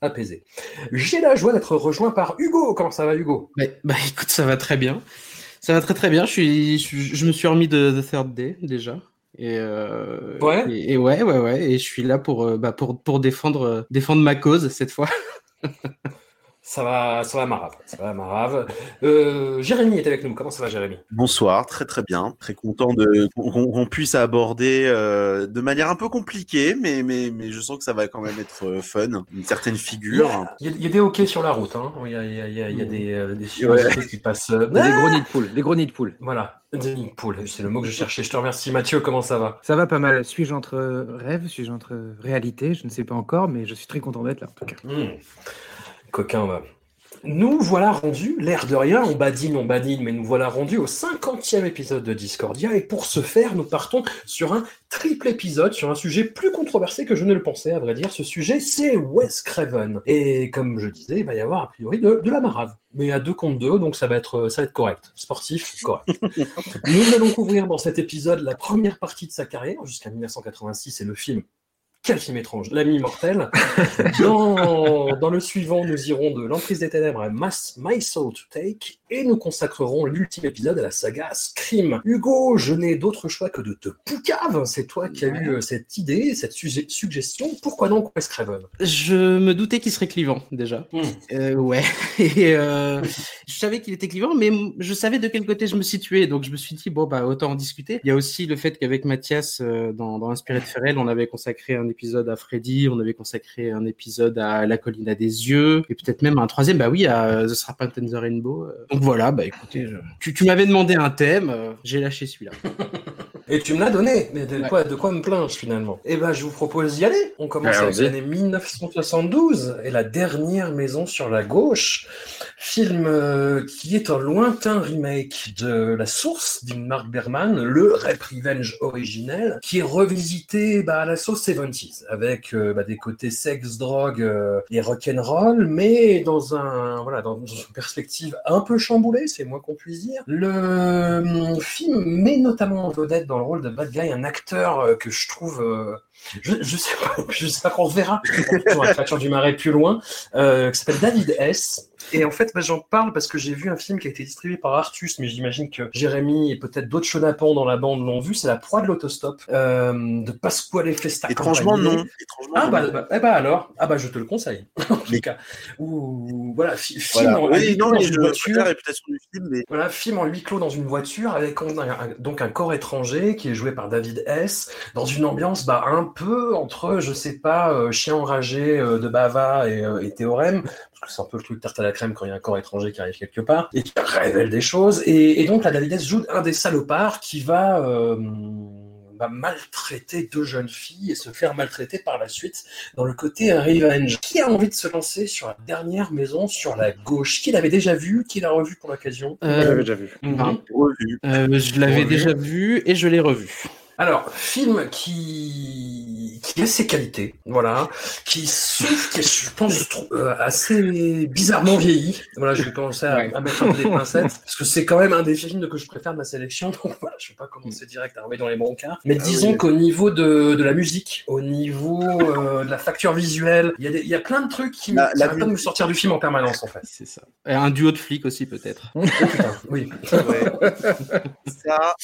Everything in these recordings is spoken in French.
apaisée. J'ai la joie d'être rejoint par Hugo. Comment ça va, Hugo? Bah, bah, écoute, ça va très bien. Ça va très très bien. Je, suis, je, je me suis remis de The Third Day déjà. Et, euh, ouais. Et, et, ouais, ouais, ouais. Et je suis là pour, euh, bah, pour, pour défendre, euh, défendre ma cause cette fois. Ça va, ça va, Marave. Ça va, Marave. Euh, Jérémy est avec nous. Comment ça va, Jérémy? Bonsoir, très très bien. Très content de qu'on qu puisse aborder euh, de manière un peu compliquée, mais, mais, mais je sens que ça va quand même être euh, fun. Une certaine figure. Il y a, il y a des hockey sur la route. Hein. Il, y a, il, y a, il, y a, il y a des, euh, des ouais. qui passent. Euh... Des gros nids de poule. Des gros nids de poule. Voilà. Des nids de poule. C'est le mot que je cherchais. Je te remercie, Mathieu. Comment ça va? Ça va pas mal. Suis-je entre rêve Suis-je entre réalité Je ne sais pas encore, mais je suis très content d'être là, en tout cas. Mmh. Coquin, va. Nous voilà rendus, l'air de rien, on badine, on badine, mais nous voilà rendus au 50e épisode de Discordia, et pour ce faire, nous partons sur un triple épisode, sur un sujet plus controversé que je ne le pensais, à vrai dire. Ce sujet, c'est Wes Craven. Et comme je disais, il va y avoir a priori de, de la marave. Mais à deux contre deux, donc ça va être, ça va être correct. Sportif, correct. nous allons couvrir dans cet épisode la première partie de sa carrière, jusqu'à 1986, et le film quel film étrange, l'ami mortel. Dans, le suivant, nous irons de l'emprise des ténèbres à My Soul to Take et nous consacrerons l'ultime épisode à la saga Scream. Hugo, je n'ai d'autre choix que de te poucave. C'est toi qui as eu cette idée, cette suggestion. Pourquoi donc Wes Craven? Je me doutais qu'il serait clivant déjà. Hmm. Mm. Euh, ouais. Et euh, je savais qu'il était clivant, mais je savais de quel côté je me situais. Donc je me suis dit bon bah autant en discuter. Il y a aussi le fait qu'avec Mathias euh, dans, dans Inspiré de Ferrel, on avait consacré un épisode à Freddy, on avait consacré un épisode à La colline à des yeux, et peut-être même un troisième, bah oui, à The Serpent and the Rainbow. Donc voilà, bah écoutez, je... tu, tu m'avais demandé un thème, euh, j'ai lâché celui-là. Et tu me l'as donné, mais de, ouais. quoi, de quoi me plaindre finalement? Eh ben, je vous propose d'y aller. On commence avec l'année 1972 et la dernière maison sur la gauche, film euh, qui est un lointain remake de La Source d'Ingmar Bergman, le Rap Revenge originel, qui est revisité bah, à la sauce 70s avec euh, bah, des côtés sexe, drogue euh, et rock'n'roll, mais dans un voilà dans une perspective un peu c'est moins qu'on puisse dire. Le euh, film met notamment en vedette dans le rôle de bad guy un acteur euh, que je trouve euh, je, je sais pas je sais pas qu'on verra. Sur la créature du marais plus loin euh, qui s'appelle David S. Et en fait bah, j'en parle parce que j'ai vu un film qui a été distribué par Artus mais j'imagine que Jérémy et peut-être d'autres chenapans dans la bande l'ont vu c'est La proie de l'autostop euh, de Pasquale Festa étrangement non. Étrangement ah bah, bah, eh bah, alors. Ah bah je te le conseille. En tout cas. Ou voilà fi voilà. film en oui, non, mais je voiture. la réputation du film mais... voilà film en huis clos dans une voiture avec un, un, donc un corps étranger qui est joué par David S. Dans une ambiance bah, un peu entre, je sais pas, euh, Chien enragé euh, de Bava et, euh, et Théorème, parce que c'est un peu le truc tarte à la crème quand il y a un corps étranger qui arrive quelque part, et qui révèle des choses. Et, et donc, la David S joue un des salopards qui va bah, maltraiter deux jeunes filles et se faire maltraiter par la suite dans le côté revenge. Qui a envie de se lancer sur la dernière maison sur la gauche? Qui l'avait déjà vu? Qui l'a revu pour l'occasion? Euh, J'avais déjà vu. Mm -hmm. revu. Euh, je l'avais déjà vu et je l'ai revu. Alors, film qui, qui a ses qualités, voilà, qui souffre, qui est, je pense, euh, assez bizarrement vieilli. Voilà, je vais commencer à, ouais. à mettre un peu des pincettes, parce que c'est quand même un des films que je préfère de ma sélection, donc voilà, je vais pas commencer direct à remettre dans les brancards. Mais ah disons oui. qu'au niveau de, de la musique, au niveau euh, de la facture visuelle, il y, y a plein de trucs qui la, la pas de me sortir du film en permanence, en fait. C'est ça. Et un duo de flics aussi, peut-être. oh, putain, oui. Ouais. ça,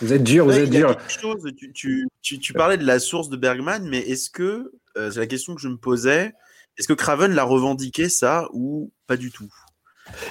vous êtes dur, vous êtes dur. Chose, tu, tu, tu, tu, parlais de la source de Bergman, mais est-ce que, euh, c'est la question que je me posais, est-ce que Craven l'a revendiqué ça ou pas du tout?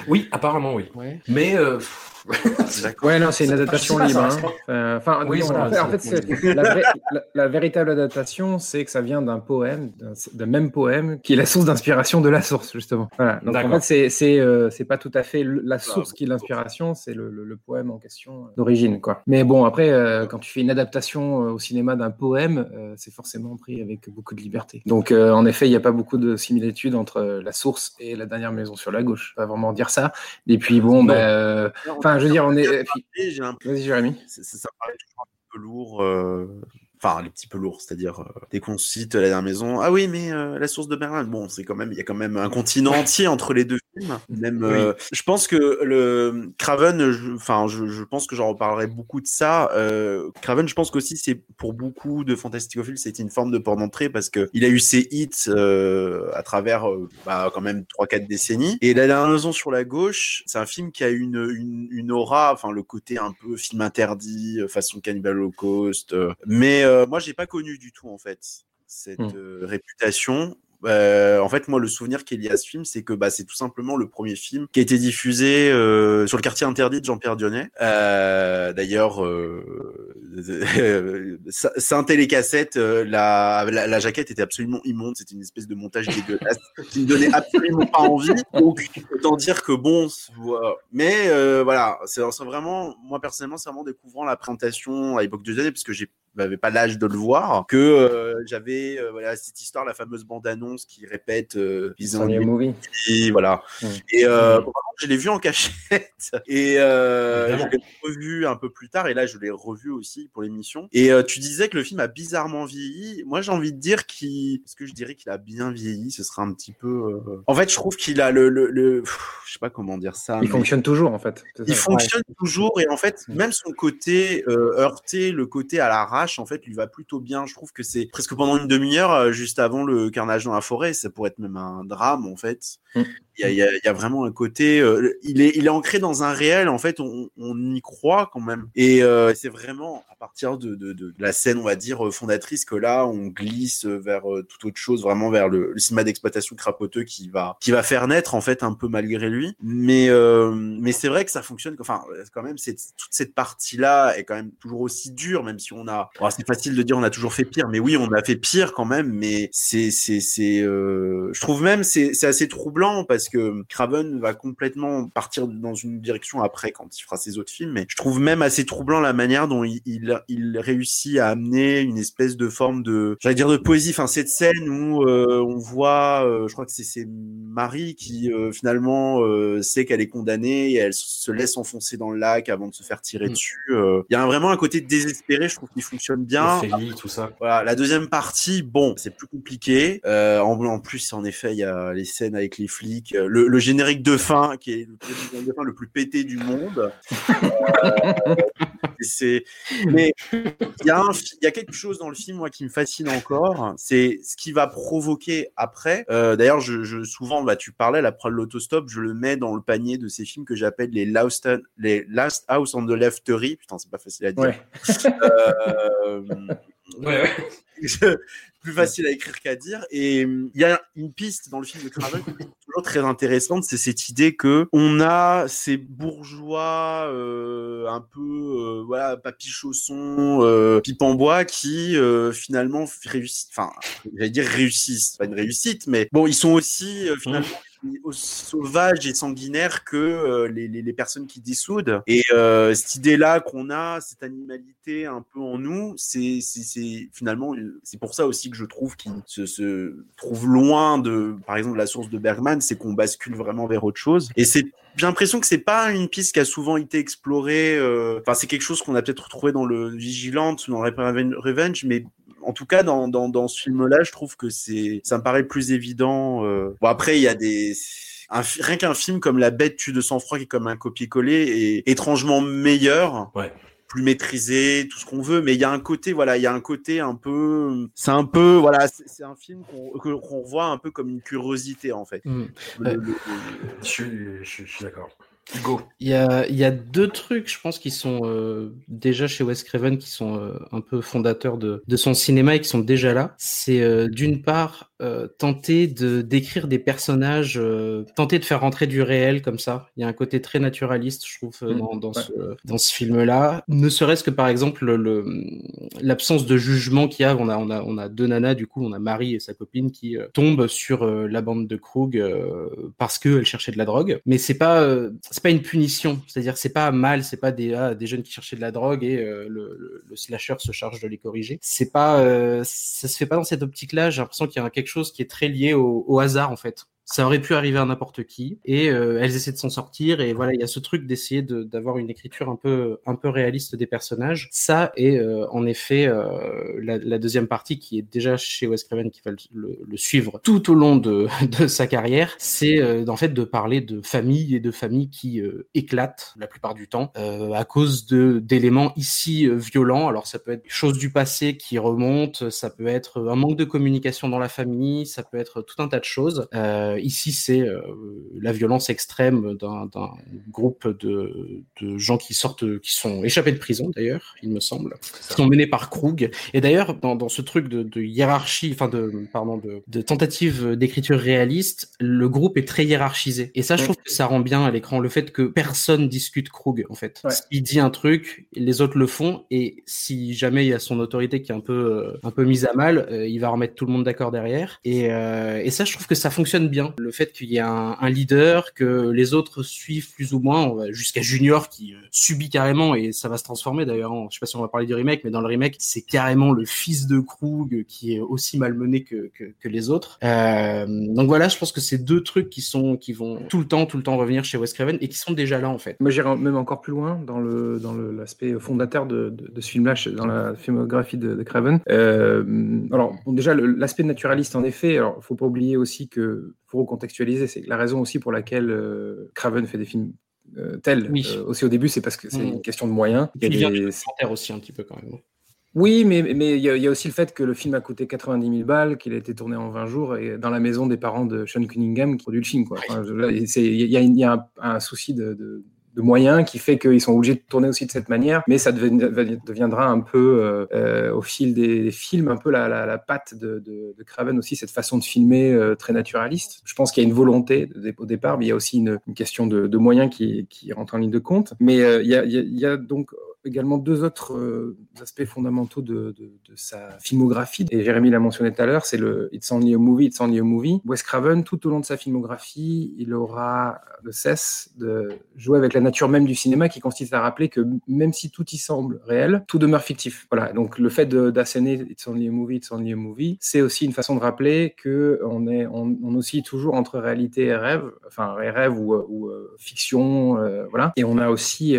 Oui, apparemment oui. Ouais. Mais euh, Ouais, non, c'est une adaptation pas, libre. hein. Euh, Enfin, Oui, non, en fait- la, vraie- la- la véritable adaptation, c'est que ça vient d'un poème, d'un même poème, qui est la source d'inspiration de la source, justement. Voilà. Donc en fait, c'est c'est euh, pas tout à fait la source qui est l'inspiration, c'est le, le- le poème en question euh, d'origine, quoi. Mais bon, après, euh, quand tu fais une adaptation euh, au cinéma d'un poème, c'est forcément pris avec beaucoup de liberté. Donc, en effet, il n'y a pas beaucoup de similitudes entre la source et la dernière maison sur la gauche. Pas vraiment dire ça. Et puis bon, ben, euh, enfin, je veux dire, on est. l'impression Vas-y, Jérémy. ça, paraît toujours un peu lourd. euh, Enfin, les petits peu lourds, c'est-à-dire euh, dès qu'on cite la dernière maison, ah oui, mais euh, la source de Berlin, bon, c'est quand même, il y a quand même un continent entier entre les deux films. Même, euh, je pense que le Craven, je- enfin, je, je pense que j'en reparlerai beaucoup de ça. Euh, Craven, je pense qu'aussi c'est pour beaucoup de fantasticophiles, c'était une forme de port d'entrée parce que il a eu ses hits euh, à travers, euh, bah, quand même trois quatre décennies. Et la dernière maison sur la gauche, c'est un film qui a une, une, une aura, enfin le côté un peu film interdit, façon Cannibal Holocaust. euh. mais euh, moi, j'ai pas connu du tout en fait cette Hmm. euh, réputation. Euh, en fait, moi, le souvenir qu'il y a à ce film, c'est que bah, c'est tout simplement le premier film qui a été diffusé euh, sur le quartier interdit de Jean-Pierre Dionnet. Euh, D'ailleurs, euh, Saint Télécassette, la, la, la jaquette était absolument immonde. C'était une espèce de montage dégueulasse qui ne donnait absolument pas envie. Donc, autant dire que bon, c'est- voilà. mais voilà, c'est c'est vraiment, moi personnellement, c'est vraiment découvrant la présentation à l'époque de Dionnet, parce que j'ai j'avais pas l'âge de le voir, que euh, j'avais euh, voilà cette histoire, la fameuse bande-annonce qui répète euh, Ils ont Movie. et voilà. Mm. Et euh, bon, contre, je l'ai vu en cachette et euh, je l'ai revu un peu plus tard et là je l'ai revu aussi pour l'émission. Et euh, tu disais que le film a bizarrement vieilli. Moi j'ai envie de dire qu'il, est-ce que je dirais qu'il a bien vieilli? Ce sera un petit peu. euh, En fait, je trouve qu'il a le, le, le... Pff, je sais pas comment dire ça. Il mais- fonctionne toujours, en fait. Il fonctionne toujours et en fait même son côté euh, heurté, le côté à en fait lui va plutôt bien. Je trouve que c'est presque pendant une demi-heure euh, juste avant le carnage dans la forêt, ça pourrait être même un drame en fait. Mm. Il y, y y a vraiment un côté, euh, il est il est ancré dans un réel en fait, on, on y croit quand même et euh, c'est vraiment à partir de, de, de la scène on va dire euh, fondatrice que là on glisse vers euh, toute autre chose, vraiment vers le, le cinéma d'exploitation crapoteux qui va qui va faire naître en fait un peu malgré lui. Mais euh, mais c'est vrai que ça fonctionne. Enfin, quand même, c'est toute cette partie-là est quand même toujours aussi dure, même si on a. bon, c'est facile de dire on a toujours fait pire, mais oui, on a fait pire quand même. Mais c'est c'est c'est. euh, je trouve même c'est c'est assez troublant parce que Craven va complètement partir dans une direction après quand il fera ses autres films. Mais je trouve même assez troublant la manière dont il il, il réussit à amener une espèce de forme de j'allais dire de poésie. Enfin, cette scène où euh, on voit, euh, je crois que c'est c'est Marie qui euh, finalement euh, sait qu'elle est condamnée et elle se laisse enfoncer dans le lac avant de se faire tirer Mm. dessus. euh. Il y a un- vraiment un côté désespéré, je trouve qu'il fonctionne bien. Ophélie, tout ça. Voilà, la deuxième partie, bon, c'est plus compliqué. Euh, en, en plus, en effet, il y a les scènes avec les flics, euh, le, le générique de fin qui est le générique de fin le plus pété du monde. Euh, c'est, mais il y a un, fi- il y a quelque chose dans le film moi qui me fascine encore, c'est ce qui va provoquer après. Euh, D'ailleurs, je, je souvent, bah, tu parlais la preuve de l'autostop, je le mets dans le panier de ces films que j'appelle les Last, les Last House on the Leftery. Putain, c'est pas facile à dire. Ouais. Euh, Ouais, ouais. plus facile à écrire qu'à dire. Et hum, il y a une piste dans le film de Craven qui est toujours très intéressante, c'est cette idée que on a ces bourgeois euh, un peu euh, voilà papy chausson, euh, pipe en bois qui finalement réussissent. Enfin, j'allais dire réussissent, pas une réussite, mais bon, ils sont aussi finalement aussi sauvages et sanguinaires que euh, les, les, les personnes qui dissoudent. Et euh, cette idée-là qu'on a, cette animalité un peu en nous, c'est finalement c'est pour ça aussi que je trouve qu'il se, se trouve loin de, par exemple, la source de Bergman, c'est qu'on bascule vraiment vers autre chose. Et c'est j'ai l'impression que c'est pas une piste qui a souvent été explorée. euh, Enfin, c'est quelque chose qu'on a peut-être retrouvé dans le Vigilante, dans Revenge, mais en tout cas, dans, dans, dans ce film-là, je trouve que c'est, ça me paraît plus évident. euh. Bon, après, il y a des, un, rien qu'un film comme La Bête tue de sang-froid, qui est comme un copier-coller, est étrangement meilleur. Ouais. plus maîtrisé, tout ce qu'on veut, mais il y a un côté, voilà, il y a un côté un peu, c'est un peu, voilà, c'est un film qu'on que- qu'on voit un peu comme une curiosité en fait. Mm. Le- Ouais. le- le- Je je je suis d'accord. Go. Il y a, il y a deux trucs, je pense, qui sont euh, déjà chez Wes Craven, qui sont euh, un peu fondateurs de, de son cinéma et qui sont déjà là. C'est euh, d'une part euh, tenter de d'écrire des personnages, euh, tenter de faire rentrer du réel comme ça. Il y a un côté très naturaliste, je trouve, euh, Mm, dans, dans ouais. ce dans ce film-là. Ne serait-ce que par exemple le l'absence de jugement qu'il y a. On a on a on a deux nanas du coup, on a Marie et sa copine qui tombent sur la bande de Krug parce qu'elles cherchaient de la drogue. Mais c'est pas c'est pas une punition. C'est-à-dire c'est pas mal, c'est pas des ah, des jeunes qui cherchaient de la drogue et le, le, le slasher se charge de les corriger. C'est pas ça se fait pas dans cette optique-là. J'ai l'impression qu'il y a quelque chose qui est très lié au, au hasard en fait. Ça aurait pu arriver à n'importe qui et euh, elles essaient de s'en sortir et voilà il y a ce truc d'essayer de- d'avoir une écriture un peu un peu réaliste des personnages. Ça et euh, en effet euh, la, la deuxième partie qui est déjà chez Wes Craven qui va le, le- le suivre tout au long de, de sa carrière, c'est euh, en fait de parler de famille et de familles qui euh, éclatent la plupart du temps euh, à cause de d'éléments ici violents. Alors ça peut être des choses du passé qui remontent, ça peut être un manque de communication dans la famille, ça peut être tout un tas de choses. Euh, ici c'est euh, la violence extrême d'un groupe de, de gens qui sortent, qui sont échappés de prison d'ailleurs, il me semble, qui sont menés par Krug. Et d'ailleurs dans, dans ce truc de, de hiérarchie, enfin de pardon de, de tentative d'écriture réaliste, le groupe est très hiérarchisé. Et ça je trouve que ça rend bien à l'écran le fait que personne discute Krug en fait. Ouais. Il dit un truc, les autres le font et si jamais il y a son autorité qui est un peu euh, un peu mise à mal, euh, il va remettre tout le monde d'accord derrière. Et, euh, et ça, je trouve que ça fonctionne bien. Le fait qu'il y ait un, leader, que les autres suivent plus ou moins, jusqu'à Junior qui euh, subit carrément et ça va se transformer d'ailleurs. en- Je sais pas si on va parler du remake, mais dans le remake, c'est carrément le fils de Krug qui est aussi malmené que, que, les autres. Euh, donc voilà, je pense que c'est deux trucs qui sont qui vont tout le temps, tout le temps revenir chez Wes Craven et qui sont déjà là en fait. Moi, j'irais même encore plus loin dans le dans l'aspect fondateur de, de, ce film-là, dans la filmographie de, de Craven. Euh, alors, déjà, l'aspect naturaliste, en effet. Alors, faut pas oublier aussi que faut recontextualiser. C'est la raison aussi pour laquelle euh, Craven fait des films euh, tels. Oui. euh, aussi au début, c'est parce que c'est Mhm. une question de moyens. Il y a vient du des- documentaire aussi un petit peu quand même. Oui, mais mais il y, a- il y a aussi le fait que le film a coûté 90 000 balles, qu'il a été tourné en 20 jours et dans la maison des parents de Sean Cunningham qui produit le film. Enfin, Il y a, y un, un souci de, de- de moyens qui fait qu'ils sont obligés de tourner aussi de cette manière, mais ça devien- deviendra un peu euh, euh, au fil des, films, un peu la, la, la patte de, de, de Craven aussi, cette façon de filmer euh, très naturaliste. Je pense qu'il y a une volonté au départ, mais il y a aussi une, une question de, de moyens qui, qui rentre en ligne de compte. Mais euh, il y a- il y a donc également deux autres euh, aspects fondamentaux de, sa filmographie. Et Jérémy l'a mentionné tout à l'heure, c'est le It's Only a Movie, It's Only a Movie. Wes Craven, tout au long de sa filmographie, il aura de cesse de jouer avec la nature même du cinéma qui consiste à rappeler que même si tout y semble réel, tout demeure fictif. Voilà. Donc le fait d'asséner It's Only a Movie, It's Only a Movie, c'est aussi une façon de rappeler que on est on, oscille toujours entre réalité et rêve, enfin rêve ou, euh, euh, fiction, voilà. Et on a aussi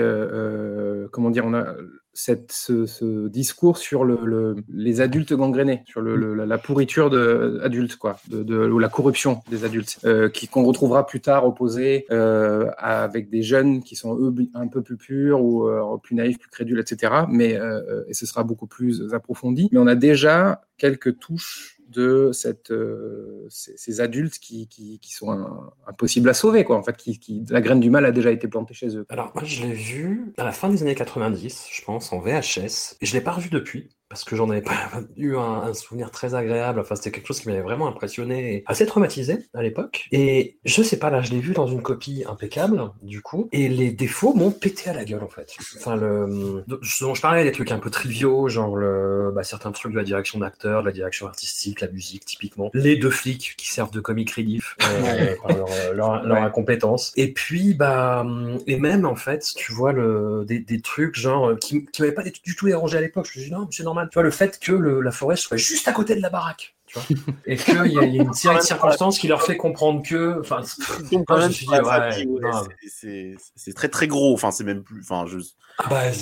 comment dire, a cette, ce, ce discours sur le, le- les adultes gangrénés, sur le, le- la, pourriture de, adultes, quoi, de, de- ou la corruption des adultes, euh, qui qu'on retrouvera plus tard opposé euh, avec des jeunes qui sont eux un peu plus purs ou euh, plus naïfs, plus crédules, etc. Mais et ce sera beaucoup plus approfondi. Mais on a déjà quelques touches de euh, ces, adultes qui, qui, sont impossibles à sauver, quoi. En fait, qui, qui, la graine du mal a déjà été plantée chez eux. Alors, moi, je l'ai vu à la fin des années 90, je pense, en VHS. Et je l'ai pas revu depuis, parce que j'en avais pas eu un, un souvenir très agréable. Enfin, c'était quelque chose qui m'avait vraiment impressionné et assez traumatisé à l'époque. Et je sais pas, là, je l'ai vu dans une copie impeccable, du coup. Et les défauts m'ont pété à la gueule, en fait. Enfin, le, ce dont je parlais, des trucs un peu triviaux, genre le, bah, certains trucs de la direction d'acteur, de la direction artistique, la musique, typiquement. Les deux flics qui servent de comic relief euh, par leur, leur, leur Ouais. incompétence. Et puis, bah, hum, et même, en fait, tu vois, le, des, des trucs, genre, euh, qui, qui m'avaient pas du du tout dérangé à l'époque. Je me suis dit, non, c'est normal. Tu le fait que la forêt soit juste à côté de la baraque. Tu vois et qu'il y, a- il y a une série de circonstances qui leur fait comprendre que. Enfin, c'est- très très gros. Enfin, c'est même plus. Enfin, je. Ah bah,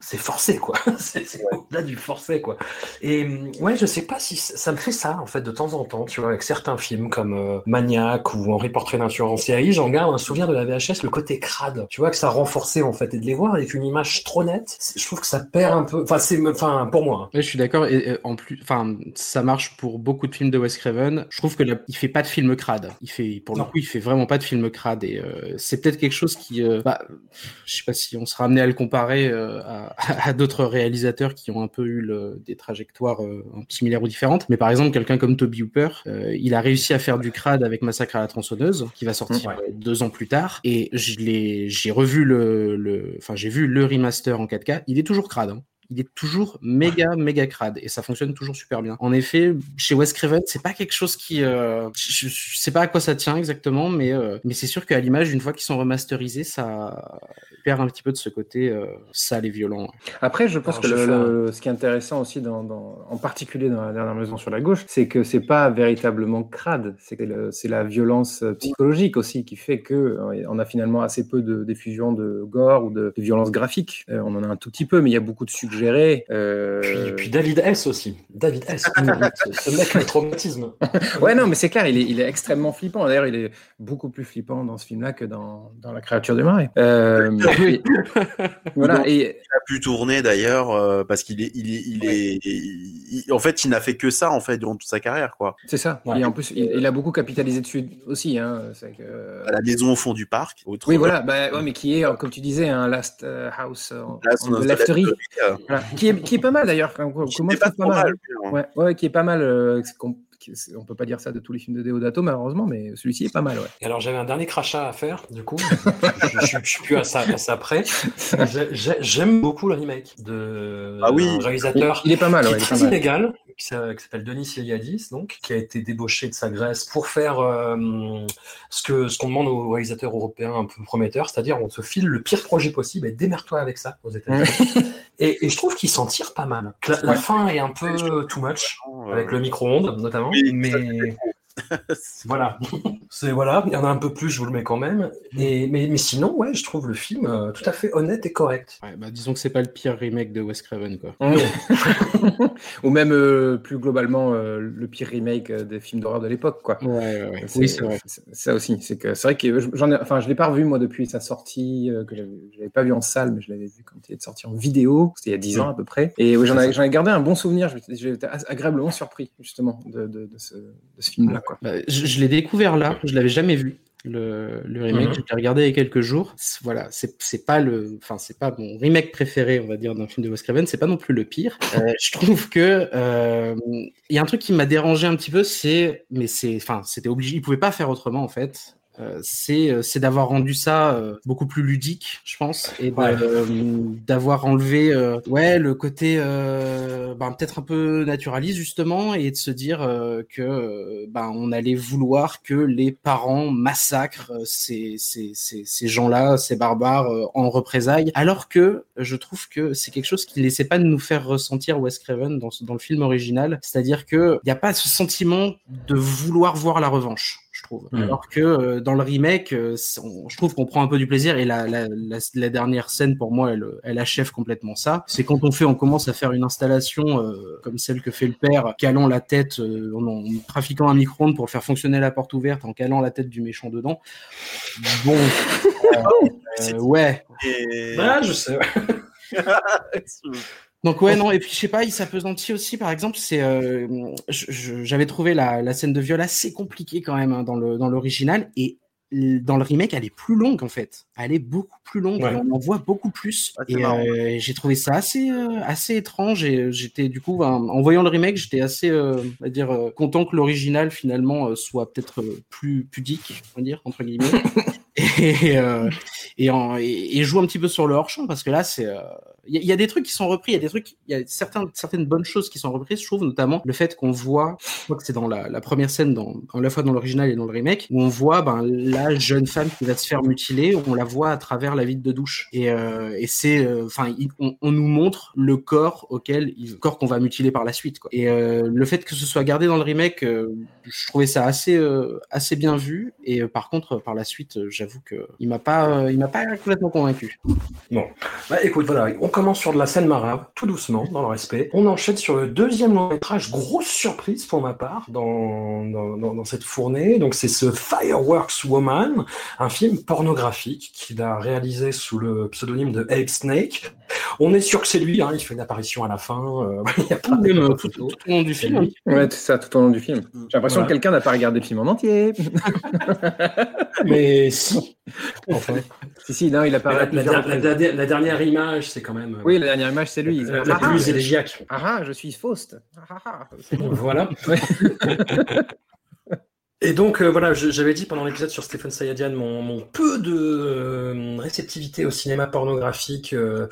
c'est forcé, quoi. C'est au-delà du forfait, quoi. Et ouais, je sais pas si ça me fait ça, en fait, de temps en temps, tu vois, avec certains films comme euh, Maniac ou Henri Portrait d'un tueur en série, j'en garde un souvenir de la VHS, le côté crade, tu vois, que ça renforçait, en fait, et de les voir avec une image trop nette, je trouve que ça perd un peu, enfin, c'est, enfin, pour moi. hein. Ouais, je suis d'accord. Et, et en plus, enfin, ça marche pour beaucoup de films de Wes Craven. Je trouve que là, il fait pas de film crade. Il fait, pour le coup, il fait vraiment pas de film crade. Et euh, c'est peut-être quelque chose qui, euh, bah, je sais pas si on sera amené à le comparer euh, à, à d'autres réalisateurs qui ont un peu eu le, des trajectoires euh, similaires ou différentes. Mais par exemple, quelqu'un comme Toby Hooper, il a réussi à faire du crade avec Massacre à la tronçonneuse, qui va sortir Ouais. deux ans plus tard. Et je l'ai, j'ai revu le, le, enfin, j'ai vu le remaster en 4K. Il est toujours crade. hein. Il est toujours méga, méga crade et ça fonctionne toujours super bien. En effet, chez Wes Craven, c'est pas quelque chose qui, euh, je, je sais pas à quoi ça tient exactement, mais euh, mais c'est sûr qu'à l'image, une fois qu'ils sont remasterisés, ça perd un petit peu de ce côté euh, sale et violent. Après, je pense Alors, que je le, fais un- le- ce qui est intéressant aussi, dans, dans- en particulier dans la dernière maison sur la gauche, c'est que c'est pas véritablement crade. C'est c'est la violence psychologique aussi qui fait que euh, on a finalement assez peu de diffusion de gore ou de, de violence graphique. Euh, on en a un tout petit peu, mais il y a beaucoup de suggérés. Euh, Puis, puis David S aussi. David S. ce, mec, le traumatisme. Ouais, non, mais c'est clair, il est, il est extrêmement flippant. D'ailleurs, il est beaucoup plus flippant dans ce film-là que dans, dans La créature du marais. Euh, voilà, et Il a pu tourner d'ailleurs euh, parce qu'il est, il est, il est, il- en fait, il n'a fait que ça en fait durant toute sa carrière quoi. c'est ça. Ouais. Et en plus, il, il a beaucoup capitalisé dessus aussi. Hein. C'est que- À la maison au fond du parc. Oui, voilà, bah, ouais, mais qui est, comme tu disais, un Last House euh, Là, on euh, Voilà. Qui, est, qui est pas mal d'ailleurs, pas pas mal. mal. hein. Ouais, ouais, qui est pas mal. euh, on peut pas dire ça de tous les films de Deodato, malheureusement, mais celui-ci est pas mal. Ouais. Et alors j'avais un dernier crachat à faire, du coup, je, je, je suis plus à ça, à ça près. J'ai- j'ai- J'aime beaucoup le remake de Ah oui. un Il, réalisateur il est pas mal. qui Ouais, est il est pas très mal. illégal, qui s'a- qui s'appelle Denis Iliadis, donc, qui a été débauché de sa Grèce pour faire euh, ce que ce qu'on demande aux réalisateurs européens un peu prometteurs, c'est-à-dire on te file le pire projet possible et démerde-toi avec ça aux États-Unis. et, et je trouve qu'il s'en tire pas mal. La, fin est un peu too much avec le micro-ondes notamment, Oui, mais voilà, c'est voilà, il y en a un peu plus, je vous le mets quand même. Et, mais, mais sinon, ouais, je trouve le film euh, tout à fait honnête et correct. Ouais, bah, disons que c'est pas le pire remake de Wes Craven, quoi. Ou même euh, plus globalement euh, le pire remake des films d'horreur de l'époque, quoi. Ouais, ouais, Oui, c'est vrai. Ça aussi, c'est que c'est vrai que je- j'en ai, enfin, je l'ai pas revu moi depuis sa sortie, que j'avais- je l'avais pas vu en salle, mais je l'avais vu quand il est sorti en vidéo, c'était il y a 10 ans à peu près. Et oui, j'en ai, gardé un bon souvenir. été agréablement surpris justement de, de, de ce, de ce film-là, quoi. Bah, je je l'ai découvert là, je l'avais jamais vu. Le, le remake, Mhm. je l'ai regardé il y a quelques jours. Voilà, c'est c'est pas le, enfin c'est pas mon remake préféré, on va dire, d'un film de Wes Craven. C'est pas non plus le pire. Euh, je trouve que euh, il y a un truc qui m'a dérangé un petit peu, c'est, mais c'est, enfin c'était obligé, il pouvait pas faire autrement en fait. Euh, c'est euh, c'est d'avoir rendu ça euh, beaucoup plus ludique, je pense, et Ouais. euh, d'avoir enlevé euh, ouais le côté euh, ben, peut-être un peu naturaliste justement et de se dire euh, que ben on allait vouloir que les parents massacrent ces ces ces, ces gens-là, ces barbares euh, en représailles, alors que je trouve que c'est quelque chose qui ne laissait pas de nous faire ressentir Wes Craven dans dans le film original, c'est-à-dire que il y a pas ce sentiment de vouloir voir la revanche trouve. Mm. Alors que euh, dans le remake, euh, on- je trouve qu'on prend un peu du plaisir et la, la, la, la dernière scène pour moi, elle, elle achève complètement ça. C'est quand on fait, on commence à faire une installation euh, comme celle que fait le père, calant la tête, euh, en, en trafiquant un micro-ondes pour faire fonctionner la porte ouverte, en calant la tête du méchant dedans. Bon, euh, euh, ouais. Et... Ah, je sais. Donc ouais non et puis je sais pas il s'apesantit aussi par exemple c'est euh, j'avais trouvé la, la scène de viol assez compliquée quand même hein, dans le dans l'original et dans le remake elle est plus longue en fait. Elle est beaucoup plus longue Ouais. on en voit beaucoup plus Ah, et euh, j'ai trouvé ça assez euh, assez étrange et j'étais du coup en, en voyant le remake j'étais assez va dire content que l'original finalement soit peut-être plus pudique on va dire entre guillemets et, euh, et, en- et, et joue un petit peu sur le hors champ parce que là c'est euh, il il y a des trucs qui sont repris, il y a des trucs, il y a certains, certaines bonnes choses qui sont reprises. Je trouve notamment le fait qu'on voit, je crois que c'est dans la, première scène, dans, à la fois dans l'original et dans le remake, où on voit ben, la jeune femme qui va se faire mutiler, on la voit à travers la vitre de douche. Et, euh, et c'est, euh, enfin, on, nous montre le corps auquel, il- corps qu'on va mutiler par la suite. Quoi. Et euh, le fait que ce soit gardé dans le remake, euh, je trouvais ça assez, euh, assez bien vu. Et euh, par contre, par la suite, euh, j'avoue que il m'a pas, euh, il m'a pas complètement convaincu. Bah, écoute, voilà, on commence sur de la scène marave, tout doucement, dans le respect. On enchaîne sur le deuxième long métrage, grosse surprise pour ma part, dans, dans, dans- dans cette fournée. Donc, c'est ce Fireworks Woman, un film pornographique qu'il a réalisé sous le pseudonyme de Ape Snake. On est sûr que c'est lui, hein, il fait une apparition à la fin. euh, il y a pas Même, de euh, tout, tout au long du film. Ouais, c'est ça, tout au long du film. J'ai l'impression Voilà. que quelqu'un n'a pas regardé le film en entier. Mais si. Enfin, si, si, non, il apparaît la, dernière image, c'est quand même. euh, Oui, la dernière image, c'est lui. Il la, ah, plus ah, élégiaque. ah, ah, je suis Faust. Ah, ah, ah. Bon. Voilà. Ouais. Et donc, euh, voilà, je- j'avais dit pendant l'épisode sur Stéphane Sayadian mon, mon peu de euh, réceptivité au cinéma pornographique euh,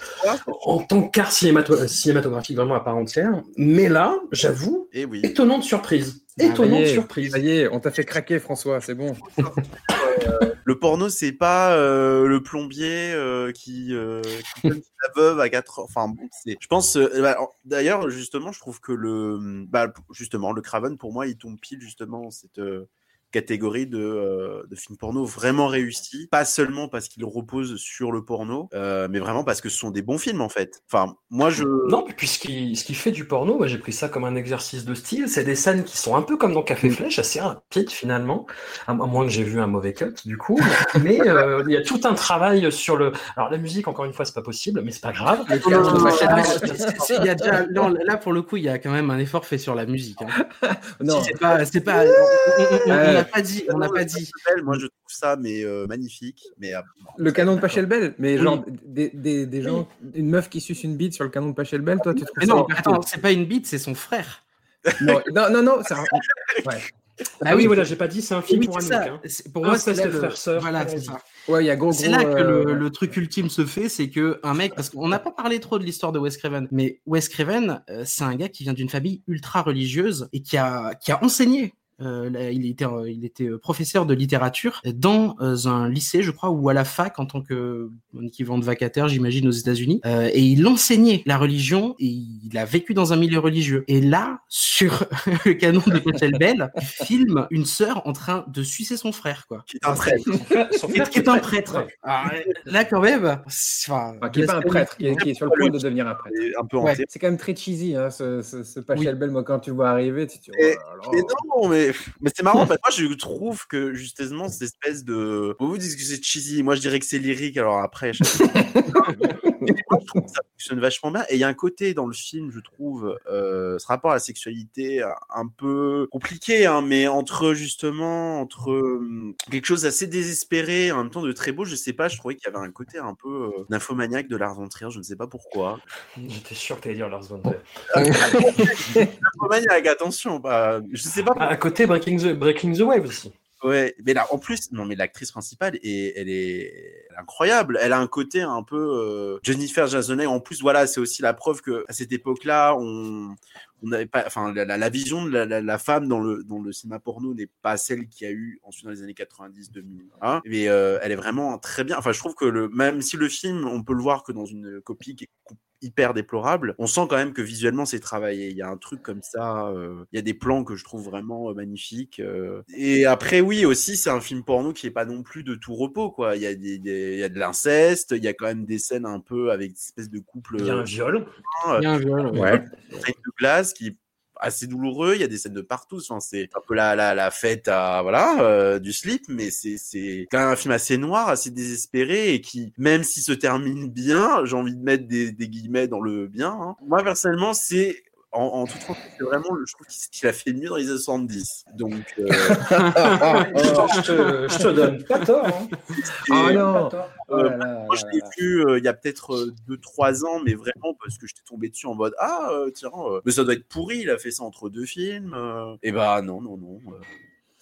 en tant qu'art cinémato- cinématographique vraiment à part entière. Mais là, j'avoue, Et oui. étonnante surprise. Étonnante surprise. Ça y est, on t'a fait craquer, François, c'est bon. Le porno, c'est pas euh, le plombier euh, qui, euh, qui donne la veuve à 4 heures. Enfin, bon, c'est. Je pense. euh, bah, D'ailleurs, justement, je trouve que le. Bah, justement, le Craven, pour moi, il tombe pile justement cette euh, catégorie de, euh, de films porno vraiment réussis. Pas seulement parce qu'il repose sur le porno, euh, mais vraiment parce que ce sont des bons films, en fait. Enfin, moi, je. Non, puis ce qui, ce qui fait du porno, moi, j'ai pris ça comme un exercice de style. C'est des scènes qui sont un peu comme dans Café Flèche, assez rapides finalement, à, moins que j'ai vu un mauvais cut du coup. Mais euh, il y a tout un travail sur le. Alors la musique, encore une fois, c'est pas possible, mais c'est pas grave. Non, non, non, non, c'est- c'est- il y a déjà- non, là, pour le coup, il y a quand même un effort fait sur la musique. hein. Non, C'est pas, c'est pas, n'a pas dit, on n'a pas dit. Moi, je trouve ça mais euh, magnifique. Mais euh, le canon de Pachelbel, mais genre des, des, des gens, une meuf qui suce une bite sur le canon de Pachelbel, toi tu trouves Mais ça non, attends, c'est pas une bite, c'est son frère. non, non, non, non, ça... ouais. Ah oui, voilà, j'ai pas dit, c'est un film Oui, pour ça. hein. Pour Un moi, c'est le frère-sœur, Voilà, allons-y. c'est ça. Ouais, il y a gros, C'est là que euh, le, le truc ultime se fait, c'est que un mec, parce qu'on n'a pas parlé trop de l'histoire de Wes Craven, mais Wes Craven, euh, c'est un gars qui vient d'une famille ultra religieuse et qui a, qui a enseigné. Euh, là, il était, euh, il était professeur de littérature dans euh, un lycée, je crois, ou à la fac en tant que un équivalent de vacataire, j'imagine, aux États-Unis. Euh, et il enseignait la religion et il a vécu dans un milieu religieux. Et là, sur le canon de Pachelbel, il filme une sœur en train de sucer son frère, quoi. qui est un prêtre. Son Qui frère est, qui est un prêtre. Ah, là, quand même, c'est- enfin, enfin, qui est pas un prêtre, qui est, qui est sur le point de devenir un prêtre. C'est un peu Ouais. hanté. C'est quand même très cheesy, hein, ce, ce, ce Pachelbel. Moi, quand tu le vois arriver, tu te dis, Et- oh. Mais non, mais, mais c'est marrant, parce que moi je trouve que justement cette espèce de. Vous vous dites que c'est cheesy, moi je dirais que c'est lyrique, alors après. je- Mais moi, je trouve que ça fonctionne vachement bien. Et il y a un côté dans le film, je trouve, euh, ce rapport à la sexualité euh, un peu compliqué, hein, mais entre justement, entre euh, quelque chose d'assez désespéré, en même temps de très beau, je sais pas, je trouvais qu'il y avait un côté un peu euh, nymphomaniaque de Lars von Trier, je ne sais pas pourquoi. J'étais sûr que t'allais dire Lars von Trier. Nymphomaniaque, attention, bah, je sais pas À à côté, Breaking the, Breaking the Wave aussi. Ouais, mais là, en plus, non, mais l'actrice principale, est, elle, est, incroyable. Elle a un côté un peu euh, Jennifer Jason En plus, voilà, c'est aussi la preuve que à cette époque-là, on on n'avait pas, enfin, la, la- la vision de la, la- femme dans le dans le cinéma porno n'est pas celle qu'il y a eu ensuite dans les années 90, 2000. hein. mais euh, elle est vraiment très bien. Enfin, je trouve que le même si le film, on peut le voir que dans une copie qui est hyper déplorable, on sent quand même que visuellement c'est travaillé. Il y a un truc comme ça, euh, il y a des plans que je trouve vraiment euh, magnifiques. euh. Et après, oui, aussi, c'est un film porno qui est pas non plus de tout repos, quoi. Il y a, des, des- il y a de l'inceste, il y a quand même des scènes un peu avec une espèce de couple. Il y a un euh, viol. Il y a un viol, ouais. De glace qui est assez douloureux. Il y a des scènes de partout. Enfin, c'est un peu la, la, la fête à, voilà, euh, du slip, mais c'est, c'est quand même un film assez noir, assez désespéré et qui, même s'il se termine bien, j'ai envie de mettre des, des guillemets dans le bien. hein. Moi, personnellement, c'est, en, en toute franchise, c'est vraiment, le- je trouve qu'il qu'il a fait mieux dans les années 70. Donc, euh, je, te, je te donne pas tort. hein. Ah non Pas tort. Oh là là Moi, je l'ai vu euh, il y a peut-être 2-3 ans, mais vraiment parce que j'étais tombé dessus en mode Ah, euh, tiens, euh, mais ça doit être pourri, il a fait ça entre deux films. euh. Et bah, non, non, non.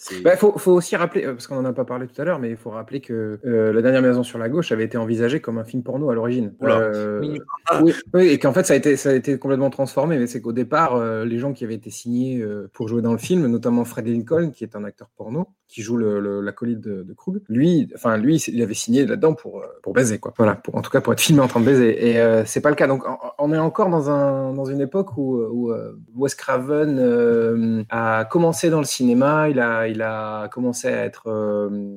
C'est- Bah, faut, faut aussi rappeler, euh, parce qu'on en a pas parlé tout à l'heure, mais il faut rappeler que euh, La dernière maison sur la gauche avait été envisagée comme un film porno à l'origine. Euh, Oui. oui, oui, et qu'en fait ça a été, ça a été complètement transformé. Mais c'est qu'au départ, euh, les gens qui avaient été signés euh, pour jouer dans le film, notamment Fred Lincoln, qui est un acteur porno, qui joue l'acolyte de, de Krug, lui, enfin lui, il avait signé là-dedans pour euh, pour baiser quoi. Voilà, pour, en tout cas pour être filmé en train de baiser. Et euh, c'est pas le cas. Donc on est encore dans un dans une époque où, où euh, Wes Craven euh, a commencé dans le cinéma. Il a il a commencé à être euh,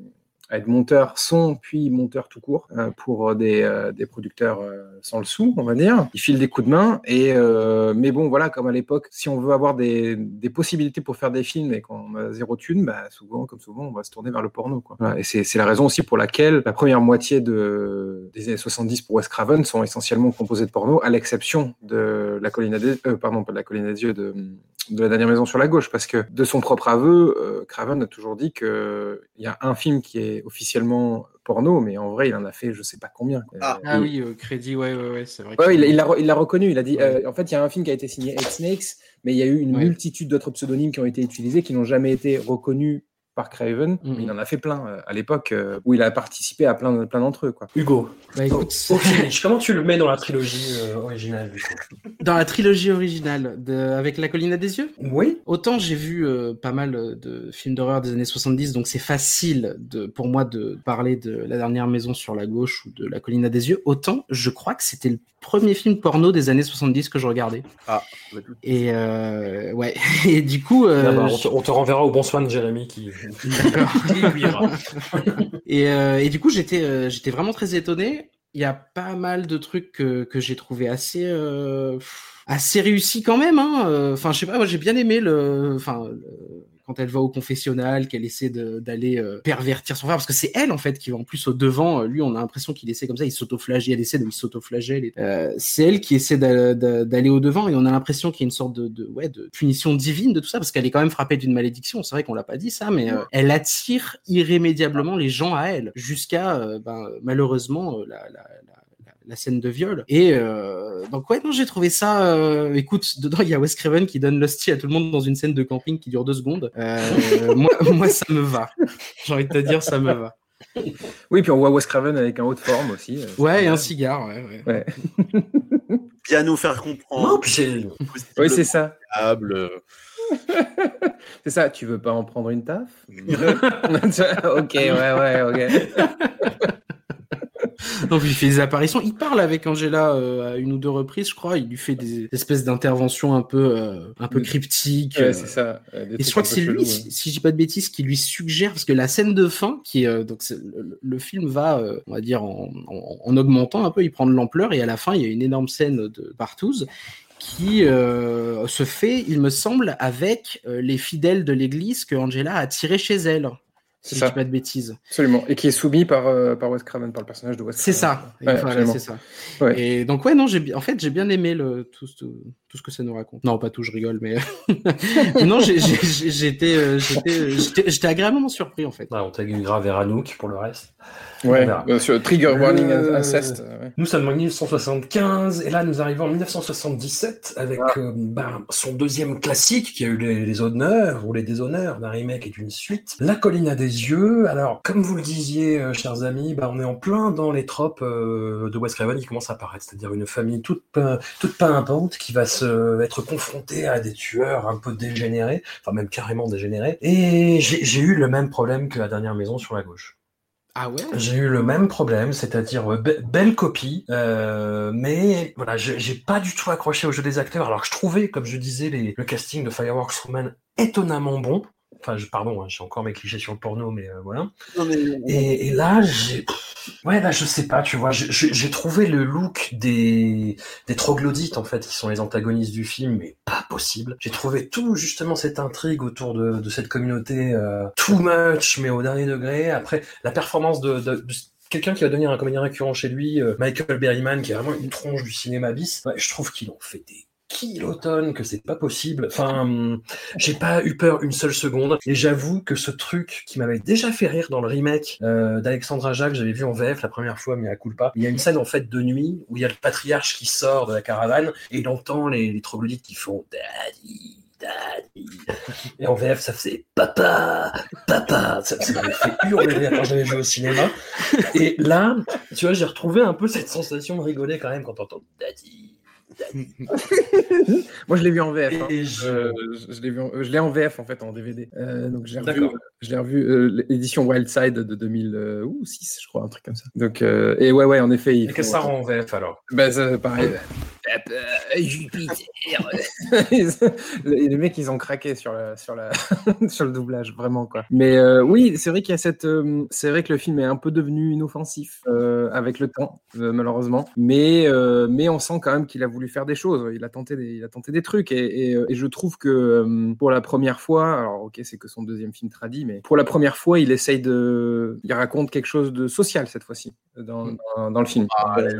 à être monteur son, puis monteur tout court euh, pour des, euh, des producteurs euh, sans le sou, on va dire. Il file des coups de main. Et, mais bon, voilà, comme à l'époque, si on veut avoir des, des, possibilités pour faire des films et qu'on a zéro thune, bah, souvent, comme souvent, on va se tourner vers le porno. Quoi. Et c'est la raison aussi pour laquelle la première moitié de, des années 70 pour Wes Craven sont essentiellement composées de porno, à l'exception de la colline des, pardon, pas de la colline des yeux, de, de la dernière maison sur la gauche, parce que de son propre aveu, Craven a toujours dit qu'il y a un film qui est officiellement porno, mais en vrai, il en a fait je sais pas combien. Ah, ah oui, euh, crédit, ouais, ouais, ouais c'est vrai. Ouais, il l'a il reconnu, il a dit, euh, en fait, il y a un film qui a été signé X Snakes, mais il y a eu une multitude d'autres pseudonymes qui ont été utilisés, qui n'ont jamais été reconnus par Craven. Mm-hmm. Il en a fait plein euh, à l'époque euh, où il a participé à plein, plein d'entre eux. Quoi. Hugo, bah, écoute, comment tu le mets dans la trilogie euh, originale Dans la trilogie originale de... avec La colline à des yeux? Oui. Autant j'ai vu pas mal de films d'horreur des années 70, donc c'est facile de, pour moi de parler de La dernière maison sur la gauche ou de La colline à des yeux. Autant je crois que c'était le premier film porno des années 70 que je regardais. Ah, et ouais. Et du coup, ah bah, on, te, renverra au bon soin de Jérémy qui. et, euh, et, du coup, j'étais euh, j'étais vraiment très étonné. Il y a pas mal de trucs que, que j'ai trouvé assez euh, assez réussi quand même. Hein. Enfin, je sais pas, moi j'ai bien aimé le, enfin, quand elle va au confessionnal, qu'elle essaie d'aller euh, pervertir son frère, parce que c'est elle en fait qui va en plus au devant. Lui, on a l'impression qu'il essaie comme ça, il s'autoflagelle, elle essaie de s'autoflageller. Euh, c'est elle qui essaie d'aller au devant et on a l'impression qu'il y a une sorte de, de, ouais, de punition divine de tout ça, parce qu'elle est quand même frappée d'une malédiction. C'est vrai qu'on l'a pas dit ça, mais euh, elle attire irrémédiablement les gens à elle, jusqu'à euh, ben, malheureusement la, la, la la scène de viol. Et euh, donc ouais, non, j'ai trouvé ça. Euh, écoute, dedans il y a Wes Craven qui donne l'hostie à tout le monde dans une scène de camping qui dure deux secondes. Euh, moi, moi, ça me va. J'ai envie de te dire, ça me va. Oui, puis on voit Wes Craven avec un haut de forme aussi. Euh, ouais, et un cigare, ouais. ouais. Bien nous faire comprendre. Non, puis c'est. Oui, c'est ça. C'est ça, tu veux pas en prendre une taf? Ok, ouais, ouais, ok. Donc il fait des apparitions. Il parle avec Angela euh, à une ou deux reprises, je crois. Il lui fait des espèces d'interventions un peu, euh, un peu mm. cryptiques. Ouais, c'est ça. et je crois que c'est lui, si, je dis pas de bêtises, qui lui suggère parce que la scène de fin, qui est euh, donc le, film va, on va dire en, en, augmentant un peu, il prend de l'ampleur et à la fin il y a une énorme scène de partouze qui se fait, il me semble, avec les fidèles de l'église que Angela a tiré chez elle si je dis pas de bêtises. Absolument. Et qui est soumis par, euh, par Wes Craven, par le personnage de Wes C'est ça. c'est ça. Et donc, ouais, non, j'ai en fait, j'ai bien aimé le, tout, tout, tout, ce que ça nous raconte. Non, pas tout, je rigole, mais. non, euh, j'étais j'étais agréablement surpris, en fait. on t'a grave vers Anouk pour le reste. Ouais, bien sûr, Trigger Warning Incest. Ouais. Nous sommes en 1975 et là nous arrivons en 1977 avec ah. euh, ben, son deuxième classique qui a eu les, honneurs ou les déshonneurs d'un remake et d'une suite, La colline à des yeux. Alors, comme vous le disiez, euh, chers amis, ben, on est en plein dans les tropes euh, de Wes Craven qui commencent à apparaître, c'est-à-dire une famille toute, toute pimpante qui va se, être confrontée à des tueurs un peu dégénérés, enfin même carrément dégénérés. Et j'ai eu le même problème que la dernière maison sur la gauche. Ah ouais? J'ai eu le même problème, c'est-à-dire euh, belle copie, euh, mais voilà, j'ai pas du tout accroché au jeu des acteurs. Alors que je trouvais, comme je disais, les, le casting de Fireworks Woman étonnamment bon. Enfin, je, pardon, hein, j'ai encore mes clichés sur le porno, mais euh, voilà. Et, là, j'ai. Ouais, là, je sais pas, tu vois, j'ai trouvé le look des, des troglodytes, en fait, qui sont les antagonistes du film, mais pas possible. J'ai trouvé tout, justement, cette intrigue autour de, de cette communauté euh, too much, mais au dernier degré. Après, la performance de, de, quelqu'un qui va devenir un comédien récurrent chez lui, euh, Michael Berryman, qui est vraiment une tronche du cinéma bis, je trouve qu'il en fait des l'automne que c'est pas possible. Enfin, j'ai pas eu peur une seule seconde. Et j'avoue que ce truc qui m'avait déjà fait rire dans le remake euh, d'Alexandra j'avais vu en VF la première fois, mais à coup pas. Il y a une scène en fait de nuit où il y a le patriarche qui sort de la caravane et il entend les, troglodytes qui font Daddy. Daddy. Et en VF, ça faisait papa, papa. Ça, m'avait fait hurler quand j'avais vu au cinéma. Et là, tu vois, j'ai retrouvé un peu cette sensation de rigoler quand même quand t'entends Daddy. Moi, je l'ai vu en VF. Hein. Je, l'ai vu, je l'ai en VF en fait en DVD. Euh, donc j'ai revu, je l'ai revu euh, l'édition Wildside de 2006, je crois, un truc comme ça. Donc et ouais, ouais, en effet. Et que ça rend en VF alors? Ben, pareil. Jupiter. les mecs, ils ont craqué sur, la, sur, la, sur le doublage, vraiment quoi. Mais euh, oui, c'est vrai qu'il y a cette, euh, c'est vrai que le film est un peu devenu inoffensif euh, avec le temps, malheureusement. Mais mais on sent quand même qu'il a voulu faire des choses. Il a tenté des, il a tenté des trucs et, et, et je trouve que pour la première fois, alors ok, c'est que son deuxième film traduit, mais pour la première fois, il essaye de, il raconte quelque chose de social cette fois-ci dans, mm. dans, dans, le film. Ah, ouais.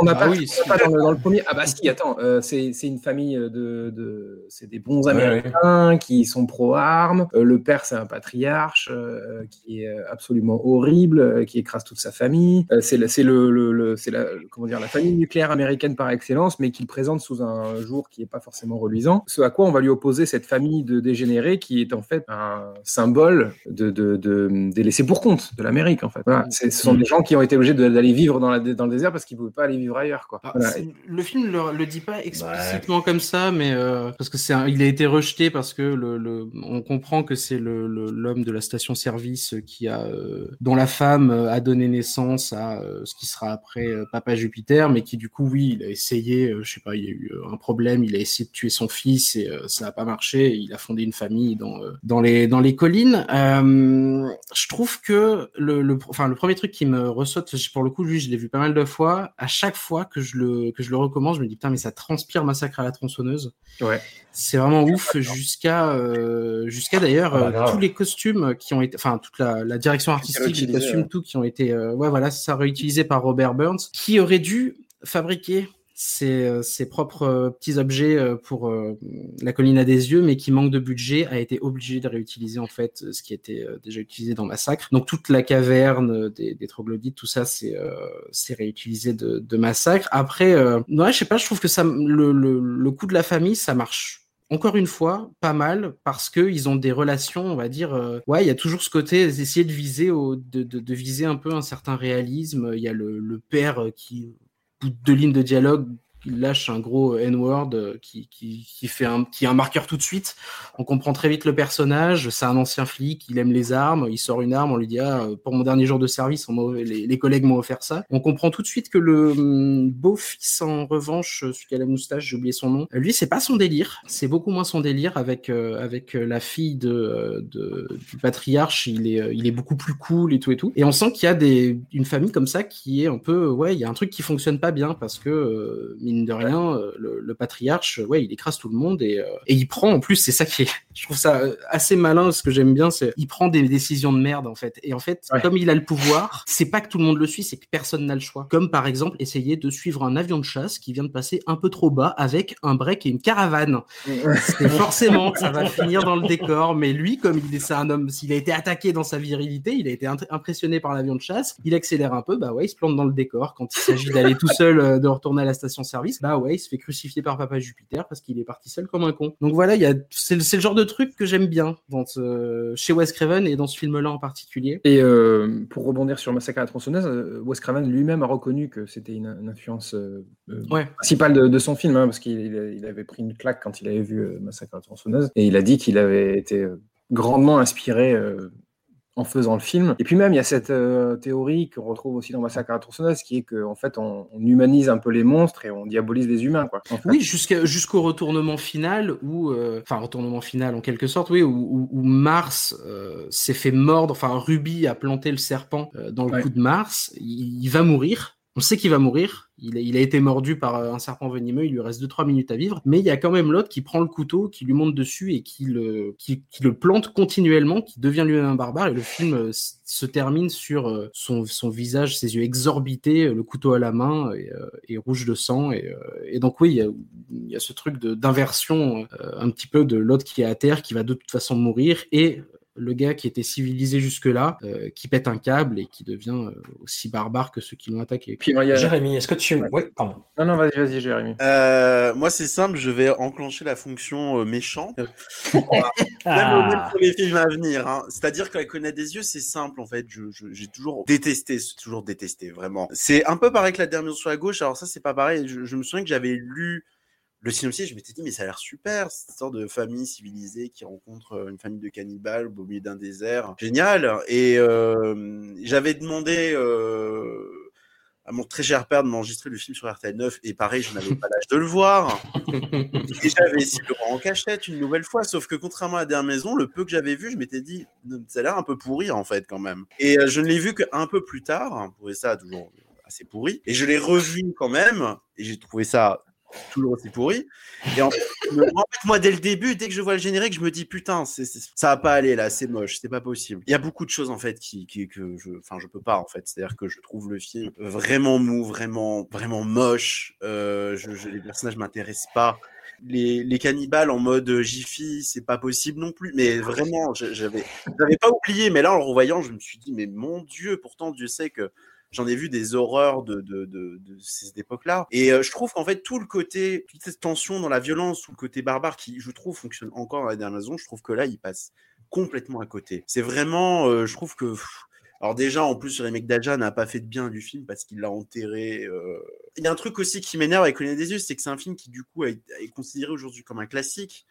On n'a ah, pas, oui, pas dans, le, dans, le, premier. Ah bah si, attends, euh, c'est une famille de, de c'est des bons Américains ouais. qui sont pro-armes. Euh, le père, c'est un patriarche euh, qui est absolument horrible, qui écrase toute sa famille. c'est le, le, le la comment dire la famille nucléaire américaine par excellence, mais qu'il présente sous un jour qui est pas forcément reluisant. Ce à quoi on va lui opposer cette famille de dégénérés qui est en fait un symbole de, de, de des laissés pour compte de l'Amérique en fait. Voilà. Ce sont des gens qui ont été obligés d'aller vivre dans, la, dans le désert parce qu'ils pouvaient pas aller vivre ailleurs quoi. Ah, voilà. Le film le, le dit pas explicitement ouais. comme ça, mais euh, parce que c'est il a été rejeté parce que le, le on comprend que c'est le l'homme de la station-service qui a euh, dont la femme a donné naissance à euh, ce qui sera après euh, Papa Jupiter, mais qui du coup oui, il a essayé, je sais pas, il y a eu un problème, il a essayé de tuer son fils et ça n'a pas marché. il a fondé une famille dans dans les dans les collines. je trouve que le, le enfin le premier truc qui me ressaute, pour le coup lui je l'ai vu pas mal de fois. À chaque fois que je le que je le recommence, je me dis putain mais ça transpire massacre à la tronçonneuse. Ouais. C'est vraiment ouf jusqu'à euh, jusqu'à d'ailleurs ah bah, euh, tous les costumes qui ont été, enfin toute la, la direction artistique, les costumes, ouais. tout qui ont été, euh, ouais voilà, ça réutilisé par Robert Burns, qui aurait dû fabriquer ses, ses, propres petits objets pour la colline à des yeux, mais qui manque de budget, a été obligé de réutiliser en fait ce qui était déjà utilisé dans Massacre. Donc toute la caverne des, troglodytes, tout ça, c'est c'est réutilisé de, Massacre. Après, euh, ouais, je sais pas, je trouve que ça, le, le, le coup de la famille, ça marche encore une fois, pas mal parce que ils ont des relations, on va dire. Euh, ouais, il y a toujours ce côté d'essayer de viser de, viser un peu un certain réalisme. Il y a le, père qui, de lignes de dialogue, il lâche un gros N-word qui, qui, qui, fait un, qui est un marqueur tout de suite. On comprend très vite le personnage. C'est un ancien flic, il aime les armes. Il sort une arme, on lui dit ah, pour mon dernier jour de service, les, collègues m'ont offert ça. On comprend tout de suite que le hum, beau-fils, en revanche, celui qui a la moustache, j'ai oublié son nom, lui, c'est pas son délire. C'est beaucoup moins son délire avec, euh, avec la fille de, du patriarche. Il est, il est beaucoup plus cool et tout et tout. Et on sent qu'il y a des, une famille comme ça qui est un peu, ouais, il y a un truc qui fonctionne pas bien parce que, euh, mine de rien, euh, le, le, patriarche, ouais, il écrase tout le monde et, euh, et il prend en plus, c'est ça qui est, je trouve ça euh, assez malin. Ce que j'aime bien, c'est il prend des décisions de merde en fait. Et en fait, ouais. comme il a le pouvoir, c'est pas que tout le monde le suit, c'est que personne n'a le choix. Comme par exemple essayer de suivre un avion de chasse qui vient de passer un peu trop bas avec un break et une caravane. c'est forcément ça va finir dans le décor. Mais lui, comme il est, c'est un homme, s'il a été attaqué dans sa virilité, il a été impressionné par l'avion de chasse, il accélère un peu, bah ouais, il se plante dans le décor. Quand il s'agit d'aller tout seul, de retourner à la station-service, bah ouais, il se fait crucifier par Papa Jupiter parce qu'il est parti seul comme un con. Donc voilà, il y a, c'est, le genre de truc que j'aime bien dans ce, chez Wes Craven et dans ce film-là en particulier. Et euh, pour rebondir sur Massacre à la tronçonneuse, euh, Wes Craven lui-même a reconnu que c'était une, une, influence euh, ouais. principale de, de, son film, hein, parce qu'il il avait pris une claque quand il avait vu Massacre à la tronçonneuse, et il a dit qu'il avait été grandement inspiré en faisant le film. Et puis même, il y a cette euh, théorie qu'on retrouve aussi dans Massacre à la tronçonneuse, qui est qu'en en fait, on, on, humanise un peu les monstres et on diabolise les humains. Quoi, en fait. Oui, jusqu'au jusqu'au retournement final, où, euh, enfin, retournement final en quelque sorte, oui, où, où, où Mars euh, s'est fait mordre, enfin, Ruby a planté le serpent euh, dans le ouais. coup de Mars, il, il va mourir. On sait qu'il va mourir, il a, été mordu par euh, un serpent venimeux, il lui reste 2-3 minutes à vivre, mais il y a quand même l'autre qui prend le couteau, qui lui monte dessus et qui le, plante continuellement, qui devient lui-même un barbare, et le film euh, se termine sur euh, son, visage, ses yeux exorbités, le couteau à la main et, rouge de sang. Et, et, donc oui, il y a, il y a ce truc d'inversion un petit peu de l'autre qui est à terre, qui va de toute façon mourir, et le gars qui était civilisé jusque-là, euh, qui pète un câble et qui devient euh, aussi barbare que ceux qui l'ont attaqué. Puis, a... Jérémy, est-ce que tu... Ouais. ouais, pardon. Non, non, vas-y, vas-y, Jérémy. Euh, moi, c'est simple, je vais enclencher la fonction euh, méchant. ah. Même pour les films à venir. Hein. C'est-à-dire qu'avec connaître des yeux, c'est simple, en fait. J'ai je, je, toujours détesté, toujours détesté, vraiment. C'est un peu pareil que la dernière sur la gauche. Alors ça, c'est pas pareil. Je, je me souviens que j'avais lu le synopsis, je m'étais dit, mais ça a l'air super, cette sorte de famille civilisée qui rencontre euh, une famille de cannibales au milieu d'un désert. Génial. Et euh, j'avais demandé euh, à mon très cher père de m'enregistrer le film sur RTL 9 et pareil, je n'avais pas l'âge de le voir. et j'avais essayé de le en cachette une nouvelle fois, sauf que contrairement à la dernière maison, le peu que j'avais vu, je m'étais dit, ça a l'air un peu pourri en fait quand même. Et euh, je ne l'ai vu qu'un peu plus tard, je trouvais ça toujours assez pourri, et je l'ai revu quand même, et j'ai trouvé ça toujours aussi pourri. Et en moi, dès le début, dès que je vois le générique, je me dis putain, ça va pas aller là, c'est moche, c'est pas possible. Il y a beaucoup de choses en fait qui, que je, enfin, je peux pas en fait. C'est-à-dire que je trouve le film vraiment mou, vraiment, vraiment moche. Euh, je, les personnages m'intéressent pas. Les, les, cannibales en mode Jiffy, c'est pas possible non plus. Mais vraiment, j'avais, j'avais pas oublié. Mais là, en le revoyant, je me suis dit, mais mon Dieu, pourtant, Dieu sait que J'en ai vu des horreurs de, de, de, de cette époque-là. Et euh, je trouve qu'en fait, tout le côté, toute cette tension dans la violence, tout le côté barbare qui, je trouve, fonctionne encore dans la dernière maison, je trouve que là, il passe complètement à côté. C'est vraiment, euh, je trouve que. alors déjà, en plus, le remake d'Aja n'a pas fait de bien du film parce qu'il l'a enterré. Euh. Il y a un truc aussi qui m'énerve avec Colin des yeux, c'est que c'est un film qui du coup est considéré aujourd'hui comme un classique.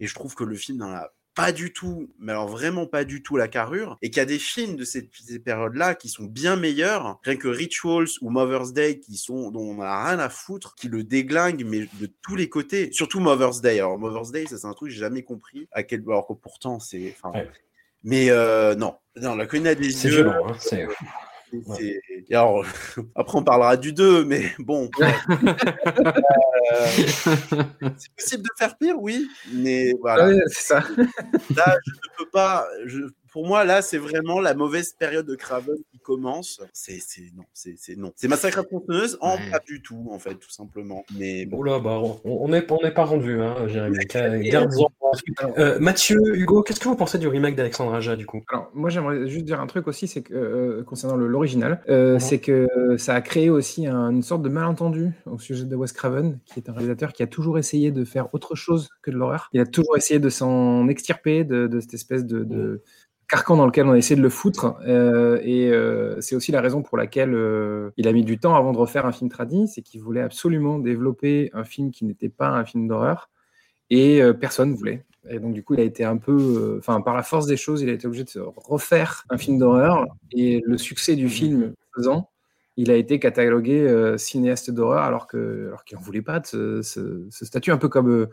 Et je trouve que le film dans la pas du tout, mais alors vraiment pas du tout la carrure, et qu'il y a des films de cette, période-là qui sont bien meilleurs, rien que Rituals ou Mother's Day, qui sont, dont on a rien à foutre, qui le déglinguent, mais de tous les côtés. Surtout Mother's Day. Alors Mother's Day, ça c'est un truc que j'ai jamais compris, à quel, alors que pourtant c'est, mais euh, non, non, la connue des yeux. Violent, hein, c'est alors, après, on parlera du 2, mais bon. Euh, c'est possible de faire pire, oui, mais voilà. c'est ça. Là, je ne peux pas. Je, pour moi, là, c'est vraiment la mauvaise période de Craven qui commence. C'est non, c'est non. C'est Massacre à tronçonneuse en pas du tout, en fait, tout simplement. Mais bon. Oula, bah, on n'est on pas rendu, hein, Jérémy. Euh, Mathieu, Hugo, qu'est-ce que vous pensez du remake d'Alexandre Aja, du coup? Alors, moi, j'aimerais juste dire un truc aussi, c'est que euh, concernant l'original, euh, mhm. c'est que ça a créé aussi une sorte de malentendu au sujet de Wes Craven, qui est un réalisateur qui a toujours essayé de faire autre chose que de l'horreur. Il a toujours essayé de s'en extirper de, cette espèce de, de carcan dans lequel on a essayé de le foutre. Euh, et euh, c'est aussi la raison pour laquelle euh, il a mis du temps avant de refaire un film tradit, c'est qu'il voulait absolument développer un film qui n'était pas un film d'horreur, et personne voulait. Et donc du coup, il a été un peu, enfin par la force des choses, il a été obligé de refaire un film d'horreur. Et le succès du film faisant, il a été catalogué cinéaste d'horreur alors que alors qu'il n'en voulait pas de ce, ce, statut, un peu comme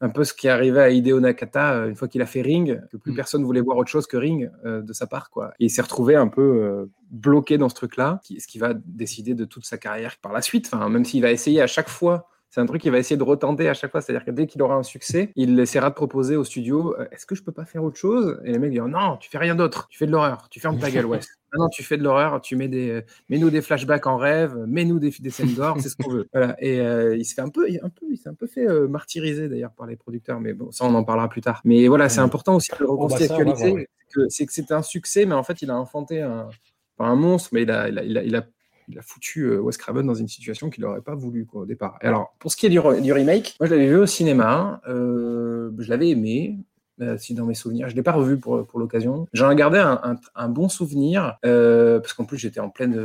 un peu ce qui est arrivé à Hideo Nakata euh, une fois qu'il a fait Ring, que plus mm. personne voulait voir autre chose que Ring euh, de sa part. Quoi. Et il s'est retrouvé un peu euh, bloqué dans ce truc-là, ce qui va décider de toute sa carrière par la suite. Enfin, même s'il va essayer à chaque fois c'est un truc qu'il va essayer de retenter à chaque fois. C'est-à-dire que dès qu'il aura un succès, il essaiera de proposer au studio est-ce que je peux pas faire autre chose? Et les mecs disent non, tu fais rien d'autre, tu fais de l'horreur, tu fermes ta gueule, ouais. Non, tu fais de l'horreur, tu mets des, mets-nous des flashbacks en rêve, mets-nous des, des scènes d'or, c'est ce qu'on veut. Voilà. Et euh, il se fait un peu, un peu, il s'est un peu fait euh, martyriser d'ailleurs par les producteurs, mais bon, ça on en parlera plus tard. Mais voilà, c'est important aussi de recontextualiser. C'est que c'est un succès, mais en fait, il a enfanté un, pas un monstre, mais il a, il a, il a, il a il a foutu euh, Wes Craven dans une situation qu'il n'aurait pas voulu au départ. Alors, pour ce qui est du, remake, moi je l'avais vu au cinéma, euh, je l'avais aimé, euh, si dans mes souvenirs. Je ne l'ai pas revu pour, l'occasion. J'en ai gardé un, bon souvenir, euh, parce qu'en plus j'étais en pleine,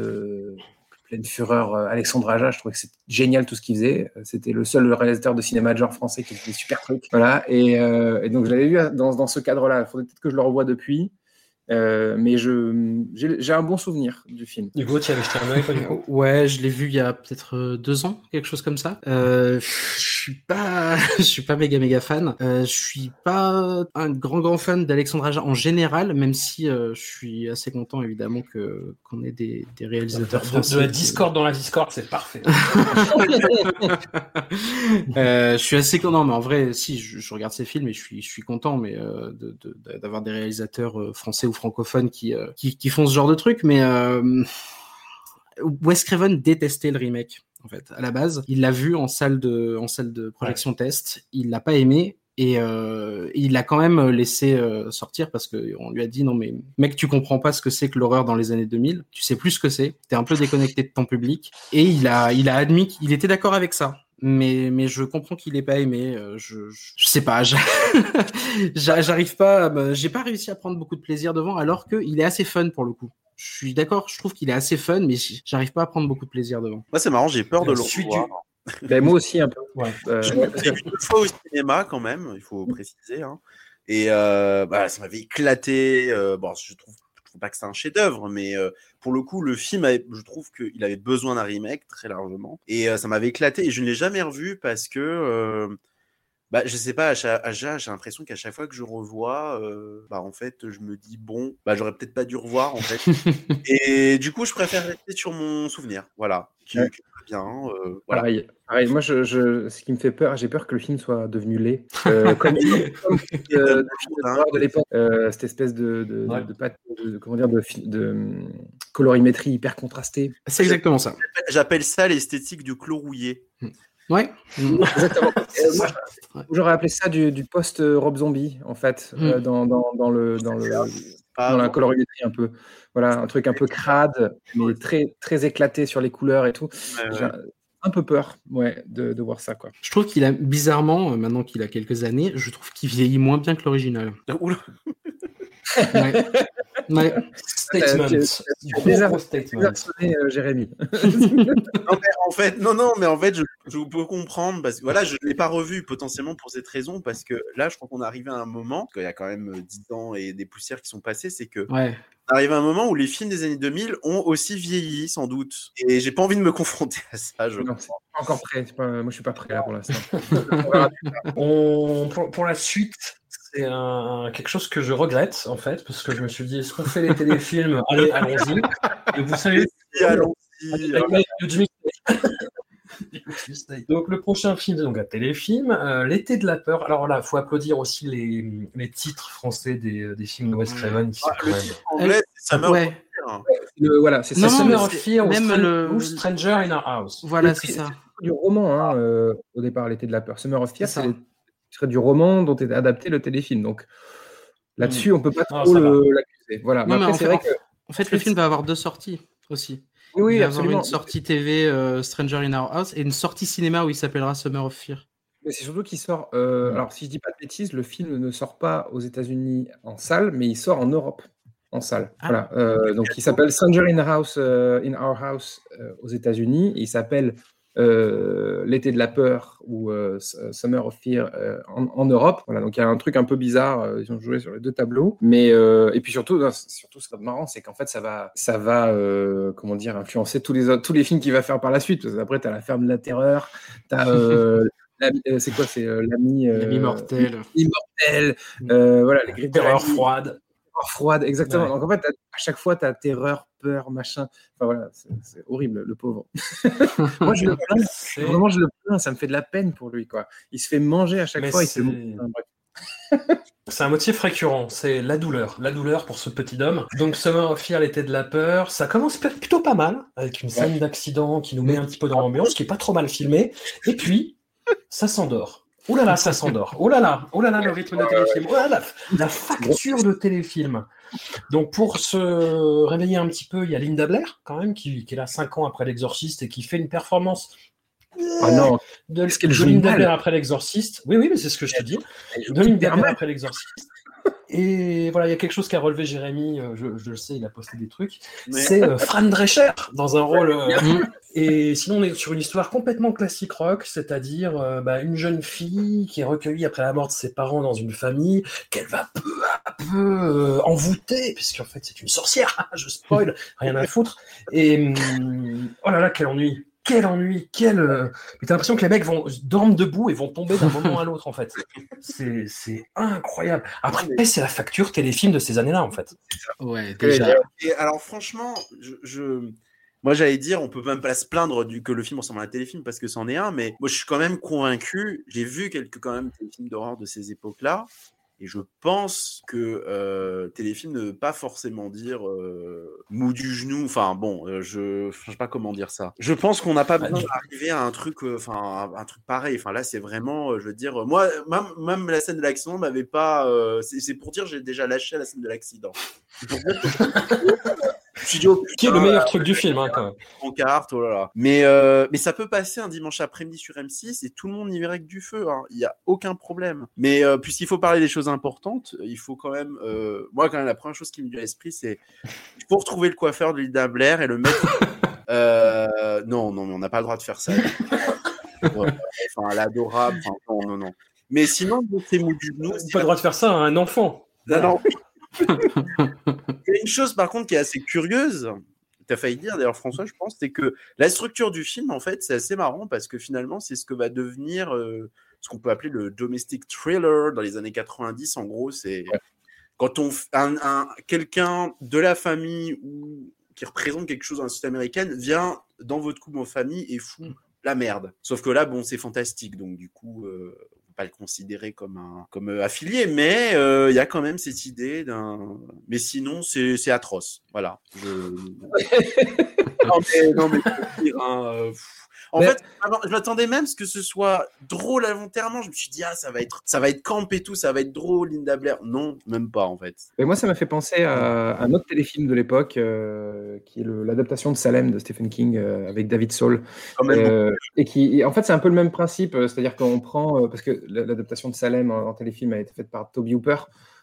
fureur. Alexandre Aja, je trouvais que c'était génial tout ce qu'il faisait. C'était le seul réalisateur de cinéma de genre français qui faisait des super trucs. Voilà. Et, et donc je l'avais vu dans, dans ce cadre-là. Il faudrait peut-être que je le revoie depuis. Euh, mais je j'ai un bon souvenir du film. Du coup, tu avais jeté un œil, Ouais, je l'ai vu il y a peut-être euh, deux ans, quelque chose comme ça. Euh, je suis pas, je suis pas méga méga fan. Euh, je suis pas un grand grand fan d'Alexandre Aja en général, même si euh, je suis assez content évidemment que qu'on ait des, des réalisateurs de, français. De la Discord dans la Discord, c'est parfait. je suis assez content, mais en vrai, si je, je, regarde ces films et je suis je suis content, mais d'avoir de, des réalisateurs français ou francophones qui, euh, qui, qui, font ce genre de truc, mais euh, Wes Craven détestait le remake. En fait, à la base, il l'a vu en salle de, en salle de projection test, il l'a pas aimé, et euh, il l'a quand même laissé euh, sortir parce que on lui a dit non mais mec tu comprends pas ce que c'est que l'horreur dans les années 2000 tu sais plus ce que c'est. T'es un peu déconnecté de ton public. Et il a il a admis qu'il était d'accord avec ça mais mais je comprends qu'il ait pas aimé. Euh, je, je, sais pas, j'arrive pas, j'ai pas réussi à prendre beaucoup de plaisir devant, alors qu'il est assez fun pour le coup. Je suis d'accord, je trouve qu'il est assez fun, mais j'arrive pas à prendre beaucoup de plaisir devant. Moi, c'est marrant, j'ai peur de le revoir. Ben, moi aussi un peu. Ouais. Euh, j'ai vu une fois au cinéma quand même, il faut préciser. Hein. Et euh, bah, ça m'avait éclaté. Euh, bon, je trouve pas que c'est un chef-d'œuvre, mais euh, pour le coup, le film, je trouve qu'il avait besoin d'un remake très largement. Et ça m'avait éclaté. Et je ne l'ai jamais revu parce que bah, je sais pas, à j'ai l'impression qu'à chaque fois que je revois, euh, bah, en fait, je me dis, bon, bah, j'aurais peut-être pas dû revoir, en fait. et du coup, je préfère rester sur mon souvenir, voilà. Qui, ouais. bien, euh, voilà. Pareil, pareil, moi, je, je, ce qui me fait peur, j'ai peur que le film soit devenu laid. Euh, comme, comme euh, de l'époque, euh, cette espèce de, de, ouais. de, de, de, comment dire, de, de, colorimétrie hyper contrastée. C'est exactement ça. J'appelle ça l'esthétique du chlore rouillé. Ouais. Exactement. moi, j'aurais appelé ça du, du post-Rob Zombie, en fait, mm. euh, dans, dans, dans, le, dans, le, ah, dans la colorimétrie un peu. Voilà, un truc un peu crade, mais très, très éclaté sur les couleurs et tout. Ouais, ouais. Un peu peur ouais, de, de, voir ça. Quoi. Je trouve qu'il a, bizarrement, euh, maintenant qu'il a quelques années, je trouve qu'il vieillit moins bien que l'original. Oula ouais. Ouais. Statement. Euh, euh, Jérémy. non, mais en fait, non, non, mais en fait, je, je peux comprendre parce que voilà, je ne l'ai pas revu potentiellement pour cette raison parce que là, je crois qu'on est arrivé à un moment, qu'il y a quand même 10 ans et des poussières qui sont passées, c'est que ouais. on arrive à un moment où les films des années 2000 ont aussi vieilli, sans doute. Et j'ai pas envie de me confronter à ça. Je non, pas encore prêt. Pas, moi, je suis pas prêt là pour l'instant. on, pour, pour la suite, c'est un, quelque chose que je regrette en fait, parce que je me suis dit, est-ce qu'on fait les téléfilms? Allez, allons-y. Et vous savez, allons-y. Donc le prochain film, donc un téléfilm, euh, L'été de la peur. Alors là, il faut applaudir aussi les, les titres français des, des films de Wes Craven. Qui ah, le titre anglais, c'est Summer ouais. of Fear. Le, voilà, c'est ça. Summer of Fear même ou, le... ou Stranger in Our House. Voilà, c'est ça. Du roman, hein, euh, au départ, L'été de la peur. Summer of Fear, c'est serait du roman dont est adapté le téléfilm. Donc là-dessus, on peut pas trop l'accuser. Voilà. Non, mais, mais après, en, fait, que... en fait, le film va avoir deux sorties aussi. Oui, oui il va absolument. avoir une sortie TV euh, Stranger in Our House et une sortie cinéma où il s'appellera Summer of Fear. Mais c'est surtout qu'il sort. Euh, alors, si je dis pas de bêtises, le film ne sort pas aux États-Unis en salle, mais il sort en Europe en salle. Ah. Voilà. Euh, donc, il s'appelle Stranger in, House, in Our House aux États-Unis. Il s'appelle euh, l'été de la peur ou euh, Summer of Fear euh, en, en, Europe. Voilà, donc il y a un truc un peu bizarre. euh, ils ont joué sur les deux tableaux, mais et puis surtout, surtout ce qui est marrant, c'est qu'en fait ça va, ça va, comment dire, influencer tous les tous les films qu'il va faire par la suite. Parce qu'après, t'as la ferme de la terreur, t'as c'est quoi, c'est l'ami, l'ami mortel, immortel, voilà, les griffes terreur froide froide, exactement. Ouais. Donc en fait, à chaque fois, tu as terreur, peur, machin. Enfin voilà, c'est horrible, le pauvre. Moi, je le plains. Vraiment, je le plains. Ça me fait de la peine pour lui, quoi. Il se fait manger à chaque Mais fois. Il se c'est un motif récurrent, c'est la douleur, la douleur pour ce petit homme. Donc Summer of Fear, l'été de la peur, ça commence plutôt pas mal, avec une scène ouais. d'accident qui nous met un petit peu dans l'ambiance, qui est pas trop mal filmée, et puis ça s'endort. Oh là là, ça s'endort. Oh là là, oh là là, le rythme de téléfilm. Oh là là, la facture de téléfilm. Donc pour se réveiller un petit peu, il y a Linda Blair quand même qui, qui est là 5 ans après l'exorciste et qui fait une performance Oh non, de, de Linda Blair après l'exorciste. Oui, oui, mais c'est ce que je te dis. De Linda Blair après l'exorciste. Et voilà, il y a quelque chose qu'a relevé Jérémy, je, je, le sais, il a posté des trucs. Mais... C'est euh, Fran Drescher dans un rôle. Euh, et sinon, on est sur une histoire complètement classique rock, c'est-à-dire euh, bah, une jeune fille qui est recueillie après la mort de ses parents dans une famille, qu'elle va peu à peu euh, envoûter, puisqu'en fait c'est une sorcière, je spoil, rien à foutre. Et hum, oh là là, quel ennui! Quel ennui, quel. Euh... Mais t'as l'impression que les mecs vont dorment debout et vont tomber d'un moment à l'autre en fait. C'est, c'est incroyable. Après, c'est la facture téléfilm de ces années-là en fait. Ouais, déjà. Et, et alors franchement, je, je... moi j'allais dire, on peut même pas se plaindre du que le film ressemble à un téléfilm parce que c'en est un, mais moi je suis quand même convaincu. J'ai vu quelques quand même téléfilms d'horreur de ces époques-là. Et je pense que euh, téléfilm ne veut pas forcément dire euh, mou du genou. Enfin bon, euh, je ne sais pas comment dire ça. Je pense qu'on n'a pas besoin d'arriver à un truc, enfin un, un, truc pareil. Enfin là, c'est vraiment, je veux dire, moi, même, même la scène de l'accident m'avait pas. c'est pour dire, j'ai déjà lâché la scène de l'accident. C'est pour dire que Studio, qui est le meilleur truc du film, hein, quand même. En carte, oh là là. Mais, euh, mais ça peut passer un dimanche après-midi sur M6 et tout le monde n'y verrait que du feu. Hein. Il n'y a aucun problème. Mais euh, puisqu'il faut parler des choses importantes, il faut quand même. Euh, moi, quand même, la première chose qui me vient à l'esprit, c'est il faut retrouver le coiffeur de Linda Blair et le mettre. non, non, mais on n'a pas le droit de faire ça. enfin, elle est adorable. Enfin, non, non, non. Mais sinon, c'est mou du genou. On n'a pas le droit de faire ça à un enfant. Non, non. Il y a une chose par contre qui est assez curieuse, tu as failli dire d'ailleurs François, je pense, c'est que la structure du film, en fait, c'est assez marrant parce que finalement, c'est ce que va devenir euh, ce qu'on peut appeler le domestic thriller dans les années 90. En gros, c'est quand on un, un quelqu'un de la famille ou qui représente quelque chose dans la société américaine vient dans votre couple en famille et fout la merde. Sauf que là, bon, c'est fantastique, donc du coup, euh, pas le considérer comme un comme euh, affilié, mais euh, il y a quand même cette idée d'un. Mais sinon, c'est c'est atroce. Voilà. Je... non mais non mais faut dire, hein, euh, pff. En Mais- fait, avant, je m'attendais même à ce que ce soit drôle involontairement. Je me suis dit, ah, ça va être, ça va être camp et tout, ça va être drôle, Linda Blair. Non, même pas, en fait. Et moi, ça m'a fait penser à un autre téléfilm de l'époque, euh, qui est l'adaptation de Salem de Stephen King euh, avec David même. Euh, et qui, et en fait, c'est un peu le même principe, c'est-à-dire qu'on prend, parce que la- l'adaptation de Salem en, en téléfilm a été faite par Toby Hooper,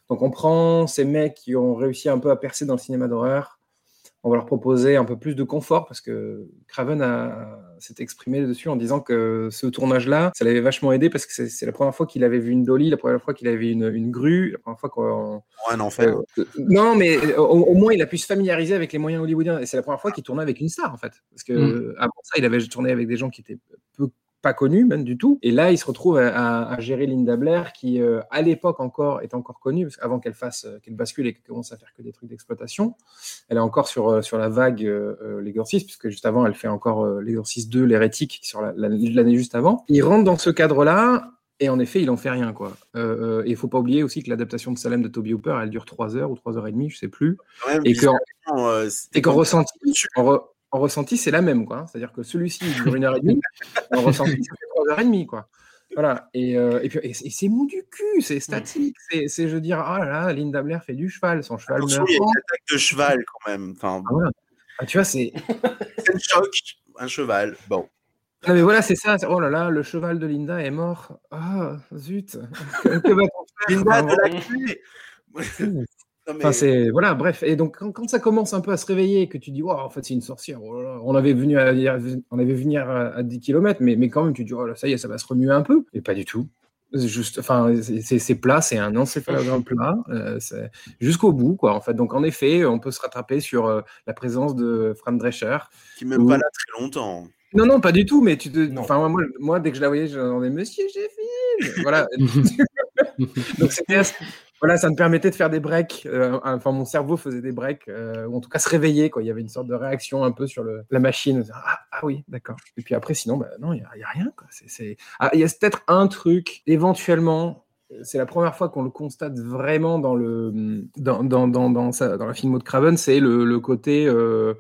donc on prend ces mecs qui ont réussi un peu à percer dans le cinéma d'horreur, on va leur proposer un peu plus de confort, parce que Craven a, s'est exprimé dessus en disant que ce tournage-là, ça l'avait vachement aidé, parce que c'est la première fois qu'il avait vu une dolly, la première fois qu'il avait vu une, une grue, la première fois qu'on un enfer. euh, non, mais euh, au, au moins il a pu se familiariser avec les moyens hollywoodiens. Et c'est la première fois qu'il tournait avec une star, en fait. Parce que Mm. euh, avant ça, il avait tourné avec des gens qui étaient peu pas connus, même du tout. Et là, il se retrouve à, à- à gérer Linda Blair, qui euh, à l'époque encore est encore connue, parce qu'avant qu'elle fasse, euh, qu'elle bascule et qu'elle commence à faire que des trucs d'exploitation, elle est encore sur, euh, sur la vague euh, L'Exorciste, puisque juste avant, elle fait encore euh, L'Exorciste 2, l'hérétique, la- la- l'année juste avant. Il rentre dans ce cadre-là, et en effet, il en fait rien, quoi. Et il faut pas oublier aussi que l'adaptation de Salem de Toby Hooper, elle dure 3 heures ou 3 heures et demie, je sais plus. Et qu'en même- ressenti, en, re- en ressenti, c'est la même, quoi. C'est-à-dire que celui-ci, il dure une heure et demie, en ressenti, ça fait 3 heures et demie, quoi. Voilà. Et, euh, et puis, et c'est et c'est mou du cul, c'est statique. C'est, c'est, je veux dire, ah là là, Linda Blair fait du cheval, son cheval Attention, meurt. il y a une attaque de cheval quand même. Enfin, Ah, voilà. Ah, tu vois, c'est. c'est le choc, un cheval. Bon. Mais voilà, c'est ça. Oh là là, le cheval de Linda est mort. Ah, zut. que que va-t-on faire? Linda Enfin, de la clé. Non, mais- Enfin, c'est voilà, bref. Et donc quand, quand ça commence un peu à se réveiller, que tu dis, wow, en fait, c'est une sorcière. oh là là, on avait venu à, on avait venir à, à 10 km, mais, mais quand même, tu dis, oh là, ça y est, ça va se remuer un peu. Et pas du tout. C'est Juste, enfin, c'est- plat, c'est un encéphalogramme plat, euh, jusqu'au bout, quoi. En fait, donc en effet, on peut se rattraper sur euh, la présence de Fran Drescher. qui même pas là très longtemps. Non, non, pas du tout, mais tu te. Enfin, moi, moi, dès que je la voyais, je demandais Monsieur Sheffield Voilà. Donc, c'était assez- Voilà, ça me permettait de faire des breaks. euh, enfin, mon cerveau faisait des breaks, euh, ou en tout cas se réveiller, quoi. Il y avait une sorte de réaction un peu sur le, la machine. Ah, ah oui, d'accord. Et puis après, sinon, bah, non, il n'y a, rien, quoi. Ah, il y a peut-être un truc, éventuellement. C'est la première fois qu'on le constate vraiment dans, le, dans, dans, dans, dans, la filmo de Craven, c'est le, le côté. euh,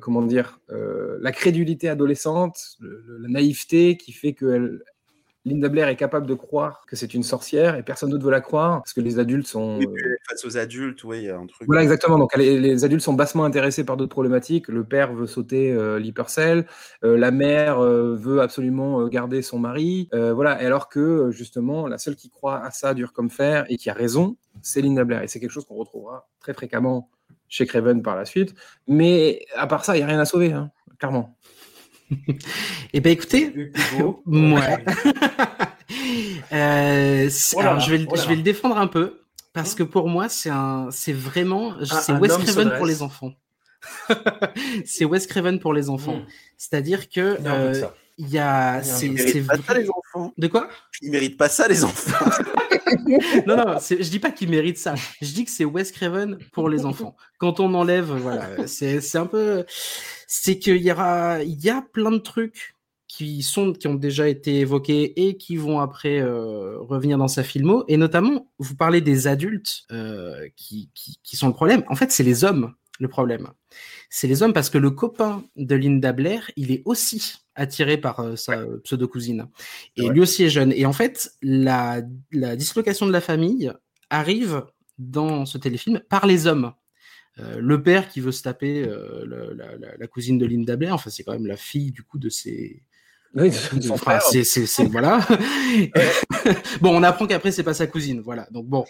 comment dire, la crédulité adolescente, le- le- la naïveté qui fait que elle- Linda Blair est capable de croire que c'est une sorcière et personne d'autre veut la croire parce que les adultes sont. Euh, face aux adultes, oui, il y a un truc. voilà, exactement. Donc, les, les adultes sont bassement intéressés par d'autres problématiques. Le père veut sauter euh, l'hypercell. Euh, la mère euh, veut absolument euh, garder son mari. Voilà. Et alors que, justement, la seule qui croit à ça dur comme fer et qui a raison, c'est Linda Blair. Et c'est quelque chose qu'on retrouvera très fréquemment chez Craven par la suite. Mais à part ça, il n'y a rien à sauver, hein, clairement. Eh ben écoutez, ouais. Euh, Oh alors, je vais, le- oh je vais le défendre un peu parce que pour moi c'est un, c'est vraiment, c'est Wes Craven pour les enfants. c'est Wes Craven pour les enfants. C'est-à-dire que euh. Il y a, Ils méritent pas ça, les enfants. de quoi? Ils méritent pas ça, les enfants. Non, non, je dis pas qu'il mérite ça. Je dis que c'est Wes Craven pour les enfants. Quand on enlève, voilà, c'est c'est un peu, c'est qu'il y aura, il y a plein de trucs qui sont, qui ont déjà été évoqués et qui vont après euh, revenir dans sa filmo. Et notamment, vous parlez des adultes euh, qui, qui, qui sont le problème. En fait, c'est les hommes le problème. C'est les hommes parce que le copain de Linda Blair, il est aussi attiré par euh, sa pseudo-cousine. Et Ouais. lui aussi est jeune. Et en fait, la, la dislocation de la famille arrive dans ce téléfilm par les hommes. Euh, le père qui veut se taper euh, le- la, la- la cousine de Linda Blair, enfin c'est quand même la fille du coup de ses, Oui, son Enfin, frère. c'est, voilà. bon, on apprend qu'après c'est pas sa cousine, voilà. Donc bon,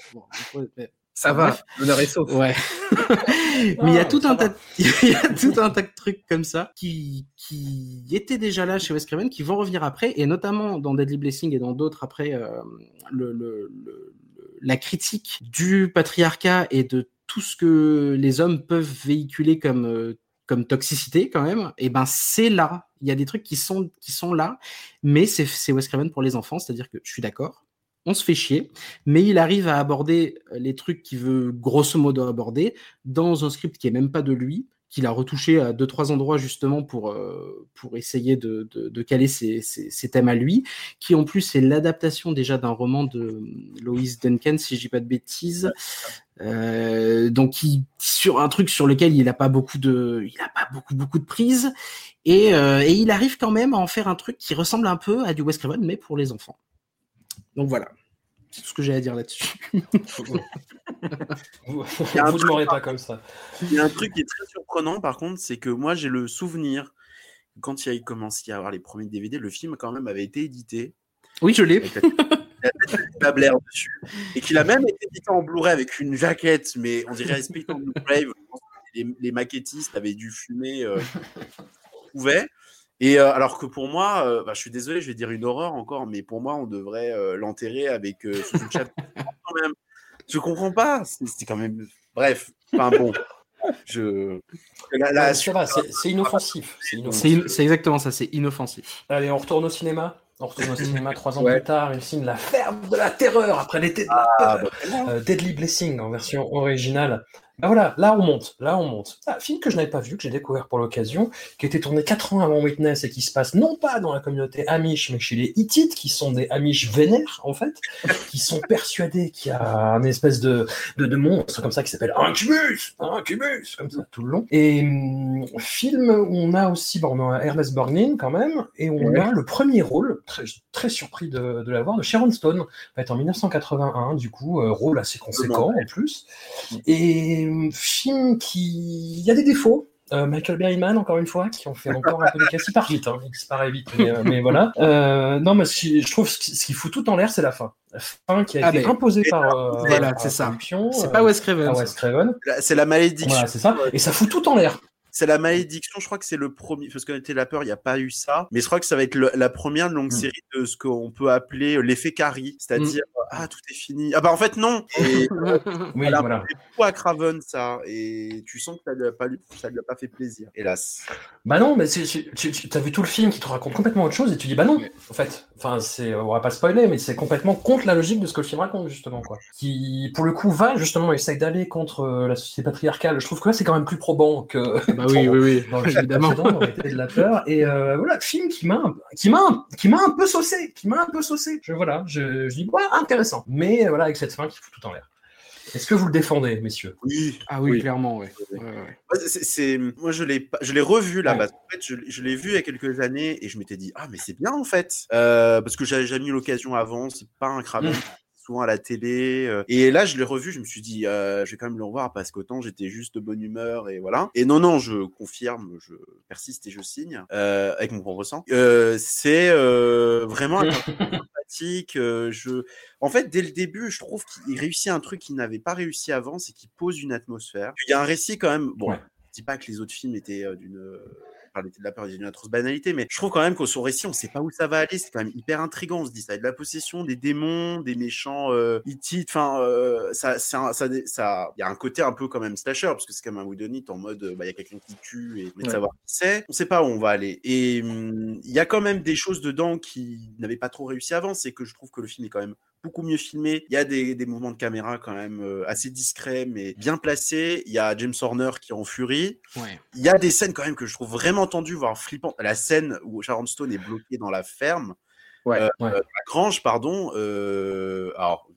Ça va, l'honneur est sauf. ouais. Mais il y a tout un tas, de- il y a tout un tas de trucs comme ça qui qui étaient déjà là chez Wes Craven, qui vont revenir après, et notamment dans Deadly Blessing et dans d'autres après, euh, le, le, le- le- la critique du patriarcat et de tout ce que les hommes peuvent véhiculer comme, euh, comme toxicité quand même, et ben c'est là. Il y a des trucs qui sont, qui sont là, mais c'est Wes Craven pour les enfants, c'est-à-dire que je suis d'accord, on se fait chier, mais il arrive à aborder les trucs qu'il veut grosso modo aborder dans un script qui est même pas de lui, qu'il a retouché à deux trois endroits justement pour euh, pour essayer de, de, caler ses, ses, thèmes à lui, qui en plus est l'adaptation déjà d'un roman de Lois Duncan si je dis pas de bêtises, euh, donc qui, sur un truc sur lequel il n'a pas beaucoup de il a pas beaucoup beaucoup de prise et, euh, et il arrive quand même à en faire un truc qui ressemble un peu à du Wes Craven mais pour les enfants. Donc voilà. C'est tout ce que j'ai à dire là-dessus. vous ne m'aurez pas comme ça. Il y a un truc qui est très surprenant, par contre, c'est que moi, j'ai le souvenir, quand il a commencé à avoir les premiers DVD, le film, quand même, avait été édité. Oui, je l'ai. La Blair dessus. Et qu'il a même été édité en Blu-ray avec une jaquette, mais on dirait on Blu-ray. Les, les, maquettistes avaient dû fumer. Euh, pouvait. Et euh, alors que pour moi, euh, bah, je suis désolé, je vais dire une horreur encore, mais pour moi, on devrait euh, l'enterrer avec sous une chape. quand même. Je comprends pas. C'est quand même. Bref. Enfin bon. Je. c'est inoffensif. C'est exactement ça, c'est inoffensif. Allez, on retourne au cinéma. On retourne au cinéma trois ans plus tard, il signe La ferme de la terreur après l'été de la ah, peur. Bah, Deadly Blessing en version originale. Ben voilà, là on monte, là on monte. Un film que je n'avais pas vu, que j'ai découvert pour l'occasion, qui était tourné 4 ans avant Witness et qui se passe non pas dans la communauté Amish, mais chez les Hittites, qui sont des Amish vénères en fait, qui sont persuadés qu'il y a un espèce de, de, de monstre comme ça qui s'appelle Incubus, Incubus, comme ça tout le long. Et hum, film où on a aussi, bon, on a Ernest Borgnine quand même, et on a le premier rôle, très, très surpris de, de l'avoir, de Sharon Stone, en 1981, du coup, euh, rôle assez conséquent en plus. Et film qui. Il y a des défauts. Euh, Michael Berryman, encore une fois, qui ont fait encore un peu de casse. Il part vite, hein. il disparaît vite, mais, euh, voilà. Euh, non, mais je trouve ce qui, fout tout en l'air, c'est la fin. La fin qui a ah, été imposée par. voilà, c'est ça. C'est pas Wes Craven. C'est la malédiction. Voilà, c'est ça. Et ça fout tout en l'air c'est la malédiction. Je crois que c'est le premier, parce qu'on était la peur, il n'y a pas eu ça. Mais je crois que ça va être la première longue hmm. série de ce qu'on peut appeler euh, l'effet Carrie, c'est-à-dire hmm. ah tout est fini. Ah bah en fait non. Et, oui, voilà. à Craven ça, et tu sens que ça lui a pas, ça lui a pas fait plaisir, hélas. Bah non, mais tu, as vu tout le film qui te raconte complètement autre chose et tu dis bah non, en fait. Enfin c'est, on va pas spoiler, mais c'est complètement contre la logique de ce que le film raconte justement quoi. Qui pour le coup va justement essaye d'aller contre euh, la société patriarcale. Je trouve que là c'est quand même plus probant que. Bah oui, oui, oui, dans le évidemment. de la peur. Et euh, voilà, film qui m'a, qui m'a, qui m'a un peu saucé, qui m'a un peu saucé. Je voilà, je, je dis ouais, intéressant. Mais voilà, avec cette fin qui fout tout en l'air. Est-ce que vous le défendez, messieurs? Oui. Ah oui, clairement, oui. C'est, moi, je l'ai, je l'ai revu là. Parce en fait, je, je l'ai vu il y a quelques années et je m'étais dit ah mais c'est bien en fait euh, parce que j'avais jamais eu l'occasion avant. C'est pas un crabe à la télé. Euh. Et là, je l'ai revu, je me suis dit, euh, je vais quand même le revoir parce qu'autant j'étais juste de bonne humeur et voilà. Et non, non, je confirme, je persiste et je signe euh, avec mon propre sang. c'est vraiment sympathique. je... En fait, dès le début, je trouve qu'il réussit un truc qu'il n'avait pas réussi avant, c'est qu'il pose une atmosphère. Il y a un récit quand même. Bon, je dis pas que les autres films étaient d'une parler de la peur d'une atroce banalité, mais je trouve quand même qu'au son récit, on sait pas où ça va aller. C'est quand même hyper intriguant. On se dit, ça a de la possession, des démons, des méchants euh, Enfin, euh, ça, ça, ça, il y a un côté un peu quand même slasher, parce que c'est quand même un Whodunit en mode, bah, il y a quelqu'un qui tue et de savoir qui c'est. On sait pas où on va aller. Et hum, il y a quand même des choses dedans qui n'avaient pas trop réussi avant. C'est que je trouve que le film est quand même beaucoup mieux filmé. Il y a des, des mouvements de caméra quand même euh, assez discrets, mais bien placés. Il y a James Horner qui est en furie. Il y a des scènes quand même que je trouve vraiment tendues, voire flippantes. La scène où Sharon Stone est bloquée dans la ferme. Ouais, euh, la grange, pardon. Euh, alors,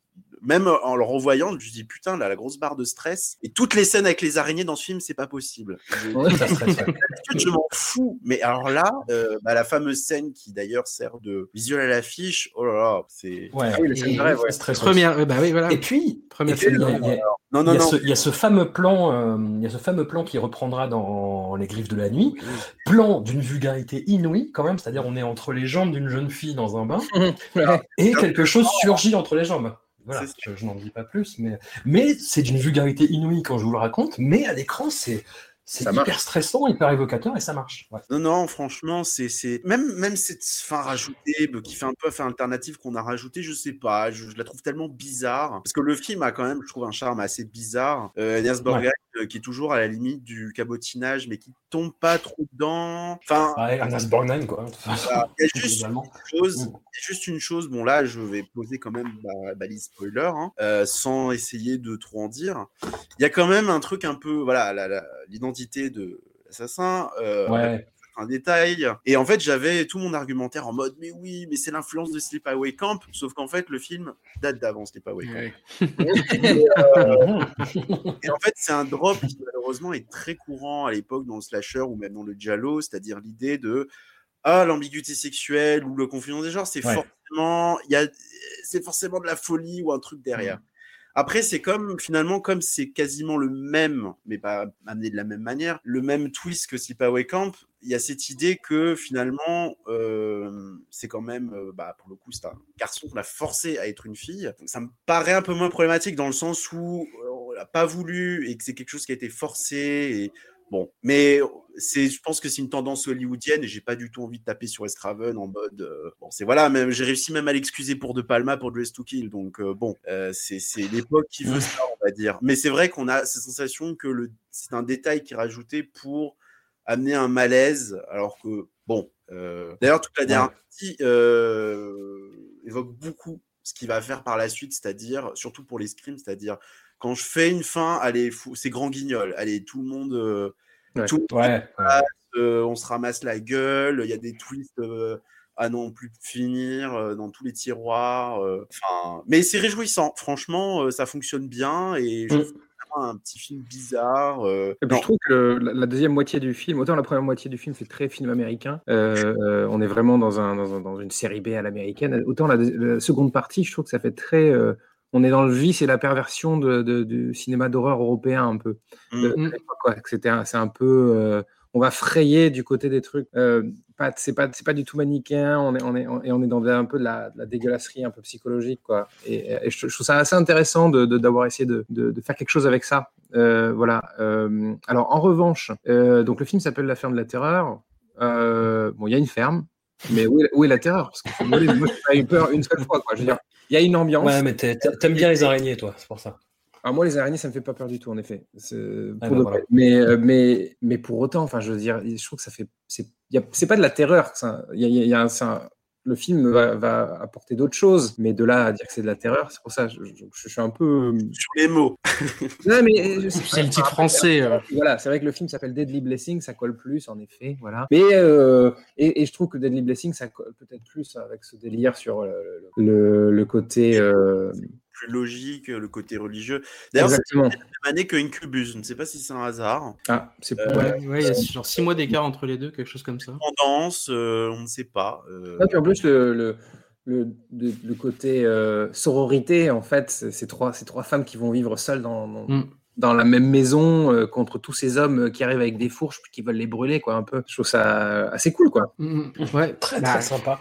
même en le revoyant, je me dis putain, là, la grosse barre de stress. Et toutes les scènes avec les araignées dans ce film, c'est pas possible. Je, m'en fous? Mais alors là, euh, bah, la fameuse scène qui d'ailleurs sert de visuel à l'affiche, oh là là, c'est. Ouais, Première, bah oui, voilà. Et puis, première scène, non, non, il, y a ce, fameux plan, euh, il y a ce fameux plan qui reprendra dans Les Griffes de la Nuit. Plan d'une vulgarité inouïe, quand même, c'est-à-dire on est entre les jambes d'une jeune fille dans un bain et quelque chose surgit entre les jambes. Voilà, je, n'en dis pas plus, mais, mais c'est d'une vulgarité inouïe quand je vous le raconte, mais à l'écran, c'est C'est hyper stressant, hyper évocateur et ça marche. Non, non, franchement, c'est même même cette fin rajoutée bah, qui fait un peu fin alternative qu'on a rajoutée, je sais pas, je, la trouve tellement bizarre. Parce que le film a quand même, je trouve, un charme assez bizarre. Euh, euh, qui est toujours à la limite du cabotinage, mais qui tombe pas trop dedans. Enfin, ouais, un Asborgman, quoi. Il y a juste une chose. Mm. juste une chose. Bon, là, je vais poser quand même ma balise spoiler, hein, euh, sans essayer de trop en dire. Il y a quand même un truc un peu, voilà, l'identité de l'assassin. Euh, ouais un détail. Et en fait, j'avais tout mon argumentaire en mode, mais oui, mais c'est l'influence de Sleepaway Camp. Sauf qu'en fait, le film date d'avant Sleepaway Camp. et, euh, et, en fait, c'est un drop qui malheureusement est très courant à l'époque dans le slasher ou même dans le giallo, c'est-à-dire l'idée de ah l'ambiguïté sexuelle ou le confusion des genres, c'est forcément il y a c'est forcément de la folie ou un truc derrière. Mm. Après, c'est comme finalement, comme c'est quasiment le même, mais pas amené de la même manière, le même twist que Sleepaway Camp. Il y a cette idée que finalement, euh, c'est quand même, euh, bah, pour le coup, c'est un garçon qu'on a forcé à être une fille. Donc, ça me paraît un peu moins problématique dans le sens où euh, on l'a pas voulu et que c'est quelque chose qui a été forcé. Et Bon, mais c'est, je pense que c'est une tendance hollywoodienne et j'ai pas du tout envie de taper sur Estraven en mode. Euh, bon, c'est voilà, même j'ai réussi même à l'excuser pour De Palma pour Dress to Kill, donc bon, c'est, c'est l'époque qui veut ça, on va dire. Mais c'est vrai qu'on a cette sensation que le, c'est un détail qui est rajouté pour amener un malaise, alors que bon. D'ailleurs, toute la dernière partie évoque beaucoup ce qu'il va faire par la suite, c'est-à-dire surtout pour les scrims, c'est-à-dire quand je fais une fin, allez, c'est grand guignol. Allez, tout le monde, euh, tout euh, on se ramasse la gueule. Il y a des twists euh, à non plus finir dans tous les tiroirs. Enfin, mais c'est réjouissant. Franchement, ça fonctionne bien et je mm. Un petit film bizarre. je trouve que la, deuxième moitié du film, autant la première moitié du film fait très film américain, on est vraiment dans, un, dans, une série B à l'américaine, autant la, la, seconde partie, je trouve que ça fait très on est dans le vice et la perversion de, du cinéma d'horreur européen un peu. Mm. C'est un peu, euh, on va frayer du côté des trucs. Euh, pas, c'est pas, c'est pas du tout manichéen. On est, on est, et on est dans un peu de la, dégueulasserie un peu psychologique, quoi. Et, je, trouve ça assez intéressant de, d'avoir essayé de, de, faire quelque chose avec ça. Euh, voilà. alors en revanche, donc le film s'appelle La ferme de la terreur. bon, il y a une ferme. Mais où est, la terreur? Parce que moi, j'ai eu peur une seule fois. Quoi. Je veux dire, il y a une ambiance. Ouais, mais t'aimes bien les araignées, toi, c'est pour ça. Alors moi, les araignées, ça me fait pas peur du tout, en effet. Bah mais, euh, mais, mais pour autant, enfin, je veux dire, je trouve que ça fait. C'est pas de la terreur. Il y a, y a un, le film va, apporter d'autres choses, mais de là à dire que c'est de la terreur, c'est pour ça, je, je, suis un peu. Euh, Sur les mots. mais euh, c'est le titre français. Euh. Voilà, c'est vrai que le film s'appelle Deadly Blessing, ça colle plus, en effet, voilà. Mais et, je trouve que Deadly Blessing, ça colle peut-être plus avec ce délire sur le, le côté logique, le côté religieux. D'ailleurs, c'est la même année que Incubus. Je ne sais pas si c'est un hasard. Ah, c'est euh, ouais, il y a genre six mois d'écart entre les deux, quelque chose comme ça. Tendance, euh, on ne sait pas. Euh... puis en plus, le, le, le, côté euh, sororité, en fait, c'est trois, trois femmes qui vont vivre seules dans, mm. Dans, la même maison contre tous ces hommes qui arrivent avec des fourches qui veulent les brûler, quoi, un peu. Je trouve ça assez cool, quoi. Mm, mm. Ouais, très, très bah, sympa.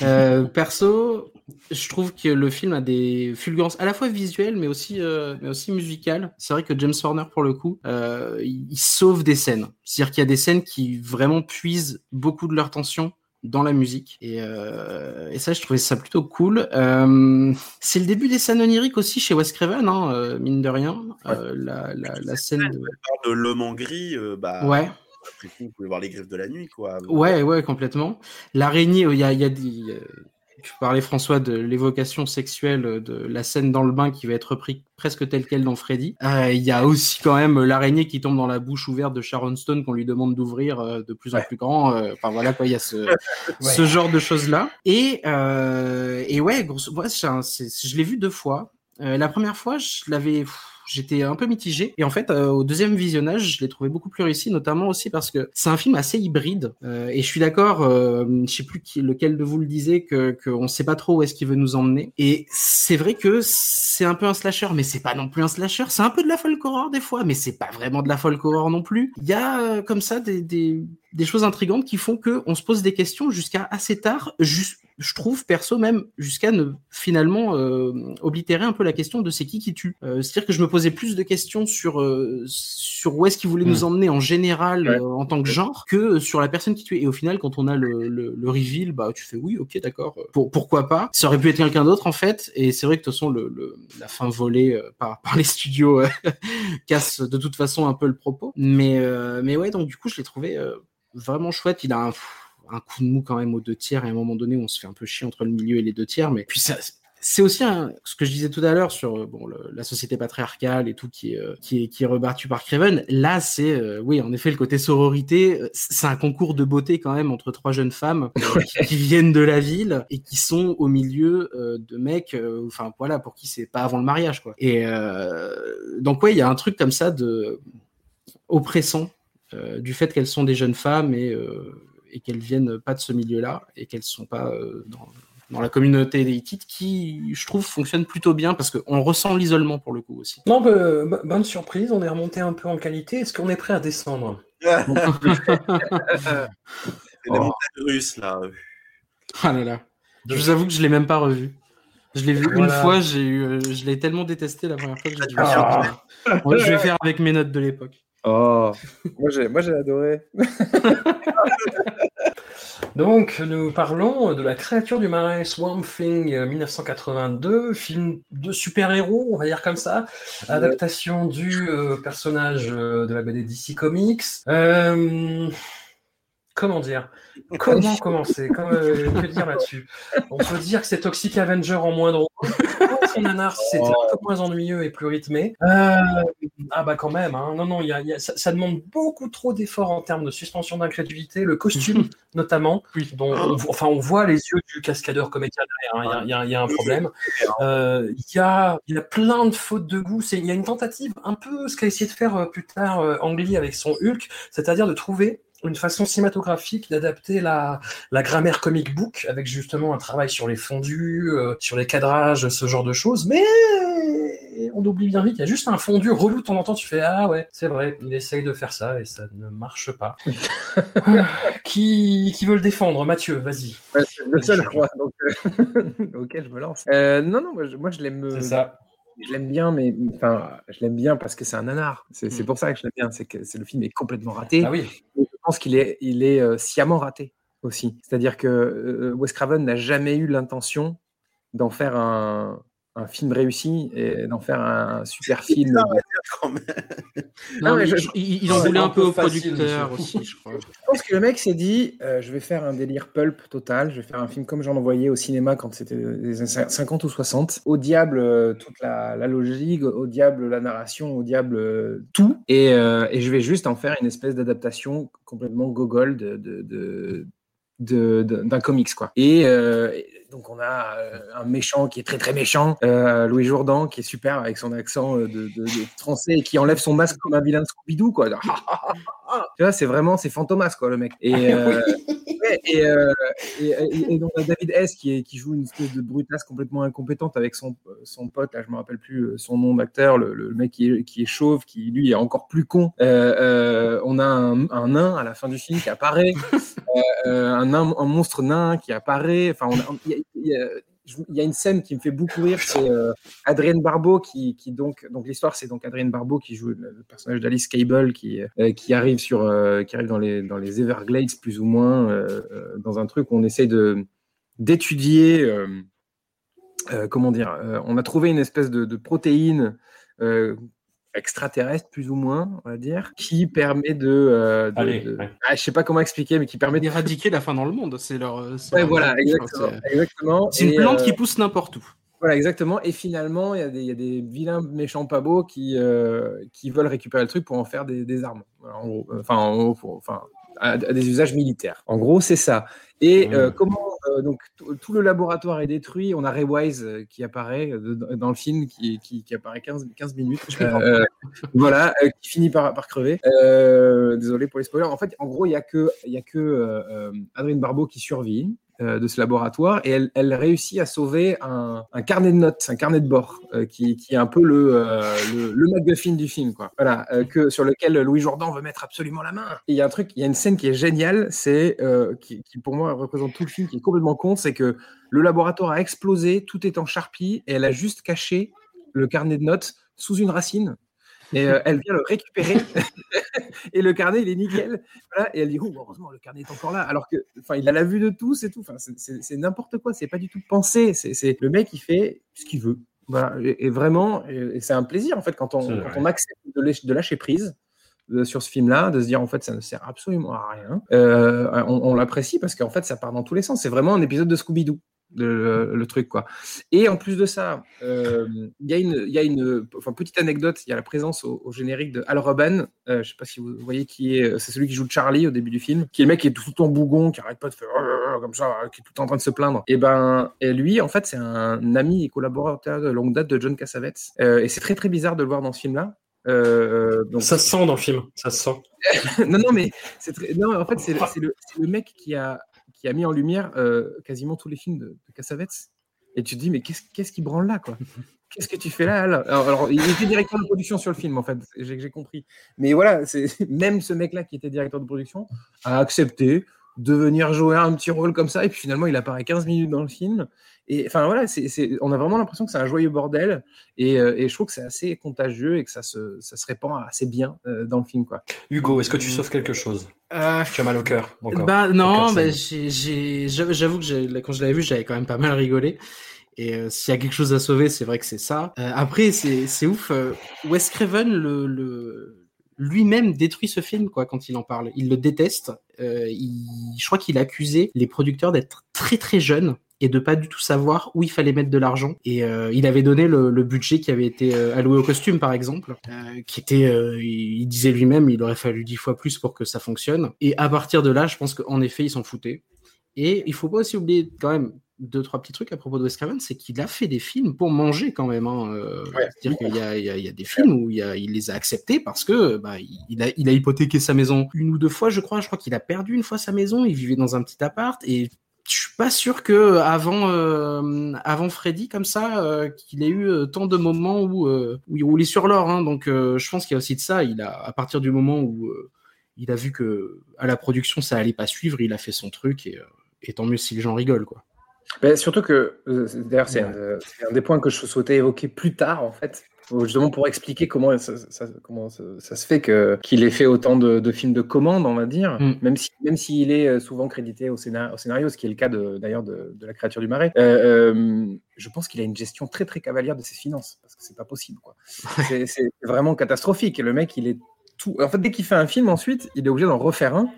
perso, je trouve que le film a des fulgurances à la fois visuelles mais aussi euh, mais aussi musicales. C'est vrai que James Horner pour le coup, euh, il, sauve des scènes. C'est-à-dire qu'il y a des scènes qui vraiment puisent beaucoup de leur tension dans la musique et, euh, et ça je trouvais ça plutôt cool. Euh, c'est le début des scènes oniriques aussi chez Wes Craven, hein, euh, mine de rien. La, la, la, scène de, de l'homme en gris, bah. Ouais. Après coup, vous pouvez voir les griffes de la nuit, quoi. Ouais, ouais, complètement. L'araignée, il y a, il y a des, tu parlais François de l'évocation sexuelle de la scène dans le bain qui va être repris presque telle quelle dans Freddy. Euh, il y a aussi quand même l'araignée qui tombe dans la bouche ouverte de Sharon Stone qu'on lui demande d'ouvrir euh, de plus en plus grand. Euh, enfin voilà quoi, il y a ce, ce genre de choses là. Et, et ouais, grosso, ouais, je l'ai vu deux fois. la première fois, je l'avais j'étais un peu mitigé. Et en fait, euh, au deuxième visionnage, je l'ai trouvé beaucoup plus réussi, notamment aussi parce que c'est un film assez hybride. Euh, et je suis d'accord, euh, je sais plus qui, lequel de vous le disait, que qu'on sait pas trop où est-ce qu'il veut nous emmener. Et c'est vrai que c'est un peu un slasher, mais c'est pas non plus un slasher. C'est un peu de la folk horror des fois, mais c'est pas vraiment de la folk horror non plus. Il y a euh, comme ça des, des des choses intrigantes qui font que on se pose des questions jusqu'à assez tard, juste je trouve perso même jusqu'à ne finalement euh, oblitérer un peu la question de c'est qui qui tue. Euh, C'est-à-dire que je me posais plus de questions sur euh, sur où est-ce qu'il voulait nous emmener en général Ouais. euh, en tant que genre que sur la personne qui tue. Et au final, quand on a le, le, le reveal, bah tu fais oui, ok, d'accord. Pour, pourquoi pas Ça aurait pu être quelqu'un d'autre en fait. Et c'est vrai que de toute façon, le, le- la fin volée euh, par, par les studios euh, casse de toute façon un peu le propos. Mais euh, mais ouais, donc du coup, je l'ai trouvé euh, vraiment chouette. Il a un, un coup de mou quand même aux deux tiers. Et à un moment donné, on se fait un peu chier entre le milieu et les deux tiers. Mais puis ça, c'est aussi un- ce que je disais tout à l'heure sur euh, bon, le- la société patriarcale et tout qui est, euh, qui est, qui est rebattu par Craven. Là, c'est, euh, oui, en effet, le côté sororité, c'est un concours de beauté quand même entre trois jeunes femmes qui, qui viennent de la ville et qui sont au milieu euh, de mecs, euh, enfin voilà, pour qui c'est pas avant le mariage, quoi. Et donc, ouais, il y a un truc comme ça de oppressant du fait qu'elles sont des jeunes femmes et, euh, et qu'elles viennent pas de ce milieu-là et qu'elles sont pas euh, dans, dans la communauté des Hittites qui, je trouve, fonctionne plutôt bien parce qu'on ressent l'isolement pour le coup aussi. Non, bah, bo- bonne surprise, on est remonté un peu en qualité. Est-ce qu'on est prêt à descendre? C'est Oh. des montagnes russes, là. Ah là là. Je vous avoue que je l'ai même pas revu. Je l'ai vu une fois, j'ai eu, euh, je l'ai tellement détesté la première fois que j'ai dû. Ah. Ouais, je vais faire avec mes notes de l'époque. Oh, moi j'ai, moi j'ai adoré. Donc, nous parlons de la créature du marais Swamp Thing euh, 1982, film de super-héros, on va dire comme ça, adaptation du euh, personnage euh, de la BD DC Comics. Euh, comment dire? Comment commencer? Comment, euh, Que dire là-dessus? On peut dire que c'est Toxic Avenger en moins drôle. Son nanar, si c'était un peu moins ennuyeux et plus rythmé. Euh, ah bah quand même, hein. non, non, il y a- il y a- ça, ça demande beaucoup trop d'efforts en termes de suspension d'incrédulité, le costume notamment, dont on, enfin, on voit les yeux du cascadeur comédien derrière, hein. il y, a- y y un problème. Euh, Il y, a, il y a plein de fautes de goût, il y a une tentative, un peu ce qu'a essayé de faire euh, plus tard Ang Lee avec son Hulk, c'est-à-dire de trouver une façon cinématographique d'adapter la, la grammaire comic book avec justement un travail sur les fondus, euh, sur les cadrages, ce genre de choses. Mais on oublie bien vite, il y a juste un fondu relou de temps en temps, tu fais Ah ouais, c'est vrai, il essaye de faire ça et ça ne marche pas. Qui, qui veut le défendre Mathieu, vas-y. Ouais, le seul, je crois. Donc, euh, ok, je me lance. Euh, non, non, moi je, moi, je l'aime. C'est ça. Je l'aime bien, mais enfin, je l'aime bien parce que c'est un nanar. C'est c'est pour ça que je l'aime bien. C'est que le film est complètement raté. Ah oui. Et pense qu'il est, il est euh, sciemment raté aussi. C'est-à-dire que euh, Wes Craven n'a jamais eu l'intention d'en faire un, un film réussi et d'en faire un super film. quand même. Non, Non, mais je- il, il en voulait un un peu peu au producteur aussi, je crois. Je pense que le mec s'est dit euh, je vais faire un délire pulp total, je vais faire un film comme j'en envoyais au cinéma quand c'était les années 50 ou 60. Au diable euh, toute la, la logique, au diable la narration, au diable euh, tout. Et, euh, et je vais juste en faire une espèce d'adaptation complètement gogol de- d'un comics quoi. Et, euh, donc on a euh, un méchant qui est très très méchant, euh, Louis Jourdan qui est super avec son accent euh, de, de- de français et qui enlève son masque comme un vilain de Scooby-Doo quoi. tu vois, c'est vraiment c'est Fantomas quoi le mec. Et, euh, ouais, et, euh, et, et- et donc on a David S qui, est, qui joue une espèce de brutasse complètement incompétente avec son, son pote, là je me rappelle plus euh, son nom d'acteur, le, le mec qui est, qui est chauve, qui lui est encore plus con. Euh, euh, on a un, un nain à la fin du film qui apparaît, euh, euh, un, nain- un monstre nain qui apparaît. Enfin, on a- il y a- il y a- je- il y a une scène qui me fait beaucoup rire, c'est euh, Adrienne Barbeau qui, donc donc l'histoire c'est donc Adrienne Barbeau qui joue le, personnage d'Alice Cable qui euh, arrive sur euh, qui dans les dans les Everglades plus ou moins dans un truc où on essaye de d'étudier comment dire on a trouvé une espèce de, protéine extraterrestre plus ou moins on va dire qui permet de, euh, de- Allez, de- ouais. ah, je sais pas comment expliquer mais qui permet de D'éradiquer la fin dans le monde, c'est leur. c'est Ouais, leur- voilà, exactement. C'est une plante euh, qui pousse n'importe où. Voilà, exactement. Et finalement, il y, a des- il y a des vilains méchants pas beaux qui, euh, qui veulent récupérer le truc pour en faire des, des armes. Voilà, en gros. Enfin, en gros, pour- enfin, à, à des usages militaires. En gros, c'est ça. Et Mmh. euh, comment euh, donc tout le laboratoire est détruit. On a Ray Wise euh, qui apparaît de- dans le film, qui, qui, qui apparaît 15, 15 minutes. Voilà, qui finit par, par crever. Désolé pour les spoilers. En fait, en gros, il y a que, il y a que Adrien Barbeau qui survit. De ce laboratoire et elle, elle, réussit à sauver un, un, carnet de notes, un carnet de bord qui, qui, est un peu le, le, le MacGuffin du film, quoi. Voilà, que, sur lequel Louis Jourdan veut mettre absolument la main. il y a un truc, il y a une scène qui est géniale, c'est qui, qui, pour moi représente tout le film, qui est complètement con, c'est que le laboratoire a explosé, tout est en charpie et elle a juste caché le carnet de notes sous une racine. Et euh, elle vient le récupérer. et le carnet, il est nickel. et elle dit oh, heureusement, le carnet est encore là. Alors que, enfin, il a la vue de tous et tout. Enfin, c'est n'importe quoi. C'est pas du tout pensé. C'est le mec, il fait ce qu'il veut. Voilà. Et, vraiment, c'est un plaisir en fait quand on, quand on accepte de, lâcher prise euh, sur ce film-là, de se dire en fait ça ne sert absolument à rien. Euh, on, on l'apprécie parce qu'en fait ça part dans tous les sens. C'est vraiment un épisode de Scooby-Doo le, truc quoi. Et en plus de ça, euh, il y a une, y a une enfin, petite anecdote. Il y a la présence au, générique de Al Robin. Euh, je sais pas si vous voyez qui est. C'est celui qui joue Charlie au début du film, qui est le mec qui est tout le temps bougon, qui arrête pas de faire comme ça, qui est tout le temps en train de se plaindre. Et ben, et lui, en fait, c'est un ami et collaborateur de longue date de John Cassavetes. Euh, et c'est très très bizarre de le voir dans ce film-là. donc... Ça se sent dans le film, ça se sent. non, non, mais c'est très... non, en fait, c'est le, le, mec qui a qui a mis en lumière euh, quasiment tous les films de, de Cassavetes. Et tu te dis, mais qu'est-ce qui branle là, quoi? Qu'est-ce que tu fais là, alors, il était directeur de production sur le film, en fait, j'ai compris. Mais voilà, même ce mec-là qui était directeur de production a accepté de venir jouer un petit rôle comme ça, et puis finalement, il apparaît 15 minutes dans le film. Et enfin voilà, c'est on a vraiment l'impression que c'est un joyeux bordel, et, euh, et je trouve que c'est assez contagieux et que ça se, ça se répand assez bien euh, dans le film, quoi. Hugo, est-ce que tu sauves quelque chose? Euh, Tu as mal au cœur Bah non, bah, j'avoue que quand je l'avais vu, j'avais quand même pas mal rigolé. Et s'il y a quelque chose à sauver, c'est vrai que c'est ça. après, c'est ouf. Wes Craven, le, le lui-même détruit ce film quoi quand il en parle. Il le déteste. il, je crois qu'il accusait les producteurs d'être très très jeunes et de pas du tout savoir où il fallait mettre de l'argent. Et euh, il avait donné le, le, budget qui avait été euh, alloué au costume, par exemple, euh, qui était, euh, il disait lui-même, il aurait fallu dix fois plus pour que ça fonctionne. Et à partir de là, je pense qu'en effet, il s'en foutait. Et il faut pas aussi oublier quand même deux trois petits trucs à propos de Wes Craven, c'est qu'il a fait des films pour manger quand même. Hein. C'est-à-dire qu'il y a, il y, a, il y a des films où il, a, il, les a acceptés parce que bah, il, a, il a hypothéqué sa maison une ou deux fois, je crois. Je crois qu'il a perdu une fois sa maison. Il vivait dans un petit appart et je suis pas sûr que avant euh, avant Freddy comme ça euh, qu'il ait eu euh, tant de moments où où il roulait sur l'or hein. donc je pense qu'il y a aussi de ça. Il a à partir du moment où il a vu que à la production ça allait pas suivre il a fait son truc et, et tant mieux si les gens rigolent quoi. Ben, surtout que d'ailleurs c'est un, un, des points que je souhaitais évoquer plus tard en fait justement pour expliquer comment ça, ça comment ça, ça, se fait que qu'il ait fait autant de, de, films de commande, on va dire, mm. même si même s'il est euh, souvent crédité au, scénar, au, scénario, ce qui est le cas d'ailleurs de, de, la créature du marais. Euh, euh, je pense qu'il a une gestion très très cavalière de ses finances parce que c'est pas possible quoi. c'est vraiment catastrophique. le mec, il est tout. En fait, dès qu'il fait un film, ensuite, il est obligé d'en refaire un.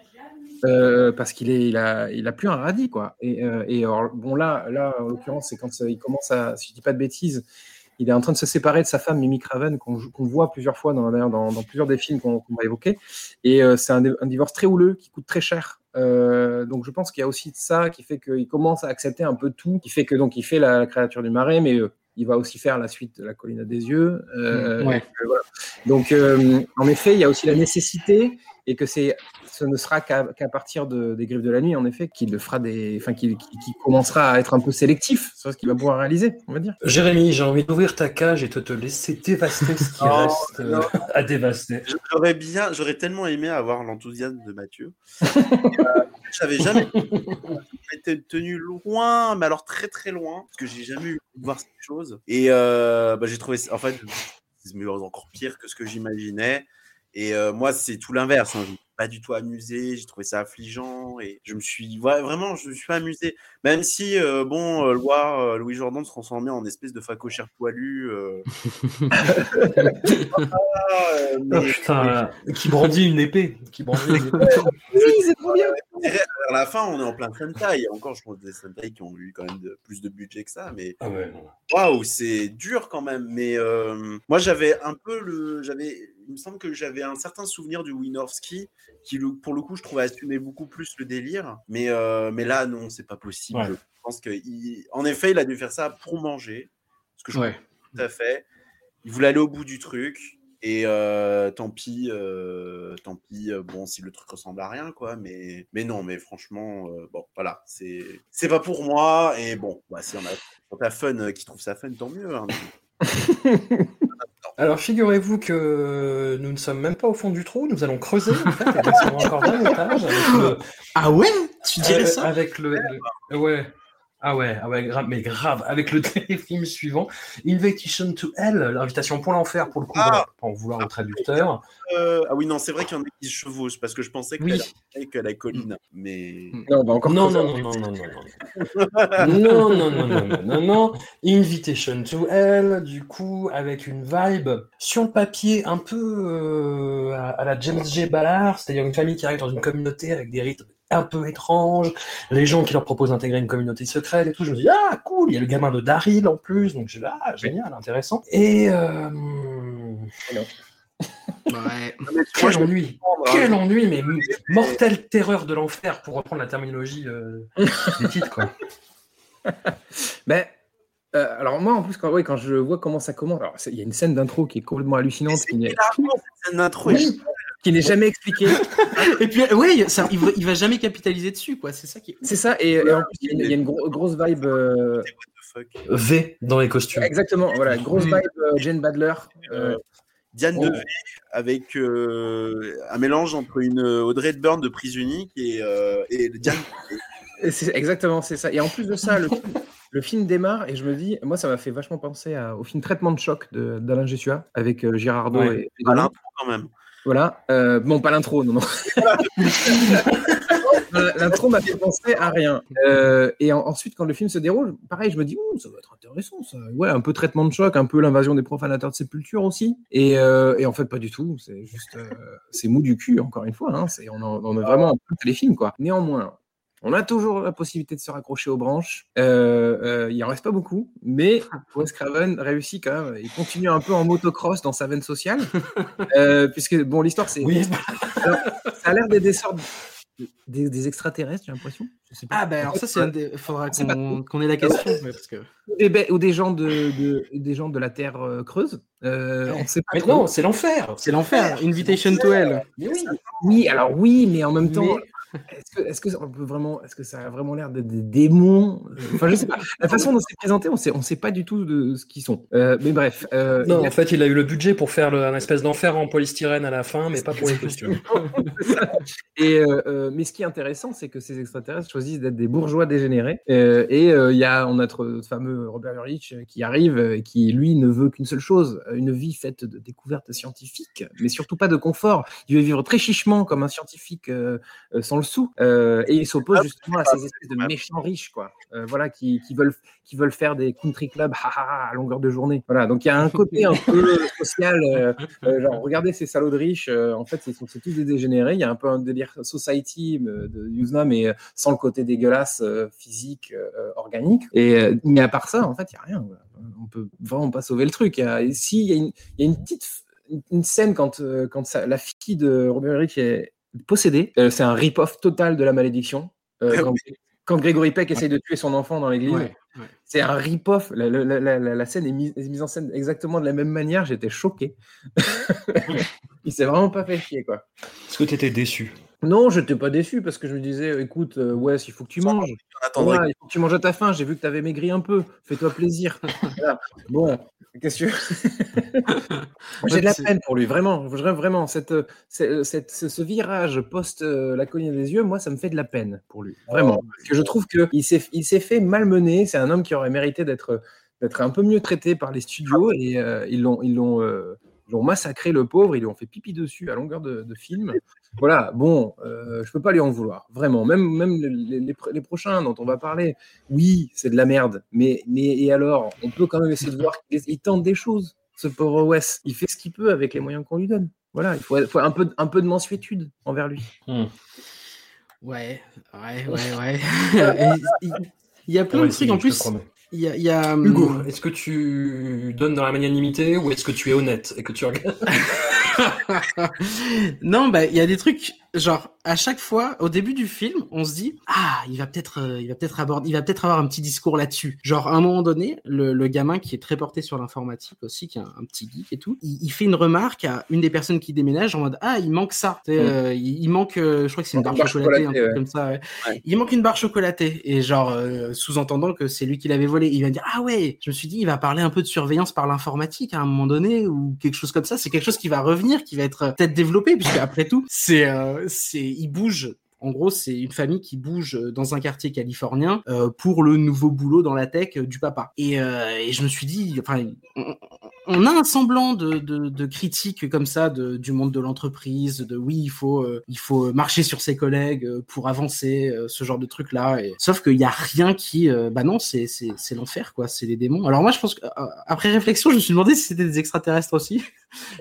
Euh, parce qu'il est, il a, il a plus un radis quoi. Et, euh, et alors, bon là, là en l'occurrence, c'est quand il commence à, si je dis pas de bêtises, il est en train de se séparer de sa femme Mimi Craven qu'on voit plusieurs fois dans, dans, dans, plusieurs des films qu'on va évoquer. Et euh, c'est un, un, divorce très houleux qui coûte très cher. Euh, donc je pense qu'il y a aussi ça qui fait qu'il commence à accepter un peu tout, qui fait que donc il fait la créature du marais, mais euh, il va aussi faire la suite de la colline des yeux. Ouais. voilà. Donc en effet, il y a aussi la nécessité et que c'est ce ne sera qu'à partir de, des griffes de la nuit, en effet, qu'il fera des, enfin, qu'il commencera à être un peu sélectif sur ce qu'il va pouvoir réaliser, on va dire. Jérémy, j'ai envie d'ouvrir ta cage et de te laisser dévaster ce qui oh, reste euh, à dévaster. J'aurais bien, j'aurais tellement aimé avoir l'enthousiasme de Mathieu. euh, J'avais jamais été tenu loin, mais alors très très loin, parce que j'ai jamais eu voir cette chose. Et euh, bah, j'ai trouvé, en fait, c'est encore pire que ce que j'imaginais. Et euh, moi, c'est tout l'inverse. Hein. Pas du tout amusé. J'ai trouvé ça affligeant et je me suis ouais, vraiment, je me suis pas amusé. Même si euh, bon, euh, voir euh, Louis Jordan se transformer en espèce de facochère poilu. Euh... ah, mais... oh, putain, qui brandit une épée. Qui brandit une épée. oui, c'est trop bien. À la fin, on est en plein Sentai. Encore, je pense des Sentai qui ont eu quand même de, plus de budget que ça. Mais ah ouais, waouh, c'est dur quand même. Mais euh, moi, j'avais un peu le, j'avais, il me semble que j'avais un certain souvenir du Winorski qui, pour le coup, je trouvais assumer beaucoup plus le délire. Mais euh, mais là, non, c'est pas possible. Ouais. Je pense que, il... en effet, il a dû faire ça pour manger, ce que je ouais. tout à fait. Il voulait aller au bout du truc Et euh, tant pis, euh, tant pis. bon, si le truc ressemble à rien, quoi. Mais, mais non, mais franchement, bon, voilà, c'est, c'est pas pour moi. Et bon, bah, si on a, quand t'as fun, qui trouve ça fun, tant mieux. hein. Alors, figurez-vous que nous ne sommes même pas au fond du trou, nous allons creuser, en fait, et descendre encore davantage avec le, Ah ouais? Tu dirais euh, ça? avec le, le- ouais. Ah ouais, ah ouais, grave, mais grave, avec le téléfilm suivant, Invitation to Hell, l'invitation pour l'enfer, pour le coup, Ah. en vouloir au traducteur. Euh, ah oui, non, c'est vrai qu'il y en a qui se chevauchent parce que je pensais que Oui. avec la colline, mais. Non, bah encore Non, creuser. non, non, non, non, non, non. Non, non, non, non, non, non, non. Invitation to Hell, du coup, avec une vibe sur le papier un peu euh, à, à la James J. Ballard, c'est-à-dire une famille qui arrive dans une communauté avec des rites un peu étranges, les gens qui leur proposent d'intégrer une communauté secrète et tout. Je me dis, ah, cool, il y a le gamin de Daryl en plus, donc je dis, ah, génial, intéressant. Et. Euh... Ouais. Quel ennui! hein. Quel ennui, mais mortelle terreur de l'enfer, pour reprendre la terminologie euh, des titres, quoi. Ben, euh, alors moi, en plus, quand, ouais, quand je vois comment ça commence, il y a une scène d'intro qui est complètement hallucinante, qui n'est, Hilarant, cette scène d'intro est Oui. qui n'est jamais expliquée. Et puis, ça, il, va, il va jamais capitaliser dessus, quoi. C'est ça qui est. C'est ça, et, et en plus, il y a une, il y a une gro- grosse vibe. euh. V dans les costumes. exactement, voilà, grosse vibe euh, Jane Badler. euh, Diane Oh. Devey avec euh, un mélange entre une Audrey Hepburn de prise unique et, euh, et Diane. C'est exactement, c'est ça. Et en plus de ça, le, le film démarre et je me dis, moi, ça m'a fait vachement penser à- au film Traitement de choc d'Alain Gessua avec euh, Girardot Ouais. et, et l'intro quand même. Voilà. Euh, bon, pas l'intro, non, non. Euh, L'intro m'a fait penser à rien. Euh, et en- ensuite, quand le film se déroule, pareil, je me dis, ça va être intéressant, ça. Ouais, un peu traitement de choc, un peu l'invasion des profanateurs de sépulture aussi. Et, euh, et en fait, pas du tout. C'est juste, c'est mou du cul, encore une fois. Hein. C'est, on, en- on est vraiment un peu téléfilm, quoi. Néanmoins, on a toujours la possibilité de se raccrocher aux branches. Euh, euh, il en reste pas beaucoup, mais Wes Craven réussit quand même. Il continue un peu en motocross dans sa veine sociale, Euh, puisque bon, l'histoire c'est, Oui, alors, ça a l'air d'être des sortes de- des, des extraterrestres, j'ai l'impression. Ah, ben alors ça, c'est un des. Faudra qu'on qu'on ait la question. ouais, parce que... Ou des, ou des gens de, de- des gens de la Terre euh, creuse. Euh, on sait pas Mais trop. non, c'est l'enfer. C'est l'enfer. Invitation to Hell. Mais oui. Oui, alors oui, mais en même temps, Mais- est-ce que, est-ce que on peut vraiment, est-ce que ça a vraiment l'air d'être des démons Enfin, je sais pas. La façon dont c'est présenté, on sait, on sait pas du tout de ce qu'ils sont. Euh, mais bref. euh, Non, a- en fait, il a eu le budget pour faire le- un espèce d'enfer en polystyrène à la fin, mais pas pour les costumes. Et euh, euh, mais ce qui est intéressant, c'est que ces extraterrestres choisissent d'être des bourgeois dégénérés. Euh, et euh, il y a on a notre fameux Robert Ulrich euh, qui arrive, euh, qui lui ne veut qu'une seule chose une vie faite de découvertes scientifiques, mais surtout pas de confort. Il veut vivre très chichement comme un scientifique euh, euh, sans le sou. Euh, et il s'oppose justement à ces espèces de méchants riches, quoi. Euh, voilà, qui, qui veulent qui veulent faire des country clubs à longueur de journée. Voilà, donc il y a un côté un peu social. euh, euh, genre, regardez ces salauds de riches, euh, en fait, c'est c'est tous des dégénérés. Il y a un peu un délire society euh, de Yuzna, mais euh, sans le côté dégueulasse euh, physique, euh, organique. Et, euh, mais à part ça, en fait, il n'y a rien. voilà. On peut vraiment pas sauver le truc. Il y a, si, il y a une, il y a une petite une- scène quand, euh, quand ça- la fille de Robert Ulrich est possédée. Euh, c'est un rip-off total de la malédiction. Euh, quand, quand Grégory Peck essaye de tuer son enfant dans l'église, Ouais, ouais. c'est un rip-off. La, la- la- la- la scène est mise, est mise en scène exactement de la même manière. J'étais choqué. Il s'est vraiment pas fait chier, quoi. Est-ce que tu étais déçu? Non, je n'étais pas déçu parce que je me disais, écoute, euh, Wes, il faut que tu manges. On attendrait Voilà, il faut que tu manges à ta faim. J'ai vu que tu avais maigri un peu. Fais-toi plaisir. Voilà. Bon, qu'est-ce que J'ai de la peine pour lui, vraiment. Vraiment, vraiment. Cette, cette- cette- ce, virage post euh, la colline des yeux, moi, ça me fait de la peine pour lui. Vraiment. Parce que je trouve qu'il s'est il s'est fait malmener. C'est un homme qui aurait mérité d'être un peu mieux traité par les studios et euh, ils l'ont euh, ils l'ont massacré le pauvre, ils lui ont fait pipi dessus à longueur de, de film. Voilà, bon, euh, je peux pas lui en vouloir, vraiment. Même, même les, les- les prochains dont on va parler, oui, c'est de la merde, mais, mais et alors, on peut quand même essayer de voir qu'il il tente des choses, ce pauvre Wes. Il fait ce qu'il peut avec les moyens qu'on lui donne. Voilà, il faut, faut un, peu, un peu de mensuétude envers lui. Ouais, ouais, ouais, ouais. Et Il il y a plein On va de trucs en plus. promets. Il y a, il y a, Hugo, est-ce que tu donnes dans la magnanimité ou est-ce que tu es honnête et que tu regardes? non, bah, il y a des trucs. Genre à chaque fois, au début du film, on se dit ah il va peut-être, euh, il va peut-être aborder, il va peut-être avoir un petit discours là-dessus. Genre à un moment donné, le, le, gamin qui est très porté sur l'informatique aussi, qui est un, petit geek et tout, il, il, fait une remarque à une des personnes qui déménage en mode ah il manque ça, mm. euh, il, il, manque, euh, je crois que c'est une barre, chocolatée, un truc comme ça. Ouais. Ouais. Il manque une barre chocolatée et genre euh, sous-entendant que c'est lui qui l'avait volé. Il va dire ah ouais, je me suis dit il va parler un peu de surveillance par l'informatique à un moment donné ou quelque chose comme ça. C'est quelque chose qui va revenir, qui va être peut-être développé puisque après tout c'est c'est il bouge en gros, c'est une famille qui bouge dans un quartier californien euh, pour le nouveau boulot dans la tech du papa. Et, euh, je me suis dit, enfin, on, a un semblant de, de, de critique comme ça de, du monde de l'entreprise, de oui, il faut, euh, il faut marcher sur ses collègues pour avancer, euh, ce genre de truc là. Et... Sauf qu'il n'y a rien qui, euh, bah non, c'est l'enfer quoi, c'est les démons. Alors moi, je pense qu'après réflexion, je me suis demandé si c'était des extraterrestres aussi.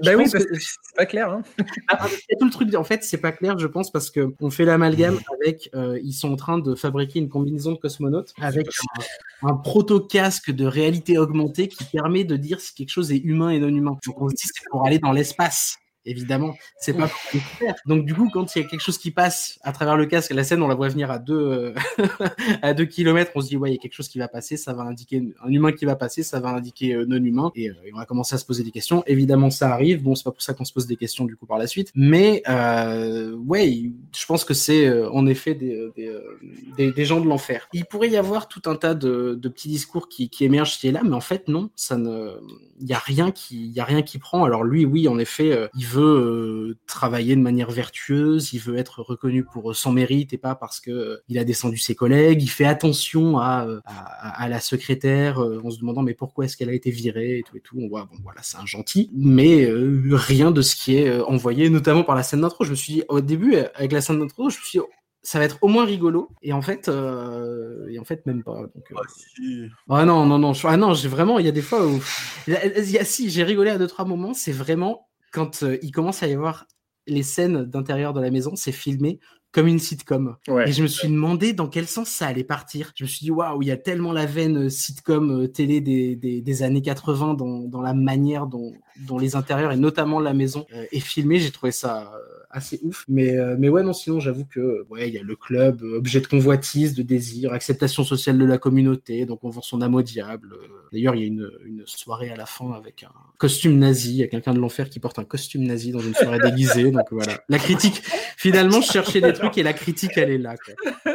bah oui, parce que, que c'est pas clair. Hein. tout le truc. En fait, c'est pas clair, je pense, parce que on fait la amalgame avec, euh, ils sont en train de fabriquer une combinaison de cosmonautes avec un, un proto-casque de réalité augmentée qui permet de dire si quelque chose humain et non humain. Donc on se dit c'est pour aller dans l'espace évidemment, c'est pas pour faire. Donc du coup, quand il y a quelque chose qui passe à travers le casque, la scène, on la voit venir à deux euh, à deux kilomètres, on se dit ouais, il y a quelque chose qui va passer, ça va indiquer un humain qui va passer, ça va indiquer euh, non humain, et, euh, et, on va commencer à se poser des questions. Évidemment, ça arrive. Bon, c'est pas pour ça qu'on se pose des questions du coup par la suite, mais euh, ouais, je pense que c'est en effet des, des, des, des, gens de l'enfer. Il pourrait y avoir tout un tas de, de petits discours qui, qui émergent qui est là, mais en fait non, ça ne, il y a rien qui, il y a rien qui prend. Alors lui, oui, en effet, il veut euh, travailler de manière vertueuse, il veut être reconnu pour son mérite et pas parce que euh, il a descendu ses collègues, il fait attention à, à, à la secrétaire euh, en se demandant mais pourquoi est-ce qu'elle a été virée et tout et tout. On voit bon voilà, c'est un gentil, mais euh, rien de ce qui est envoyé notamment par la scène d'intro. Je me suis dit au début avec la scène d'intro, je me suis dit ça va être au moins rigolo et en fait euh, et en fait même pas donc euh... ah, si. ah non non non ah non j'ai vraiment il y a des fois où il y a, si j'ai rigolé à deux trois moments c'est vraiment quand euh, il commence à y avoir les scènes d'intérieur de la maison c'est filmé comme une sitcom. Ouais. Et je me suis demandé dans quel sens ça allait partir. Je me suis dit, waouh, il y a tellement la veine sitcom télé des, des, des années 80 dans, dans la manière dont, dont les intérieurs et notamment la maison euh, est filmée. J'ai trouvé ça assez ouf. Mais, euh, mais ouais, non, sinon, j'avoue que, ouais, il y a le club, euh, objet de convoitise, de désir, acceptation sociale de la communauté, donc on vend son âme au diable. D'ailleurs, il y a une, une soirée à la fin avec un costume nazi, il y a quelqu'un de l'enfer qui porte un costume nazi dans une soirée déguisée, donc voilà. La critique, finalement, je cherchais des trucs et la critique, elle est là, quoi.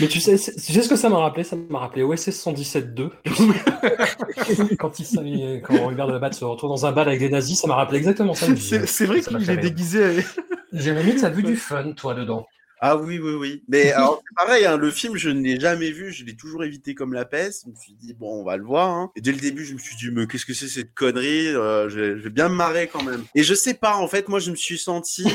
Mais tu sais, tu sais ce que ça m'a rappelé Ça m'a rappelé OSS 117.2. quand, il, quand Robert de la Batte se retrouve dans un bal avec des nazis, ça m'a rappelé exactement ça. C'est vrai qu'il est déguisé. Jérémy, tu as vu du fun, toi, dedans? Ah oui, oui, oui. Mais alors, pareil, hein, le film, je ne l'ai jamais vu, je l'ai toujours évité comme la peste. Je me suis dit, bon, on va le voir. Hein. Et dès le début, je me suis dit, mais qu'est-ce que c'est cette connerie? Euh, je, je vais bien me marrer quand même. Et je sais pas, en fait, moi, je me suis senti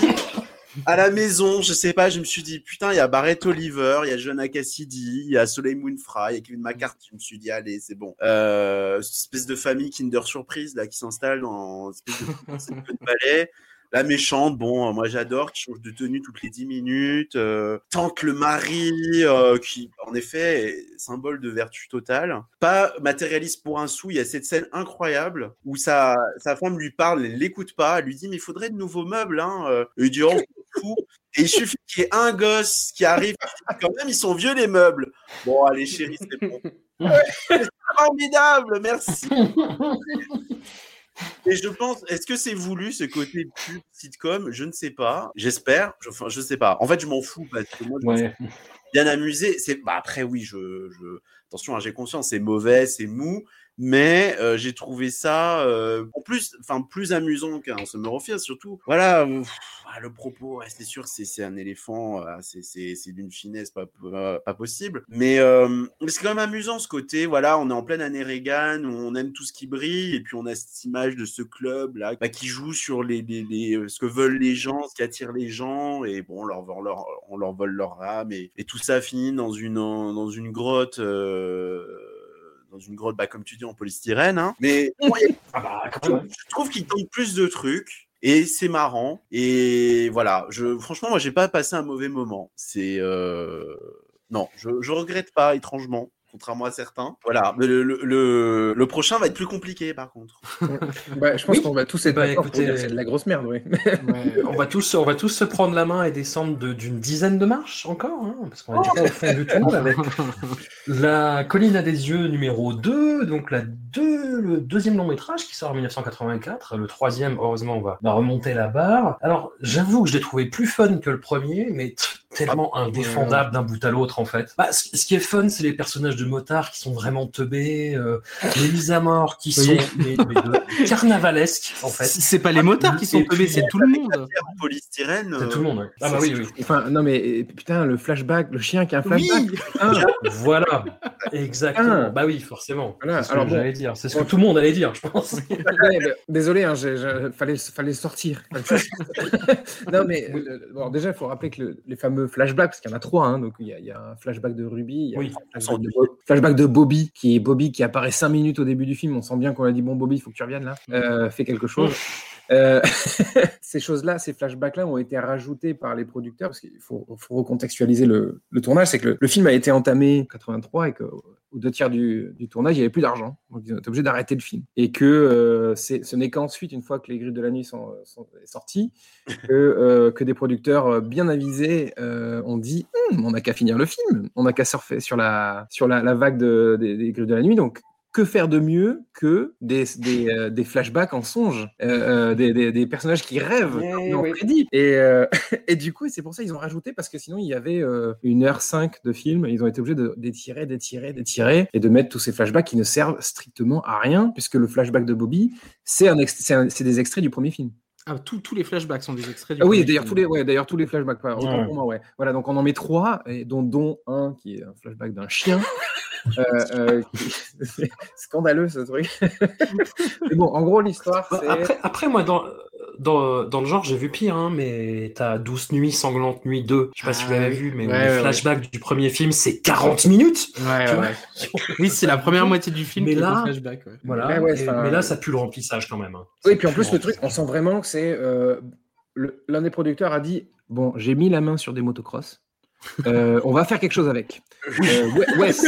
à la maison, je sais pas, je me suis dit, putain, il y a Barrett Oliver, il y a Jonah Cassidy, il y a Soleil Moonfry, il y a Kevin McCarthy. Je me suis dit, allez, c'est bon. Euh, cette espèce de famille Kinder Surprise, là, qui s'installe dans une espèce de, de palais. La méchante, bon, moi j'adore, qui change de tenue toutes les 10 minutes. Euh, tente le mari, euh, qui en effet est symbole de vertu totale. Pas matérialiste pour un sou, il y a cette scène incroyable où sa, sa femme lui parle, elle l'écoute pas, elle lui dit mais il faudrait de nouveaux meubles. Hein. Et il dit oh, fou. Et il suffit qu'il y ait un gosse qui arrive, quand même ils sont vieux les meubles. Bon allez chérie, c'est bon. c'est formidable, merci. Et je pense, est-ce que c'est voulu ce côté pub sitcom? Je ne sais pas. J'espère. Je, enfin, je sais pas. En fait, je m'en fous parce que moi, je ouais. bien amusé. C'est bah, après oui, je, je... attention, hein, j'ai conscience, c'est mauvais, c'est mou, mais euh, j'ai trouvé ça euh, en plus, enfin plus amusant qu'un Summer of Fear, surtout. Voilà, euh, le propos, c'est sûr, c'est un éléphant, euh, c'est d'une finesse pas, pas, possible, mais, euh, c'est quand même amusant ce côté. Voilà, on est en pleine année Reagan, on aime tout ce qui brille, et puis on a cette image de ce club là bah, qui joue sur les, les, les, ce que veulent les gens, ce qui attire les gens, et bon, on leur, on leur, on leur vole leur âme, et, et tout ça finit dans une dans une grotte. Euh dans une grotte, bah, comme tu dis, en polystyrène. Hein. Mais ah bah, je trouve qu'il tente plus de trucs. Et c'est marrant. Et voilà, je, franchement, moi, j'ai pas passé un mauvais moment. C'est. Euh... Non, je, je regrette pas, étrangement. Contrairement à certains. Voilà, le, le, le, le prochain va être plus compliqué par contre. Bah, je pense Oui. qu'on va tous être Bah, écoutez, dire c'est de la grosse merde, oui. on, va tous, on va tous se prendre la main et descendre de- d'une dizaine de marches encore, hein, parce qu'on est déjà au fond du tout avec La colline à des yeux numéro 2, donc la deux, le deuxième long métrage qui sort en 1984, le troisième, heureusement, on va, va remonter la barre. Alors, j'avoue que je l'ai trouvé plus fun que le premier, mais t- tellement indéfendable d'un bout à l'autre, en fait. Bah, ce, qui est fun, c'est les personnages de motards qui sont vraiment teubés, euh, les mises à mort qui Oui. sont mais- mais de- carnavalesques, en fait. C'est pas les motards qui sont teubés, c'est tout le monde. Polystyrène. C'est tout le monde, ouais. Ah bah oui, oui. Enfin, non, mais putain, le flashback, le chien qui a un flashback. putain. Voilà, exactement. Ah. Bah oui, forcément. Voilà, C'est ce alors que bon. j'allais dire. C'est ce que tout le monde allait dire, je pense. Ouais, mais désolé, hein, j'ai- j'ai- fallait, fallait sortir. non, mais euh, bon, déjà, il faut rappeler que le- les fameux flashbacks, parce qu'il y en a trois, hein, donc il y, a- il y a un flashback de Ruby, il y a Oui. un flashback de, Bo- flashback de Bobby, qui est Bobby qui apparaît cinq minutes au début du film. On sent bien qu'on a dit bon Bobby, il faut que tu reviennes là, euh, fais quelque chose. Euh, ces choses-là, ces flashbacks-là ont été rajoutés par les producteurs parce qu'il faut, faut recontextualiser le, le tournage. C'est que le, le film a été entamé en 83 et qu'aux deux tiers du, du tournage, il n'y avait plus d'argent. Donc ils ont été obligés d'arrêter le film. Et que euh, ce n'est qu'ensuite, une fois que les grilles de la nuit sont, sont sorties, que, euh, que des producteurs bien avisés euh, ont dit Hum, on n'a qu'à finir le film, on n'a qu'à surfer sur la, sur la, la vague de- des, des grilles de la nuit. Donc que faire de mieux que des, des, euh, des flashbacks en songe, euh, euh, des, des, des personnages qui rêvent Eh comme oui. Et, euh, et du coup, c'est pour ça qu'ils ont rajouté, parce que sinon, il y avait une heure cinq de film, ils ont été obligés d'étirer, d'étirer, d'étirer, et de mettre tous ces flashbacks qui ne servent strictement à rien, puisque le flashback de Bobby, ex- c'est des extraits du premier film. Ah, tous- tous les flashbacks sont des extraits du Ah oui, d'ailleurs tous les, ouais, d'ailleurs tous les flashbacks. ouais, autant Ouais. pour moi, ouais. Voilà, donc on en met trois, et dont, dont un qui est un flashback d'un chien. Euh, euh, qui- c'est scandaleux ce truc. Mais bon, en gros, l'histoire, Bah, c'est. après, après, moi, dans, dans, dans le genre, j'ai vu pire, hein, mais t'as Douce Nuits, Sanglante Nuit 2. Je sais pas si vous Ah, l'avez vu, mais Ouais, le ouais, flashback du premier film, c'est 40 minutes. Oui, c'est la première moitié du film Mais là- un flashback. ouais. Voilà. Et- mais là, ça pue le remplissage quand même. hein. Oui, Ça puis en plus, le truc, on sent vraiment que c'est. euh, L'un des producteurs a dit Bon, j'ai mis la main sur des motocross. Euh, on va faire quelque chose avec. Euh, Wes,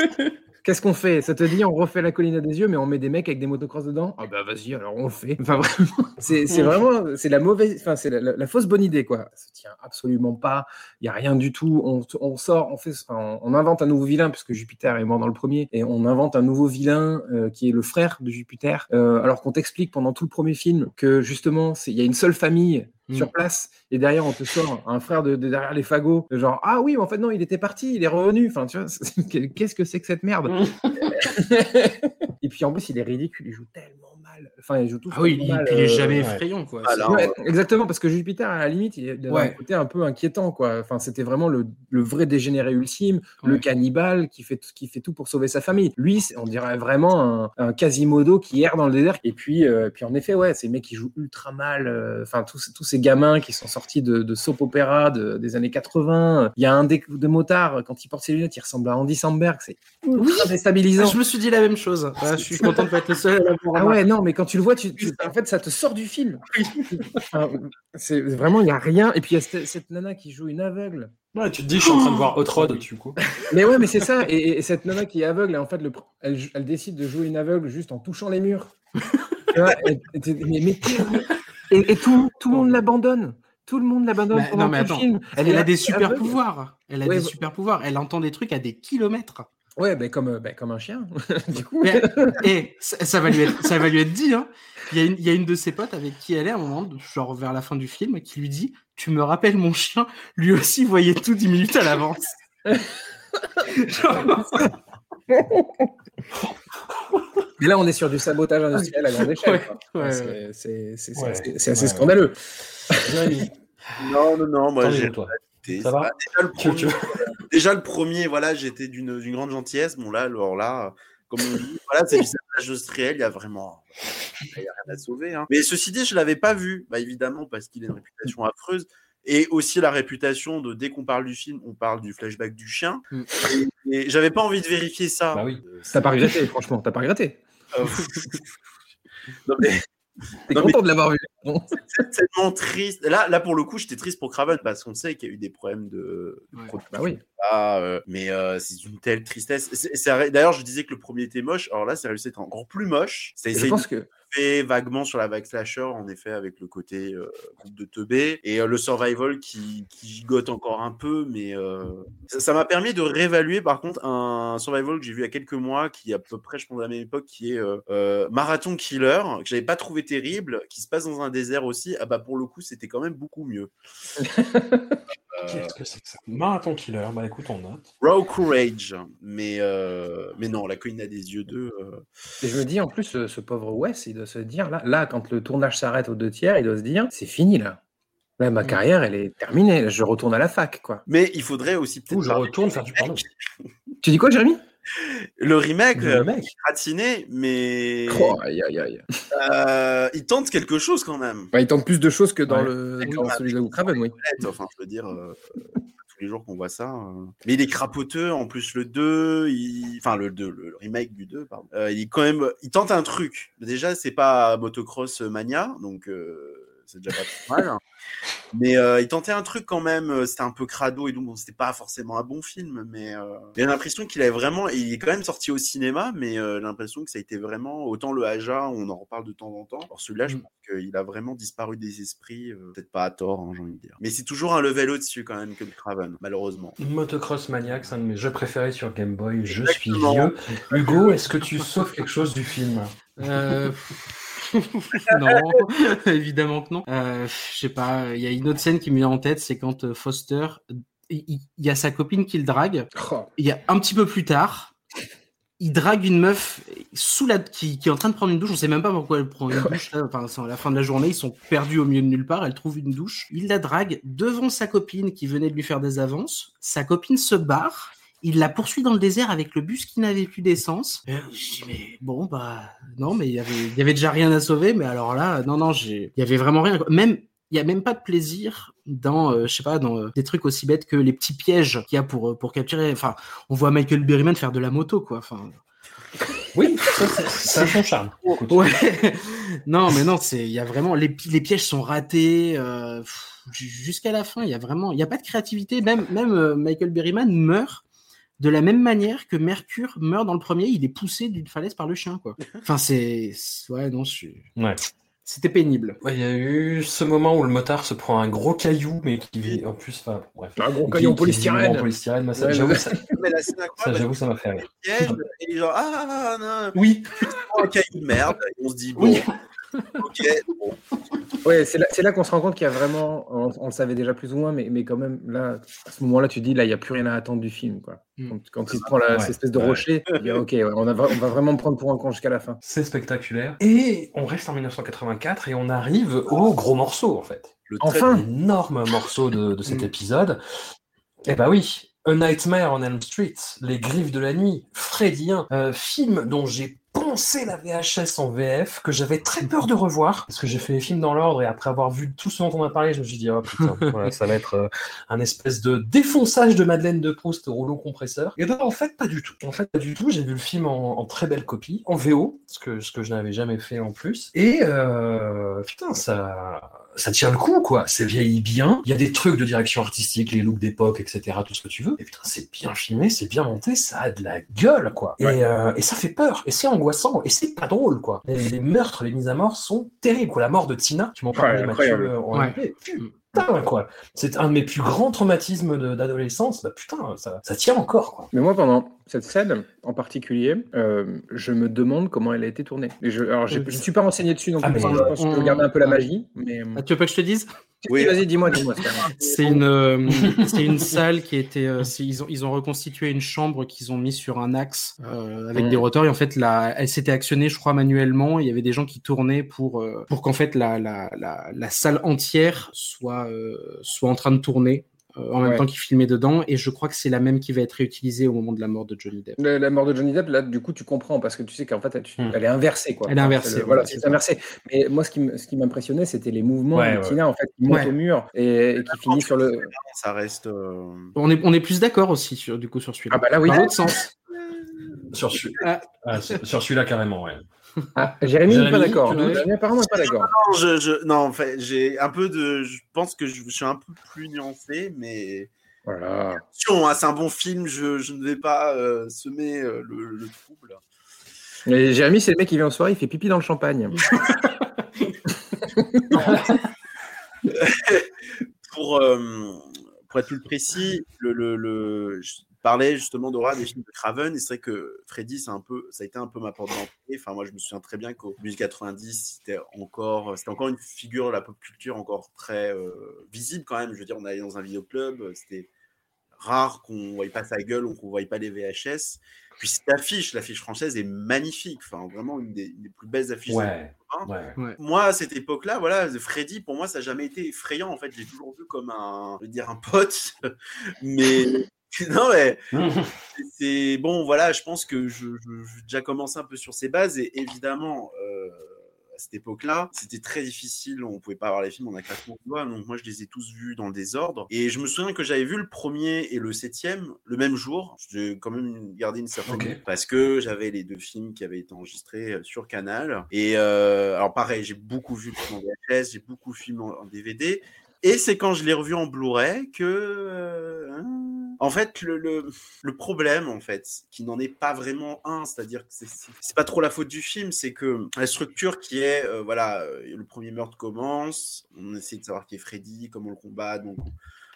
qu'est-ce qu'on fait? Ça te dit, on refait la colline à des yeux, mais on met des mecs avec des motocross dedans? Ah bah vas-y, alors on le fait. Enfin, vraiment, c'est c'est vraiment. C'est la mauvaise. Enfin, c'est la, la- la fausse bonne idée, quoi. Ça tient absolument pas. Il n'y a rien du tout. On, on sort, on, fait, enfin, on invente un nouveau vilain, puisque Jupiter est mort dans le premier, et on invente un nouveau vilain euh, qui est le frère de Jupiter. Euh, alors qu'on t'explique pendant tout le premier film que justement, c'est- il y a une seule famille Mm. sur place, et derrière, on te sort un frère de, de derrière les fagots, genre Ah oui, mais en fait, non, il était parti, il est revenu. Enfin, tu vois, qu'est-ce que c'est que cette merde? Et puis en plus, il est ridicule, il joue tellement. Enfin, il joue tout Ah oui, il, mal. il est euh, jamais ouais. effrayant, quoi. Ouais, exactement, parce que Jupiter, à la limite, il avait un Ouais. côté un peu inquiétant, quoi. Enfin, c'était vraiment le, le vrai dégénéré ultime, le cannibale qui fait, qui fait tout pour sauver sa famille. Lui, on dirait vraiment un, un Quasimodo qui erre dans le désert. Et puis, euh, puis en effet, ouais, ces mecs qui jouent ultra mal. euh, Enfin, tous, tous ces gamins qui sont sortis de, de soap opéra de- des années 80. Il y a un des de motard, quand il porte ses lunettes, il ressemble à Andy Samberg. C'est déstabilisant. Ah, je me suis dit la même chose. Je suis content de pas être le seul à Ah ouais, non, mais quand tu le vois, tu, tu- en fait, ça te sort du film. Enfin, c'est vraiment, il n'y a rien. Et puis, il y a cette, cette nana qui joue une aveugle. Ouais, tu te dis, je suis en train de voir Hot Rod, du coup. Mais ouais, mais c'est ça. Et, et cette nana qui est aveugle, et en fait, le, elle, elle décide de jouer une aveugle juste en touchant les murs. Tu vois, et, et- mais, mais- et- et tout, tout le monde l'abandonne. Tout le monde l'abandonne Bah, pendant non, mais le attends. film. Elle, a des super aveugle. pouvoirs. Elle a Ouais, des super pouvoirs. Elle entend des trucs à des kilomètres. Ouais, ben comme, euh, ben comme un chien. du coup. Mais, et ça, ça va lui être, ça va lui être dit. Hein. Il, y a une, il y a une de ses potes avec qui elle est à un moment, genre vers la fin du film, qui lui dit Tu me rappelles mon chien? Lui aussi voyait tout 10 minutes à l'avance. Genre, Mais là, on est sur du sabotage industriel à grande échelle. Ouais, C'est- ouais. assez Ouais. scandaleux. Non, non, non, moi j'ai Ça va déjà, le premier, tu- déjà, le premier, voilà, j'étais d'une grande gentillesse. Bon, là, alors là, comme on dit, voilà, c'est du sabotage industriel, il y a vraiment il y a rien à sauver. hein. Mais ceci dit, je l'avais pas vu, bah, évidemment, parce qu'il a une réputation affreuse. Et aussi la réputation de dès qu'on parle du film, on parle du flashback du chien. Mm. Et, et j'avais pas envie de vérifier ça. Bah oui. Euh, T'as pas regretté, franchement, t'as pas regretté. non, mais T'es content de l'avoir vu. C'est tellement triste. Là, là, pour le coup, j'étais triste pour Craven parce qu'on sait qu'il y a eu des problèmes de. de Ouais. production. Bah oui. Là. euh, mais euh, c'est une telle tristesse. D'ailleurs, je disais que le premier était moche. Alors là, c'est réussi à être encore plus moche. C'est Je pense que fait vaguement sur la vague slasher, en effet, avec le côté euh, groupe de teubés et euh, le survival qui, qui gigote encore un peu, mais euh, ça ça m'a permis de réévaluer par contre un survival que j'ai vu il y a quelques mois, qui est à peu près, je pense, à la même époque, qui est euh, euh, Marathon Killer, que j'avais pas trouvé terrible, qui se passe dans un désert aussi. Ah bah pour le coup, c'était quand même beaucoup mieux. Euh, Qu'est-ce que c'est que ça? Marathon Killer, bah écoute, on note. Raw Courage, mais, euh, mais non, la colline a des yeux d'eux. euh, Et je me dis, en plus, ce, ce pauvre Wes, il doit se dire, là, là, quand le tournage s'arrête aux deux tiers, il doit se dire, c'est fini, là. Là, ma carrière, elle est terminée. Je retourne à la fac, quoi. Mais il faudrait aussi peut-être. Ou je retourne faire du porno. Tu dis quoi, Jérémy? Le remake, Le euh, remake. gratiné, mais Oh, aïe, aïe, aïe. euh, il tente quelque chose quand même. Bah, il tente plus de choses que dans, Ouais. le, dans celui de Craven, oui. Enfin, je veux dire, euh, les jours qu'on voit ça. euh. Mais il est crapoteux, en plus le 2, il... enfin le 2, le remake du 2, pardon. Euh, il quand même, il tente un truc. Déjà, c'est pas Motocross Mania, donc euh, c'est déjà pas trop mal. Mais euh, il tentait un truc quand même, euh, c'était un peu crado et donc bon, c'était pas forcément un bon film, mais euh, j'ai l'impression qu'il avait vraiment, il est quand même sorti au cinéma, mais euh, j'ai l'impression que ça a été vraiment, autant le Aja, on en reparle de temps en temps, alors celui-là, je Mm. pense qu'il a vraiment disparu des esprits, euh, peut-être pas à tort, hein, j'ai envie de dire. Mais c'est toujours un level au-dessus quand même que le Craven, malheureusement. Motocross Maniac, c'est un de mes jeux préférés sur Game Boy. Je suis vieux. Hugo, est-ce que tu sauves quelque chose du film? Euh, non, évidemment que non. Euh, je sais pas, il y a une autre scène qui me vient en tête, c'est quand euh, Foster, il y a sa copine qui le drague. Oh, Il y a un petit peu plus tard, il drague une meuf sous la qui, qui est en train de prendre une douche. On sait même pas pourquoi elle prend une douche. Enfin, à la fin de la journée, ils sont perdus au milieu de nulle part. Elle trouve une douche. Il la drague devant sa copine qui venait de lui faire des avances. Sa copine se barre. Il la poursuit dans le désert avec le bus qui n'avait plus d'essence. Je dis, mais bon, bah, non, mais il y avait, y avait déjà rien à sauver. Mais alors là, non, non, j'ai, il y avait vraiment rien. Même, il y a même pas de plaisir dans, euh, je sais pas, dans euh, des trucs aussi bêtes que les petits pièges qu'il y a pour, euh, pour capturer. Enfin, on voit Michael Berryman faire de la moto, quoi. Enfin, Oui, ça, c'est- ça a son charme. Ouais. non, mais non, c'est, il y a vraiment, les, les pièges sont ratés, euh, jusqu'à la fin, il y a vraiment, il y a pas de créativité. Même, même Michael Berryman meurt de la même manière que Mercure meurt dans le premier, il est poussé d'une falaise par le chien, quoi. Enfin, c'est, ouais, non, je suis, Ouais. c'était pénible. Ouais, Il y a eu ce moment où le motard se prend un gros caillou, mais qui vit en plus. Enfin, bref. Un gros caillou en polystyrène. En polystyrène, ça, Ouais, j'avoue, ça, j'avoue, ça m'a fait rire. et il est genre, ah, non, Oui, un caillou de merde. Et on se dit, bon, Oui. Ok, bon. Ouais, c'est là, qu'on se rend compte qu'il y a vraiment, on, on le savait déjà plus ou moins, mais, mais quand même, là, à ce moment-là, tu dis, là, il n'y a plus rien à attendre du film. Quoi. Mm. Quand, quand il prend la, Ouais, cette espèce de rocher, il dit, ok, ouais, on, a, vra- on va vraiment me prendre pour un con jusqu'à la fin. c'est spectaculaire. Et on reste en 1984 et on arrive au gros morceau, en fait. Le Enfin Énorme morceau de, de cet Mm. épisode. Eh ben oui, A Nightmare on Elm Street, Les Griffes de la Nuit, Freddy 1, euh, film dont j'ai poncé la VHS en VF, que j'avais très peur de revoir, parce que j'ai fait les films dans l'ordre, et après avoir vu tout ce dont on a parlé, je me suis dit, oh putain, voilà, ça va être euh, un espèce de défonçage de Madeleine de Proust au rouleau compresseur. Et ben en fait, pas du tout. En fait, pas du tout, j'ai vu le film en, en très belle copie, en VO, ce que, ce que je n'avais jamais fait en plus, et euh, putain, ça ça tient le coup, quoi. C'est vieilli bien. Il y a des trucs de direction artistique, les looks d'époque, etc., tout ce que tu veux. Et putain, c'est bien filmé, c'est bien monté, ça a de la gueule, quoi. Et, euh, et ça fait peur, et c'est angoissant, et c'est pas drôle, quoi. Les, les meurtres, les mises à mort sont terribles, quoi. La mort de Tina, tu m'en parlais, Ouais, Mathieu, euh, en Ouais. replay. Putain, quoi. C'est un de mes plus grands traumatismes d'adolescence. Bah putain, ça, ça tient encore, quoi. Mais moi, pendant cette scène en particulier, euh, je me demande comment elle a été tournée. Et je, alors, j'ai- je ne suis pas renseigné dessus, donc Ah, mais- je pense que je un peu la magie. Mais... euh, Ah, tu veux pas que je te dise? Oui. Vas-y, dis-moi, dis-moi. c'est une, euh, c'est une salle qui était. euh, ils, ont, ils ont reconstitué une chambre qu'ils ont mis sur un axe euh, avec des rotors. Et en fait, la, elle s'était actionnée, je crois, manuellement. Il y avait des gens qui tournaient pour, euh, pour qu'en fait la, la, la, la salle entière soit, euh, soit en train de tourner. En même Ouais. temps qu'ils filmaient dedans, et je crois que c'est la même qui va être réutilisée au moment de la mort de Johnny Depp. La, la mort de Johnny Depp, là, du coup, tu comprends parce que tu sais qu'en fait, elle, tu- Hmm. elle est inversée. Quoi. Elle est inversée, voilà, c'est inversé. Mais moi, ce qui m'impressionnait, c'était les mouvements Ouais, de ouais. Tina, en fait, qui monte Ouais. au mur et, et qui finit sur le. Ça reste. euh, On est, on est plus d'accord aussi sur, du coup sur celui-là. Ah bah là, oui. Dans l'autre sens. Sur, celui- Ah. Ah, sur sur celui-là, carrément, ouais. Ah, Jérémy, Jérémy, pas d'accord. Jérémy, apparemment, n'est pas d'accord. Non, je, je- non, en fait, j'ai un peu de. Je pense que je, je suis un peu plus nuancé, mais Voilà. Attention, hein, c'est un bon film, je, je ne vais pas euh, semer euh, le, le trouble. Et Jérémy, c'est le mec qui vient en soirée, il fait pipi dans le champagne. pour, euh, pour être plus précis, le, le, le- je parlais justement d'Aura des films de Craven, et c'est vrai que Freddy, c'est un peu, ça a été un peu ma porte d'entrée. Enfin, moi, je me souviens très bien qu'au début des 90, c'était encore, c'était encore une figure de la pop culture encore très euh, visible quand même. Je veux dire, on allait dans un vidéoclub, c'était rare qu'on voyait pas sa gueule ou qu'on voyait pas les VHS. Puis cette affiche, l'affiche française est magnifique. Enfin, vraiment une des, une des plus belles affiches. Ouais. Hein Ouais. moi, à cette époque-là, voilà, Freddy, pour moi, ça n'a jamais été effrayant. En fait, j'ai toujours vu comme un, je veux dire, un pote. Mais non, mais c'est bon, voilà, je pense que je, je, je- déjà commencé un peu sur ces bases. Et évidemment, euh, à cette époque-là, c'était très difficile. On pouvait pas avoir les films en un claquement de doigts. Donc moi, je les ai tous vus dans le désordre. Et je me souviens que j'avais vu le premier et le septième le même jour. J'ai quand même gardé une certaine Ok. parce que j'avais les deux films qui avaient été enregistrés euh, sur Canal. Et euh, alors pareil, j'ai beaucoup vu le film en VHS, j'ai beaucoup vu le film en, en DVD. Et c'est quand je l'ai revu en Blu-ray que, euh, hein, en fait, le, problème, en fait, qui n'en est pas vraiment un, c'est-à-dire que c'est- pas trop la faute du film, c'est que la structure qui est, euh, voilà, euh, le premier meurtre commence, on essaie de savoir qui est Freddy, comment on le combat, donc on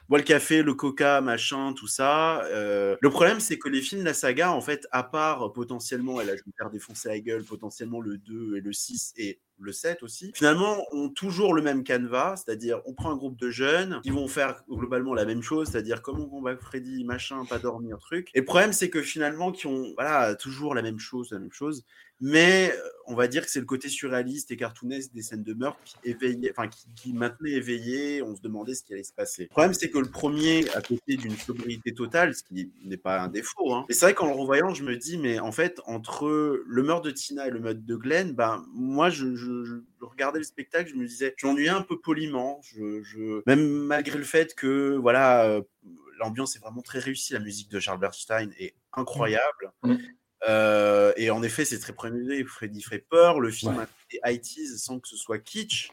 boit le café, le coca, machin, tout ça. Euh, le problème, c'est que les films de la saga, en fait, à part potentiellement, et là je me faire défoncer la gueule, potentiellement le 2 et le 6 et le 7 aussi, finalement, ont toujours le même canevas, c'est-à-dire on prend un groupe de jeunes qui vont faire globalement la même chose, c'est-à-dire comment on combat Freddy, machin, pas dormir, truc. Et le problème, c'est que finalement, qui ont, voilà, toujours la même chose, la même chose, mais euh, on va dire que c'est le côté surréaliste et cartoonesque des scènes de meurtre qui éveillait, enfin qui, qui maintenait éveillé. On se demandait ce qui allait se passer. Le problème, c'est que le premier, à côté d'une sobriété totale, ce qui n'est pas un défaut, hein, et c'est vrai qu'en le revoyant, je me dis, mais en fait, entre le meurtre de Tina et le meurtre de Glenn, ben moi, je, je- je regardais le spectacle, je me disais, je m'ennuyais un peu poliment, je, je- même malgré le fait que voilà. euh, L'ambiance est vraiment très réussie, la musique de Charles Bernstein est incroyable. Mm. Euh, et en effet, c'est très premier Freddy fait peur. Le film Ouais. a été 80s sans que ce soit kitsch,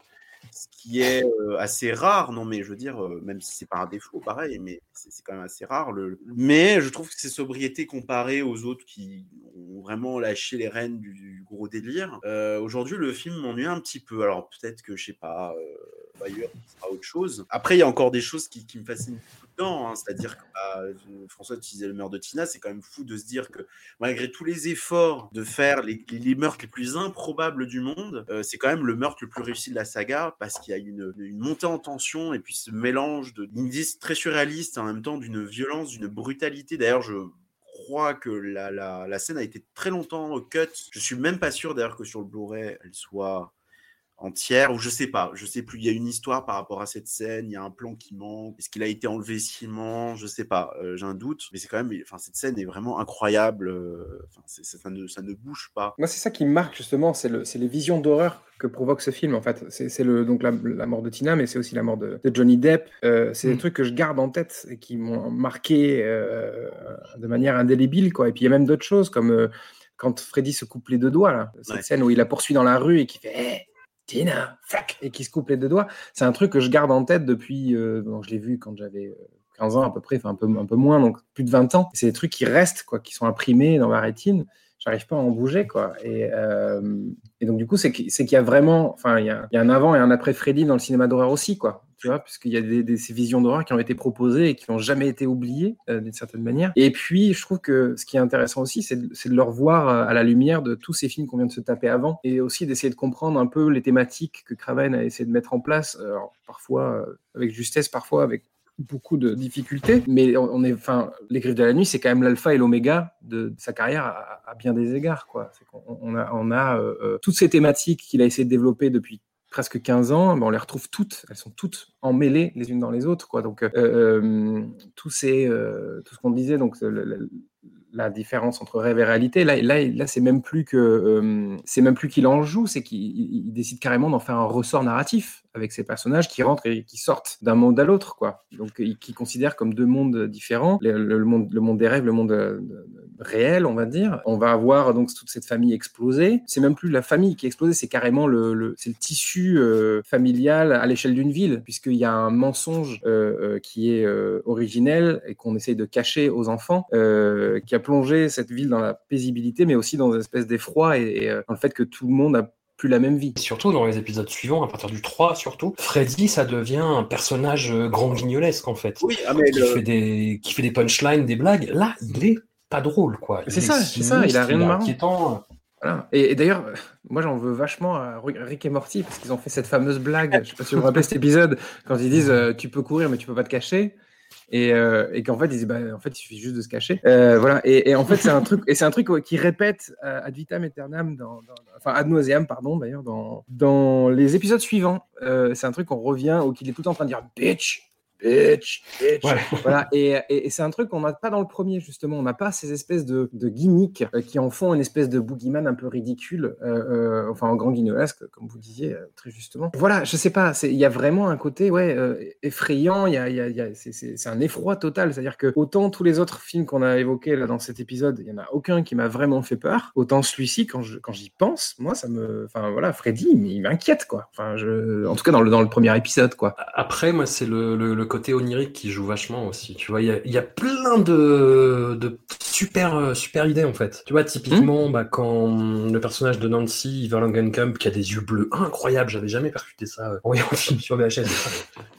ce qui est euh, assez rare. Non, mais je veux dire, euh, même si c'est pas un défaut, pareil, mais c'est quand même assez rare. Le... Mais je trouve que c'est sobriété comparée aux autres qui ont vraiment lâché les rênes du, du gros délire. Aujourd'hui, le film m'ennuie un petit peu. Alors peut-être que je sais pas. Ailleurs, sera autre chose. Après, il y a encore des choses qui, me fascinent tout dedans. hein. C'est-à-dire que bah, euh, François utilisait le meurtre de Tina. C'est quand même fou de se dire que malgré tous les efforts de faire les, meurtres les plus improbables du monde, euh, c'est quand même le meurtre le plus réussi de la saga parce qu'il y a une, montée en tension et puis ce mélange d'indices très surréalistes en même temps d'une violence, d'une brutalité. D'ailleurs, je crois que la, la, la scène a été très longtemps cut. Je suis même pas sûr d'ailleurs que sur le Blu-ray elle soit entière ou je sais pas, je sais plus. Il y a une histoire par rapport à cette scène, il y a un plan qui manque. Est-ce qu'il a été enlevé sciemment Je sais pas, euh, j'ai un doute. Mais c'est quand même, enfin cette scène est vraiment incroyable. euh, Enfin, c'est- ça ne ça ne bouge pas. Moi, c'est ça qui me marque justement, c'est le- c'est les visions d'horreur que provoque ce film en fait. C'est c'est le donc la, la mort de Tina, mais c'est aussi la mort de, de Johnny Depp. Euh, c'est des Mm. trucs que je garde en tête et qui m'ont marqué euh, de manière indélébile quoi. Et puis il y a même d'autres choses comme euh, quand Freddy se coupe les deux doigts là, cette Ouais. scène où il la poursuit dans la rue et qui fait Hey, Tina, fuck et qui se coupe les deux doigts. C'est un truc que je garde en tête depuis. euh, je l'ai vu quand j'avais euh, 15 ans à peu près, enfin un peu un peu moins, donc plus de 20 ans. C'est des trucs qui restent quoi, qui sont imprimés dans ma rétine j'arrive pas à en bouger quoi. Et, euh, donc du coup c'est qu'- c'est qu'il y a vraiment enfin il y a, un avant et un après Freddy dans le cinéma d'horreur aussi quoi. Tu vois puisqu'il y a ces visions d'horreur qui ont été proposées et qui n'ont jamais été oubliées euh, d'une certaine manière. Et puis je trouve que ce qui est intéressant aussi c'est de, de le revoir euh, à la lumière de tous ces films qu'on vient de se taper avant et aussi d'essayer de comprendre un peu les thématiques que Craven a essayé de mettre en place alors, parfois avec justesse parfois avec beaucoup de difficultés, mais on, on est, enfin, les griffes de la nuit, c'est quand même l'alpha et l'oméga de, sa carrière à, bien des égards, quoi. Qu'on on a, on a euh, euh, toutes ces thématiques qu'il a essayé de développer depuis presque 15 ans, ben on les retrouve toutes, elles sont toutes emmêlées les unes dans les autres, quoi. Donc, euh, tout, ces, tout ce qu'on disait, donc la différence entre rêve et réalité, là, là, là c'est même plus que c'est même plus qu'il en joue, c'est qu'il il- il décide carrément d'en faire un ressort narratif avec ces personnages qui rentrent et qui sortent d'un monde à l'autre, quoi. Donc, qui considère comme deux mondes différents, le, monde, le monde des rêves, le monde euh, réel, on va dire. On va avoir donc toute cette famille explosée. C'est même plus la famille qui est explosée, c'est carrément le, c'est le tissu euh, familial à l'échelle d'une ville, puisqu'il qu'il y a un mensonge qui est originel et qu'on essaye de cacher aux enfants, qui a plongé cette ville dans la paisibilité, mais aussi dans une espèce d'effroi et, dans le fait que tout le monde a plus la même vie. surtout dans les épisodes suivants, à partir du 3 surtout, Freddy, ça devient un personnage grand guignolesque en fait. Oui, ah, mais qui, fait des, qui fait des punchlines, des blagues. Là, il est pas drôle quoi. C'est ça, c'est ça, il a rien de marrant. Et, d'ailleurs, moi j'en veux vachement à Rick et Morty parce qu'ils ont fait cette fameuse blague, je sais pas si vous vous rappelez cet épisode, quand ils disent euh, tu peux courir mais tu peux pas te cacher. Et, euh, et qu'en bah, fait, il suffit juste de se cacher. Euh, voilà. Et, en fait, c'est un truc, et c'est un truc qui répète ad vitam aeternam, dans, enfin ad nauseam, pardon, d'ailleurs, dans, dans les épisodes suivants. c'est un truc qu'on revient ou qu'il est tout le temps en train de dire bitch, bitch, bitch. Voilà. Et, et, c'est un truc qu'on n'a pas dans le premier, justement. On n'a pas ces espèces de, de gimmicks euh, qui en font une espèce de boogeyman un peu ridicule, euh, euh, enfin en grand guignolesque, comme vous disiez très justement. Voilà, je sais pas, il y a vraiment un côté ouais, effrayant, y a, y a, c'est un effroi total. C'est-à-dire que autant tous les autres films qu'on a évoqués là, dans cet épisode, il n'y en a aucun qui m'a vraiment fait peur, autant celui-ci, quand j'y quand pense, moi, ça me. Enfin voilà, Freddy, il m'inquiète, quoi. Enfin, je... En tout cas, dans le, dans le premier épisode, quoi. Après, moi, c'est le, le, le côté onirique qui joue vachement aussi. Tu vois, il y a, plein de, de super, euh, super idées en fait. Tu vois, typiquement, hmm. bah, quand le personnage de Nancy Verlangenkamp, qui a des yeux bleus incroyables, j'avais jamais percuté ça euh, en voyant le film sur VHS.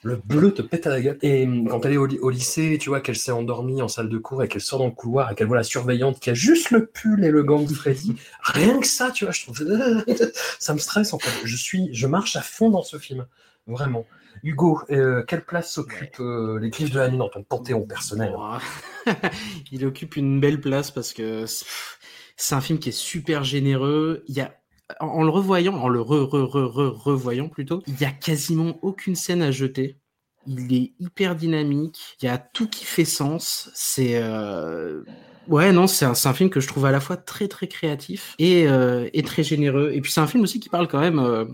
le bleu te pète à la gueule. Et hum, quand elle est au, lycée, tu vois, qu'elle s'est endormie en salle de cours et qu'elle sort dans le couloir et qu'elle voit la surveillante qui a juste le pull et le gant de Freddy, rien que ça, tu vois, je trouve ça me stresse en fait. Je suis, je marche à fond dans ce film, vraiment. Hugo, euh, quelle place s'occupent euh, les Griffes de la Nuit dans ton panthéon personnel? Il occupe une belle place parce que c'est un film qui est super généreux. Il y a en le revoyant, en le re, re, re, revoyant plutôt, il y a quasiment aucune scène à jeter. Il est hyper dynamique. Il y a tout qui fait sens. C'est euh... Ouais, non, c'est un, un, film que je trouve à la fois très très créatif et, euh, et très généreux. Et puis c'est un film aussi qui parle quand même euh,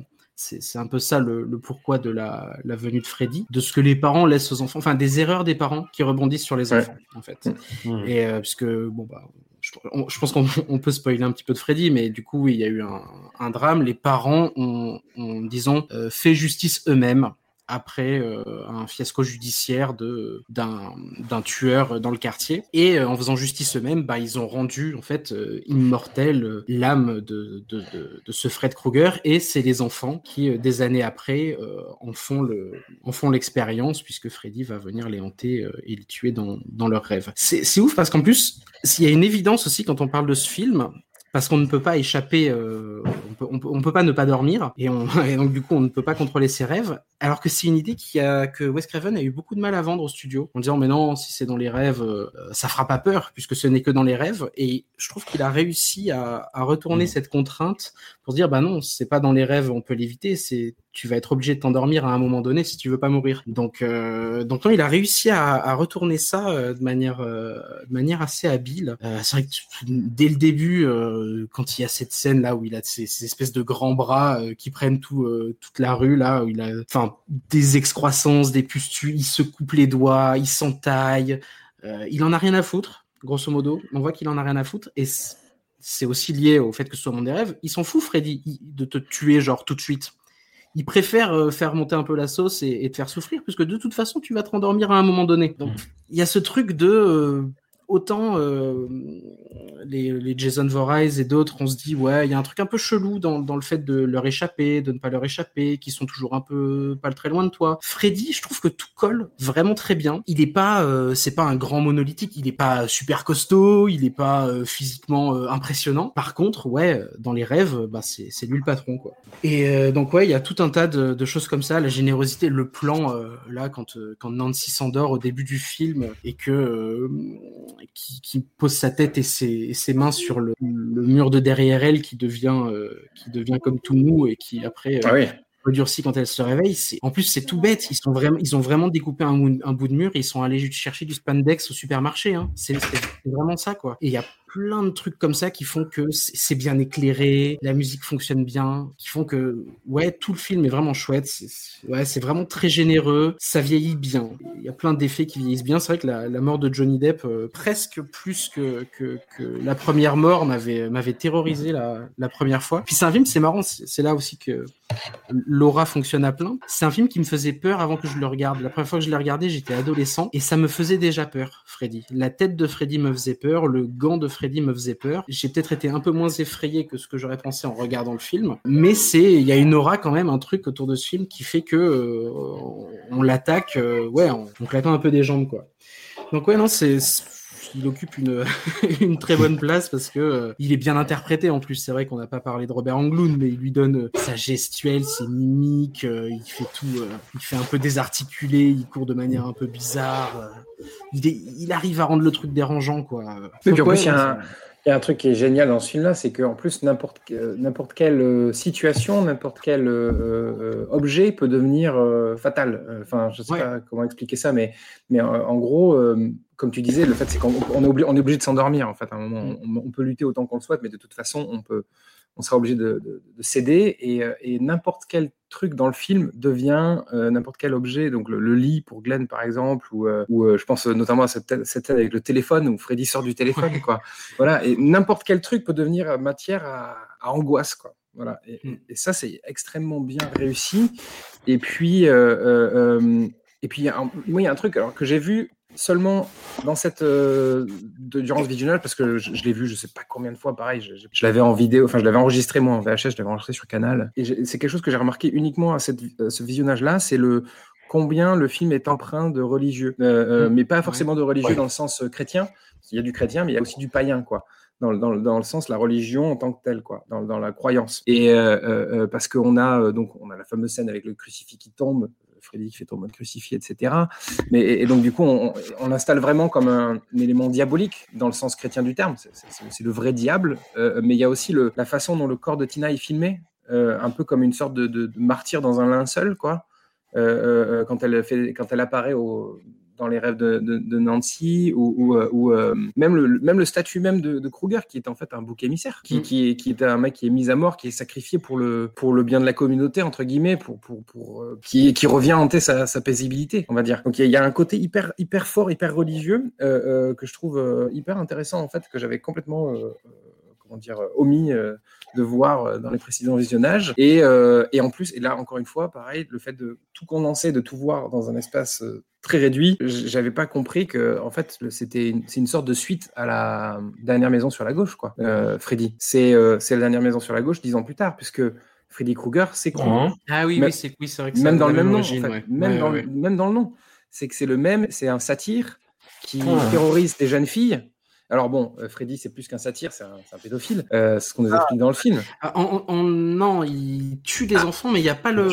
c'est un peu ça le, pourquoi de la, venue de Freddy, de ce que les parents laissent aux enfants, enfin des erreurs des parents qui rebondissent sur les enfants, en fait. Mmh. Et euh, puisque, bon, bah, je, pense qu'on peut spoiler un petit peu de Freddy, mais du coup, il y a eu un, drame. Les parents ont, disons, euh, fait justice eux-mêmes après euh, un fiasco judiciaire de d'un tueur dans le quartier. Et euh, en faisant justice eux-mêmes bah ils ont rendu en fait euh, immortel l'âme de, de, de, ce Fred Krueger. Et c'est les enfants qui des années après en font le en font l'expérience puisque Freddy va venir les hanter et les tuer dans dans leurs rêves. C'est ouf parce qu'en plus s'il y a une évidence aussi quand on parle de ce film parce qu'on ne peut pas échapper, on, peut, on, peut, pas ne pas dormir, et, donc du coup on ne peut pas contrôler ses rêves. Alors que c'est une idée qui a, que Wes Craven a eu beaucoup de mal à vendre au studio, en disant mais non, si c'est dans les rêves, euh, ça fera pas peur puisque ce n'est que dans les rêves. Et je trouve qu'il a réussi à, à retourner mmh. cette contrainte pour dire bah non, c'est pas dans les rêves, on peut l'éviter, c'est tu vas être obligé de t'endormir à un moment donné si tu veux pas mourir. Donc, euh, donc non, il a réussi à, à retourner ça euh, de manière, euh, de manière assez habile. Euh, c'est vrai que dès le début, euh, quand il y a cette scène là où il a ces, ces espèces de grands bras qui prennent tout, toute la rue là, où il a, enfin, des excroissances, des pustules, il se coupe les doigts, il s'entaille, il en a rien à foutre, grosso modo. On voit qu'il en a rien à foutre et c'est aussi lié au fait que ce soit mon des rêves. Il s'en fout, Freddy, de te tuer genre tout de suite il préfère euh, faire monter un peu la sauce et, te faire souffrir, puisque de toute façon, tu vas te rendormir à un moment donné. Donc, il y a ce truc de euh, autant euh, les, Jason Voorhees et d'autres, on se dit ouais, il y a un truc un peu chelou dans, le fait de leur échapper, de ne pas leur échapper, qui sont toujours un peu pas très loin de toi. Freddy, je trouve que tout colle vraiment très bien. Il est pas, euh, c'est pas un grand monolithique, il est pas super costaud, il est pas euh, physiquement impressionnant. Par contre, ouais, dans les rêves, bah c'est lui le patron quoi. Et donc ouais, il y a tout un tas de, choses comme ça, la générosité, le plan là quand quand Nancy s'endort au début du film et que qui, pose sa tête et ses, mains sur le, mur de derrière elle qui devient, euh, qui devient comme tout mou et qui après euh, ah redurcit quand elle se réveille. En plus, c'est tout bête. Ils, sont vraiment, ils ont vraiment découpé un, bout de mur et ils sont allés chercher du spandex au supermarché. Hein. C'est vraiment ça, quoi. Et il y a plein de trucs comme ça qui font que c'est bien éclairé, la musique fonctionne bien, qui font que ouais tout le film est vraiment chouette. ouais, c'est vraiment très généreux, ça vieillit bien. Il y a plein d'effets qui vieillissent bien. C'est vrai que la, mort de Johnny Depp, euh, presque plus que, que, la première mort, m'avait m'avait terrorisé la, la première fois. Puis c'est un film, c'est marrant, c'est là aussi que l'aura fonctionne à plein. C'est un film qui me faisait peur avant que je le regarde. La première fois que je l'ai regardé, j'étais adolescent et ça me faisait déjà peur, Freddy. La tête de Freddy me faisait peur, le gant de Freddy me faisait peur. J'ai peut-être été un peu moins effrayé que ce que j'aurais pensé en regardant le film, mais c'est il y a une aura quand même, un truc autour de ce film qui fait que euh, on l'attaque, euh, ouais, en, claquant un peu des jambes quoi. Donc ouais non c'est il occupe une, une très bonne place parce que euh, il est bien interprété en plus. C'est vrai qu'on n'a pas parlé de Robert Englund, mais il lui donne euh, sa gestuelle, ses mimiques, euh, il fait tout, il fait un peu désarticulé, il court de manière un peu bizarre. il, il arrive à rendre le truc dérangeant, quoi. il y a il y a un truc qui est génial dans ce film-là, c'est qu'en plus, n'importe n'importe quelle situation, n'importe quel objet peut devenir fatal. Enfin, je ne sais pas comment expliquer ça, mais, mais en gros, comme tu disais, le fait, c'est qu'on est, obligé, on est obligé de s'endormir, en fait, à un moment. Mm. On, peut lutter autant qu'on le souhaite, mais de toute façon, on, peut, on sera obligé de, céder. Euh, et, n'importe quel truc dans le film devient euh, n'importe quel objet. Donc, le, lit pour Glenn, par exemple, ou, euh, ou je pense notamment à cette, cette scène avec le téléphone, où Freddy sort du téléphone, quoi. Voilà. Et n'importe quel truc peut devenir matière à, angoisse, quoi. Voilà. Et, mm. et ça, c'est extrêmement bien réussi. Et puis, et puis, moi, il y a un truc alors, que j'ai vu seulement dans cette euh, durant ce visionnage parce que je, l'ai vu je sais pas combien de fois pareil je, l'avais en vidéo enfin je l'avais enregistré moi en VHS je l'avais enregistré sur Canal. Et c'est quelque chose que j'ai remarqué uniquement à, cette, ce visionnage là c'est le combien le film est empreint de religieux. Euh, euh, mmh. mais pas forcément de religieux dans le sens chrétien. Il y a du chrétien mais il y a aussi du païen quoi. Dans, dans, dans, le sens la religion en tant que telle, quoi, dans, dans la croyance. Et parce qu'on a donc on a la fameuse scène avec le crucifix qui tombe Freddy qui fait ton mode crucifié, etc. Mais, et, donc, du coup, on, on, installe vraiment comme un, élément diabolique dans le sens chrétien du terme. C'est le vrai diable. Euh, mais il y a aussi le, la façon dont le corps de Tina est filmé, euh, un peu comme une sorte de, de, martyr dans un linceul, quoi. Euh, quand, elle fait, quand elle apparaît au, dans les rêves de, Nancy ou, ou, euh, euh, même, le, même le statut même de, Kruger qui est en fait un bouc émissaire, qui, mm. qui, est, qui est un mec qui est mis à mort, qui est sacrifié pour le, pour le bien de la communauté, entre guillemets, pour, pour, pour, euh, qui, qui revient hanter sa, sa paisibilité, on va dire. Donc il y, a un côté hyper, hyper fort, hyper religieux que je trouve hyper intéressant en fait, que j'avais complètement comment dire, omis de voir dans les précédents visionnages. Et, et, en plus, et là encore une fois, pareil, le fait de tout condenser, de tout voir dans un espace très réduit. J'avais pas compris que en fait c'était c'est une sorte de suite à la dernière maison sur la gauche quoi. Euh, Freddy, c'est euh, c'est la dernière maison sur la gauche dix ans plus tard puisque Freddy Krueger c'est Krueger. Ah oui, oui c'est oui, vrai que même dans le même nom, en fait. même, dans Le, même dans le nom, c'est que c'est le même, c'est un satire qui ah. terrorise des jeunes filles alors bon, euh, Freddy, c'est plus qu'un satire, c'est un, pédophile. Euh, c'est ce qu'on nous explique dans le film. Ah, non, il tue des enfants, mais il n'y a pas le.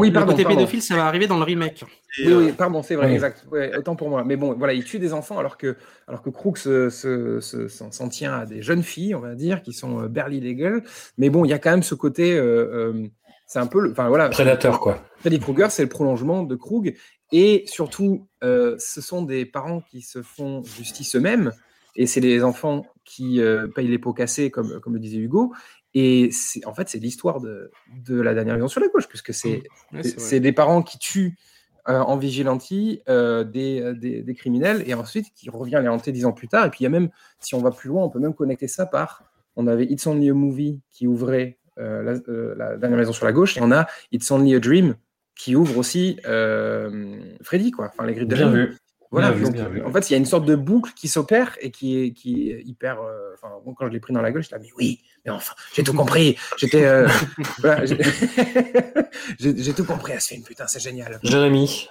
Oui, pardon, côté pédophile, ça va arriver dans le remake. Oui, oui, pardon, c'est vrai, exact. autant pour moi. Mais bon, voilà, il tue des enfants alors que, alors que Crooks s'en tient à des jeunes filles, on va dire, qui sont euh, barely legal. Mais bon, il y a quand même ce côté. c'est un peu. Enfin voilà. Prédateur, quoi. Freddy Krueger, c'est le prolongement de Krug. Et surtout, ce sont des parents qui se font justice eux-mêmes et c'est les enfants qui euh, payent les pots cassés, comme, comme le disait Hugo. Et en fait, c'est l'histoire de, de, la dernière maison sur la gauche, puisque c'est c'est des parents qui tuent euh, en vigilantie euh, des, des, des, criminels et ensuite qui revient les hanter dix ans plus tard. Et puis il y a même, si on va plus loin, on peut même connecter ça par. On avait It's Only a Movie qui ouvrait la, la, dernière maison sur la gauche, et on a It's Only a Dream qui ouvre aussi Freddy, quoi. Enfin, les grippes de Bien vu. Voilà, en fait, il y a une sorte de boucle qui s'opère et qui est, qui est hyper. Euh, enfin, quand je l'ai pris dans la gueule, je dit, mais oui, mais enfin, j'ai tout compris. J'étais. Euh, j'ai tout compris à ce film, putain, c'est génial. Jérémy,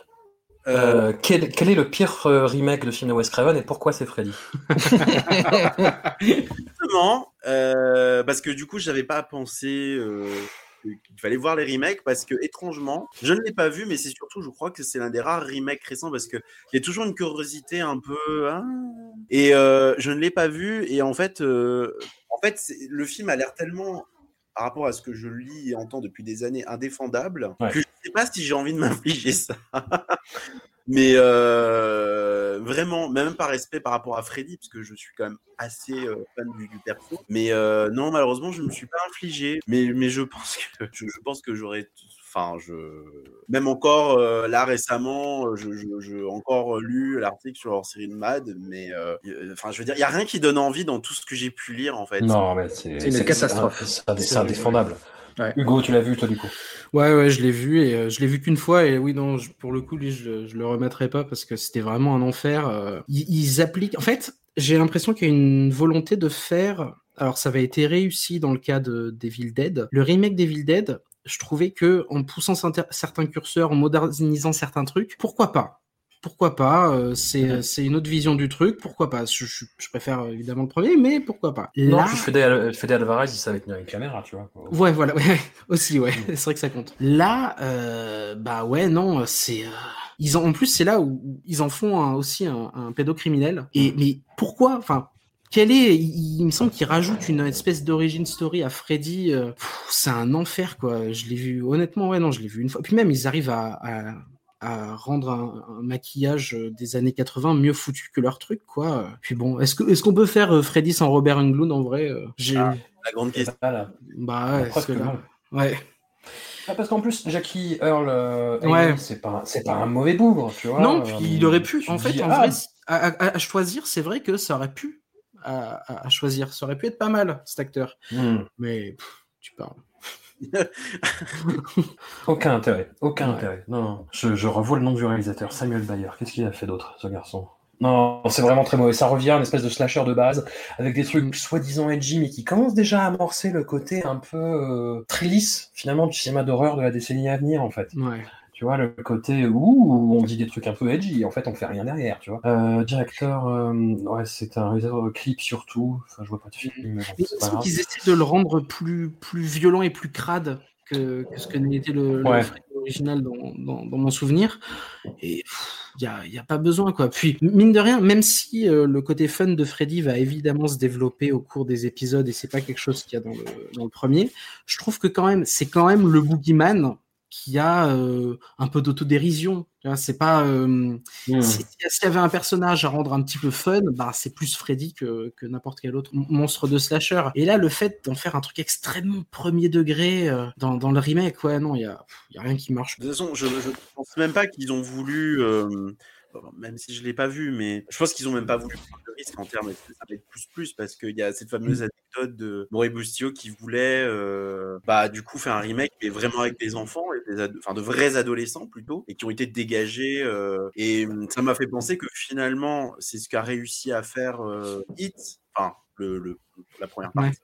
euh, quel, quel, est le pire remake de film de Wes Craven et pourquoi c'est Freddy? Justement, parce que du coup, j'avais pas pensé qu'il fallait voir les remakes parce que étrangement, je ne l'ai pas vu, mais c'est surtout, je crois que c'est l'un des rares remakes récents parce que il y a toujours une curiosité un peu. Hein. et euh, je ne l'ai pas vu et en fait, euh, en fait, le film a l'air tellement par rapport à ce que je lis et entends depuis des années indéfendable que je ne sais pas si j'ai envie de m'infliger ça. Mais euh, vraiment même par respect par rapport à Freddy, parce que je suis quand même assez euh, fan du, du perso. Mais euh, non, malheureusement, je me suis pas infligé. Mais, mais je pense que je, je pense que j'aurais enfin je même encore euh, là récemment je, je, je encore lu l'article sur leur série de Mad mais euh, enfin je veux dire il y a rien qui donne envie dans tout ce que j'ai pu lire en fait Non, mais c'est C'est une c'est- catastrophe. C'est indéfendable. Ouais. Hugo, tu l'as vu toi du coup? Ouais, ouais, je l'ai vu et euh, je l'ai vu qu'une fois et oui, non, je- pour le coup, lui, je, le- je le remettrai pas parce que c'était vraiment un enfer. euh. Ils, ils appliquent. En fait, j'ai l'impression qu'il y a une volonté de faire. Alors, ça avait été réussi dans le cas de Devil Dead. Le remake Devil Dead, je trouvais que en poussant certains curseurs, en modernisant certains trucs, pourquoi pas? Pourquoi pas euh, C'est c'est une autre vision du truc. Pourquoi pas je, je- je préfère euh, évidemment le premier, mais pourquoi pas Non, Là- puis Fede, Al- Fede Alvarez, il savait tenir une caméra, tu vois. Ouais, voilà, ouais, aussi, ouais, c'est vrai que ça compte. Là, euh, bah ouais, non, c'est. euh, Ils en, en plus, c'est là où ils en font un- aussi un, un pédocriminel. Et mais pourquoi Enfin, quel est il, il me semble qu'ils rajoutent une espèce d'origin story à Freddy. euh, c'est un enfer, quoi. Je l'ai vu, honnêtement, ouais, non, je l'ai vu une fois. Puis même, ils arrivent à. à à rendre un, un maquillage euh, des années 80 mieux foutu que leur truc quoi. Puis bon, est-ce que est-ce qu'on peut faire euh, Freddy sans Robert Englund en vrai euh, J'ai la grande question bah ouais, parce Presque que là- mal. ouais. Ah, parce qu'en plus, Jackie Earl, euh, Ouais. C'est pas, c'est pas un mauvais bougre, tu vois. Non, euh, puis il aurait pu. En fait, dis, en ah, vrai, à, à- à choisir, c'est vrai que ça aurait pu à, choisir. Ça aurait pu être pas mal, cet acteur. hmm, Mais pff, tu parles. aucun intérêt, aucun Ouais. intérêt. Non, non, je, je revois le nom du réalisateur, Samuel Bayer. Qu'est-ce qu'il a fait d'autre, ce garçon? Non, c'est vraiment très mauvais. Ça revient à une espèce de slasher de base, avec des trucs soi-disant edgy, mais qui commencent déjà à amorcer le côté un peu euh, trilice, finalement, du cinéma d'horreur de la décennie à venir, en fait. Ouais. Tu vois, le côté où on dit des trucs un peu edgy, et en fait, on fait rien derrière, tu vois. Euh, directeur, euh, ouais, c'est un réalisateur de clip surtout. Enfin, je vois pas de film, mais bon, Mais qu'ils essaient de le rendre plus, plus violent et plus crade que, que ce que n'était le, Ouais. Original dans, dans, dans mon souvenir. Et il n'y a, y a pas besoin, quoi. Puis, mine de rien, même si euh, le côté fun de Freddy va évidemment se développer au cours des épisodes, et c'est pas quelque chose qu'il y a dans le, dans le premier, je trouve que quand même, c'est quand même le boogeyman qui a euh, un peu d'autodérision. C'est pas. euh, si- S'il y avait un personnage à rendre un petit peu fun, bah, c'est plus Freddy que, que n'importe quel autre monstre de slasher. Et là, le fait d'en faire un truc extrêmement premier degré euh, dans, dans le remake, ouais, non, il y a, y a rien qui marche. De toute façon, je, je pense même pas qu'ils ont voulu, euh, même si je l'ai pas vu, mais je pense qu'ils ont même pas voulu prendre de risque en termes de ça va être plus plus parce qu'il y a cette fameuse anecdote de Maurice Bustillo qui voulait, euh, bah du coup faire un remake mais vraiment avec des enfants et des enfin de vrais adolescents plutôt et qui ont été dégagés euh, et hum, ça m'a fait penser que finalement c'est ce qu'a réussi à faire euh, Hit, enfin le, le- la première partie.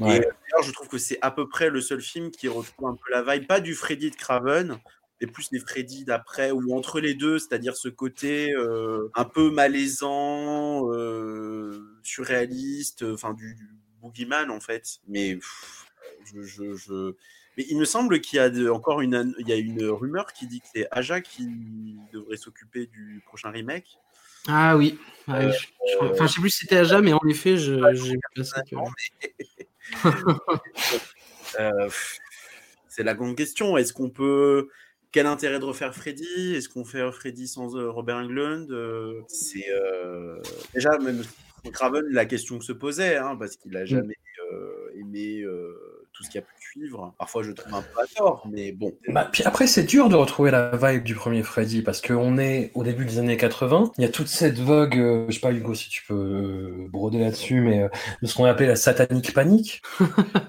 Ouais. Et euh, d'ailleurs, je trouve que c'est à peu près le seul film qui retrouve un peu la vibe, pas du Freddy de Craven, mais plus les Freddy d'après, ou entre les deux, c'est-à-dire ce côté euh, un peu malaisant, euh, surréaliste, enfin du, du boogeyman en fait. Mais pff, je, je, je- Mais il me semble qu'il y a de- encore une, il y a une rumeur qui dit que c'est Aja qui devrait s'occuper du prochain remake. Ah oui. Je- je- Enfin, je sais plus si c'était à mais en effet, je-. Euh, c'est la grande question. Est-ce qu'on peut. Quel intérêt de refaire Freddy? Est-ce qu'on fait Freddy sans euh, Robert Englund Euh, C'est. euh, Déjà, même Craven, la question que se posait, hein, parce qu'il a jamais euh, aimé euh, tout ce qui a pu suivre. Parfois, je trouve un peu à tort, mais bon. Bah, puis après, c'est dur de retrouver la vibe du premier Freddy parce qu'on est au début des années 80. Il y a toute cette vogue, euh, je sais pas, Hugo, si tu peux euh, broder là-dessus, mais euh, de ce qu'on appelait la satanique panique.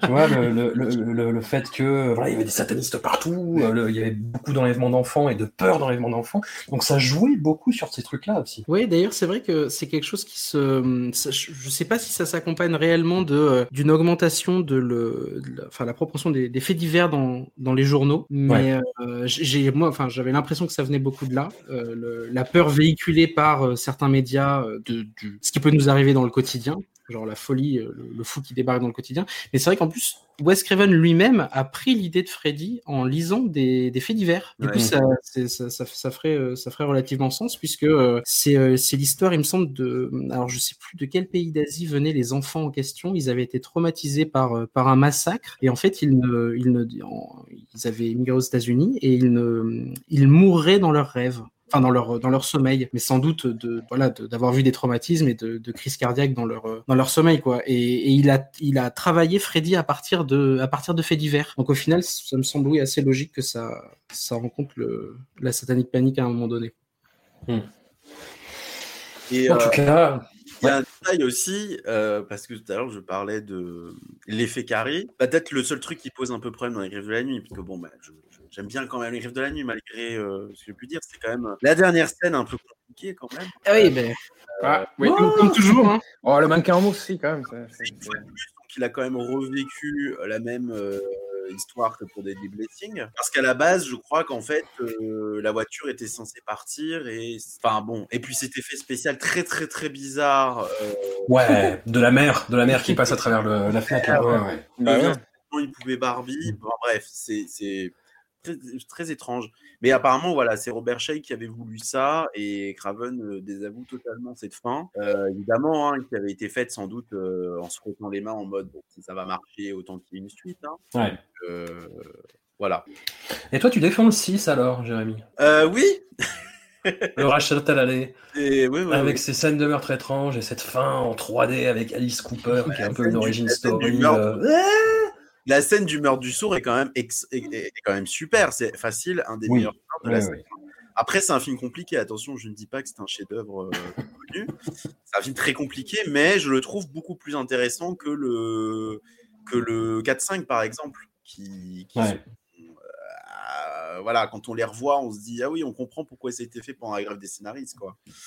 tu vois, le, le, le, le, le fait que euh, voilà, il y avait des satanistes partout, euh, le- il y avait beaucoup d'enlèvements d'enfants et de peur d'enlèvement d'enfants. Donc ça jouait beaucoup sur ces trucs-là aussi. Oui, d'ailleurs, c'est vrai que c'est quelque chose qui se. ça- Je je sais pas si ça s'accompagne réellement de euh, d'une augmentation de le, de enfin la proportion des, des faits divers dans, dans les journaux, mais euh, j'ai moi, enfin j'avais l'impression que ça venait beaucoup de là, euh, le- la peur véhiculée par euh, certains médias de ce qui peut nous arriver dans le quotidien. Genre la folie, euh, le, le fou qui débarque dans le quotidien. Mais c'est vrai qu'en plus, Wes Craven lui-même a pris l'idée de Freddy en lisant des, des faits divers. Du Ouais. coup, ça, ça, ça, ça ferait, euh, ça ferait relativement sens puisque euh, c'est c'est l'histoire, il me semble, de. Alors, je sais plus de quel pays d'Asie venaient les enfants en question. Ils avaient été traumatisés par, par un massacre et en fait, ils, ne, ils, ne, ils avaient immigré aux États-Unis et ils, ne, ils mourraient dans leurs rêves. Enfin dans leur dans leur sommeil, mais sans doute de voilà d'avoir vu des traumatismes et de, de crises cardiaques dans leur dans leur sommeil quoi. Et, et, il a il a travaillé Freddy à partir de à partir de faits divers. Donc au final, ça me semble oui assez logique que ça ça rencontre le, la satanique panique à un moment donné. Hmm. Et, En tout euh, cas, Il y a un détail aussi, euh, parce que tout à l'heure je parlais de l'effet carré. Peut-être le seul truc qui pose un peu problème dans les griffes de la nuit, parce que bon, bah, j'aime bien quand même les griffes de la nuit, malgré euh, ce que j'ai pu dire. C'est quand même euh, la dernière scène un peu compliquée quand même. Ah oui, ben, Ah, oui, comme, comme toujours. Hein. Oh, le mannequin en mousse, si, quand même. ça- il a quand même revécu la même euh, histoire que pour Deadly Blessing. Parce qu'à la base, je crois qu'en fait, euh, la voiture était censée partir et enfin bon. Et puis cet effet spécial très très très bizarre. euh, ouais, de la mer, de la mer qui passe à travers le- la fenêtre. là. Ouais, Bah il ouais. vient, il pouvait Barbie. Bon, bref, c'est très, très étrange. Mais apparemment, voilà, c'est Robert Shea qui avait voulu ça et Craven euh, désavoue totalement cette fin. Euh, évidemment, hein, qui avait été faite sans doute euh, en se frottant les mains en mode bon, si ça va marcher, autant qu'il y ait une suite. hein. Ouais. Euh, voilà. Et toi, tu défends le 6 alors, Jérémy? Euh, oui. Le rachat à l'allée, Et, oui, oui, avec oui. ces scènes de meurtre étranges et cette fin en 3D avec Alice Cooper, qui est un peu une origin story. La scène du meurtre du sourd est quand même, ex- est, est quand même super. C'est facile, un des Oui. meilleurs de la. Après, c'est un film compliqué. Attention, je ne dis pas que c'est un chef-d'œuvre euh, connu. C'est un film très compliqué, mais je le trouve beaucoup plus intéressant que le que le 4-5 par exemple, qui, qui Ouais. sont, euh, voilà, quand on les revoit, on se dit ah oui, on comprend pourquoi ça a été fait pendant la grève des scénaristes, quoi.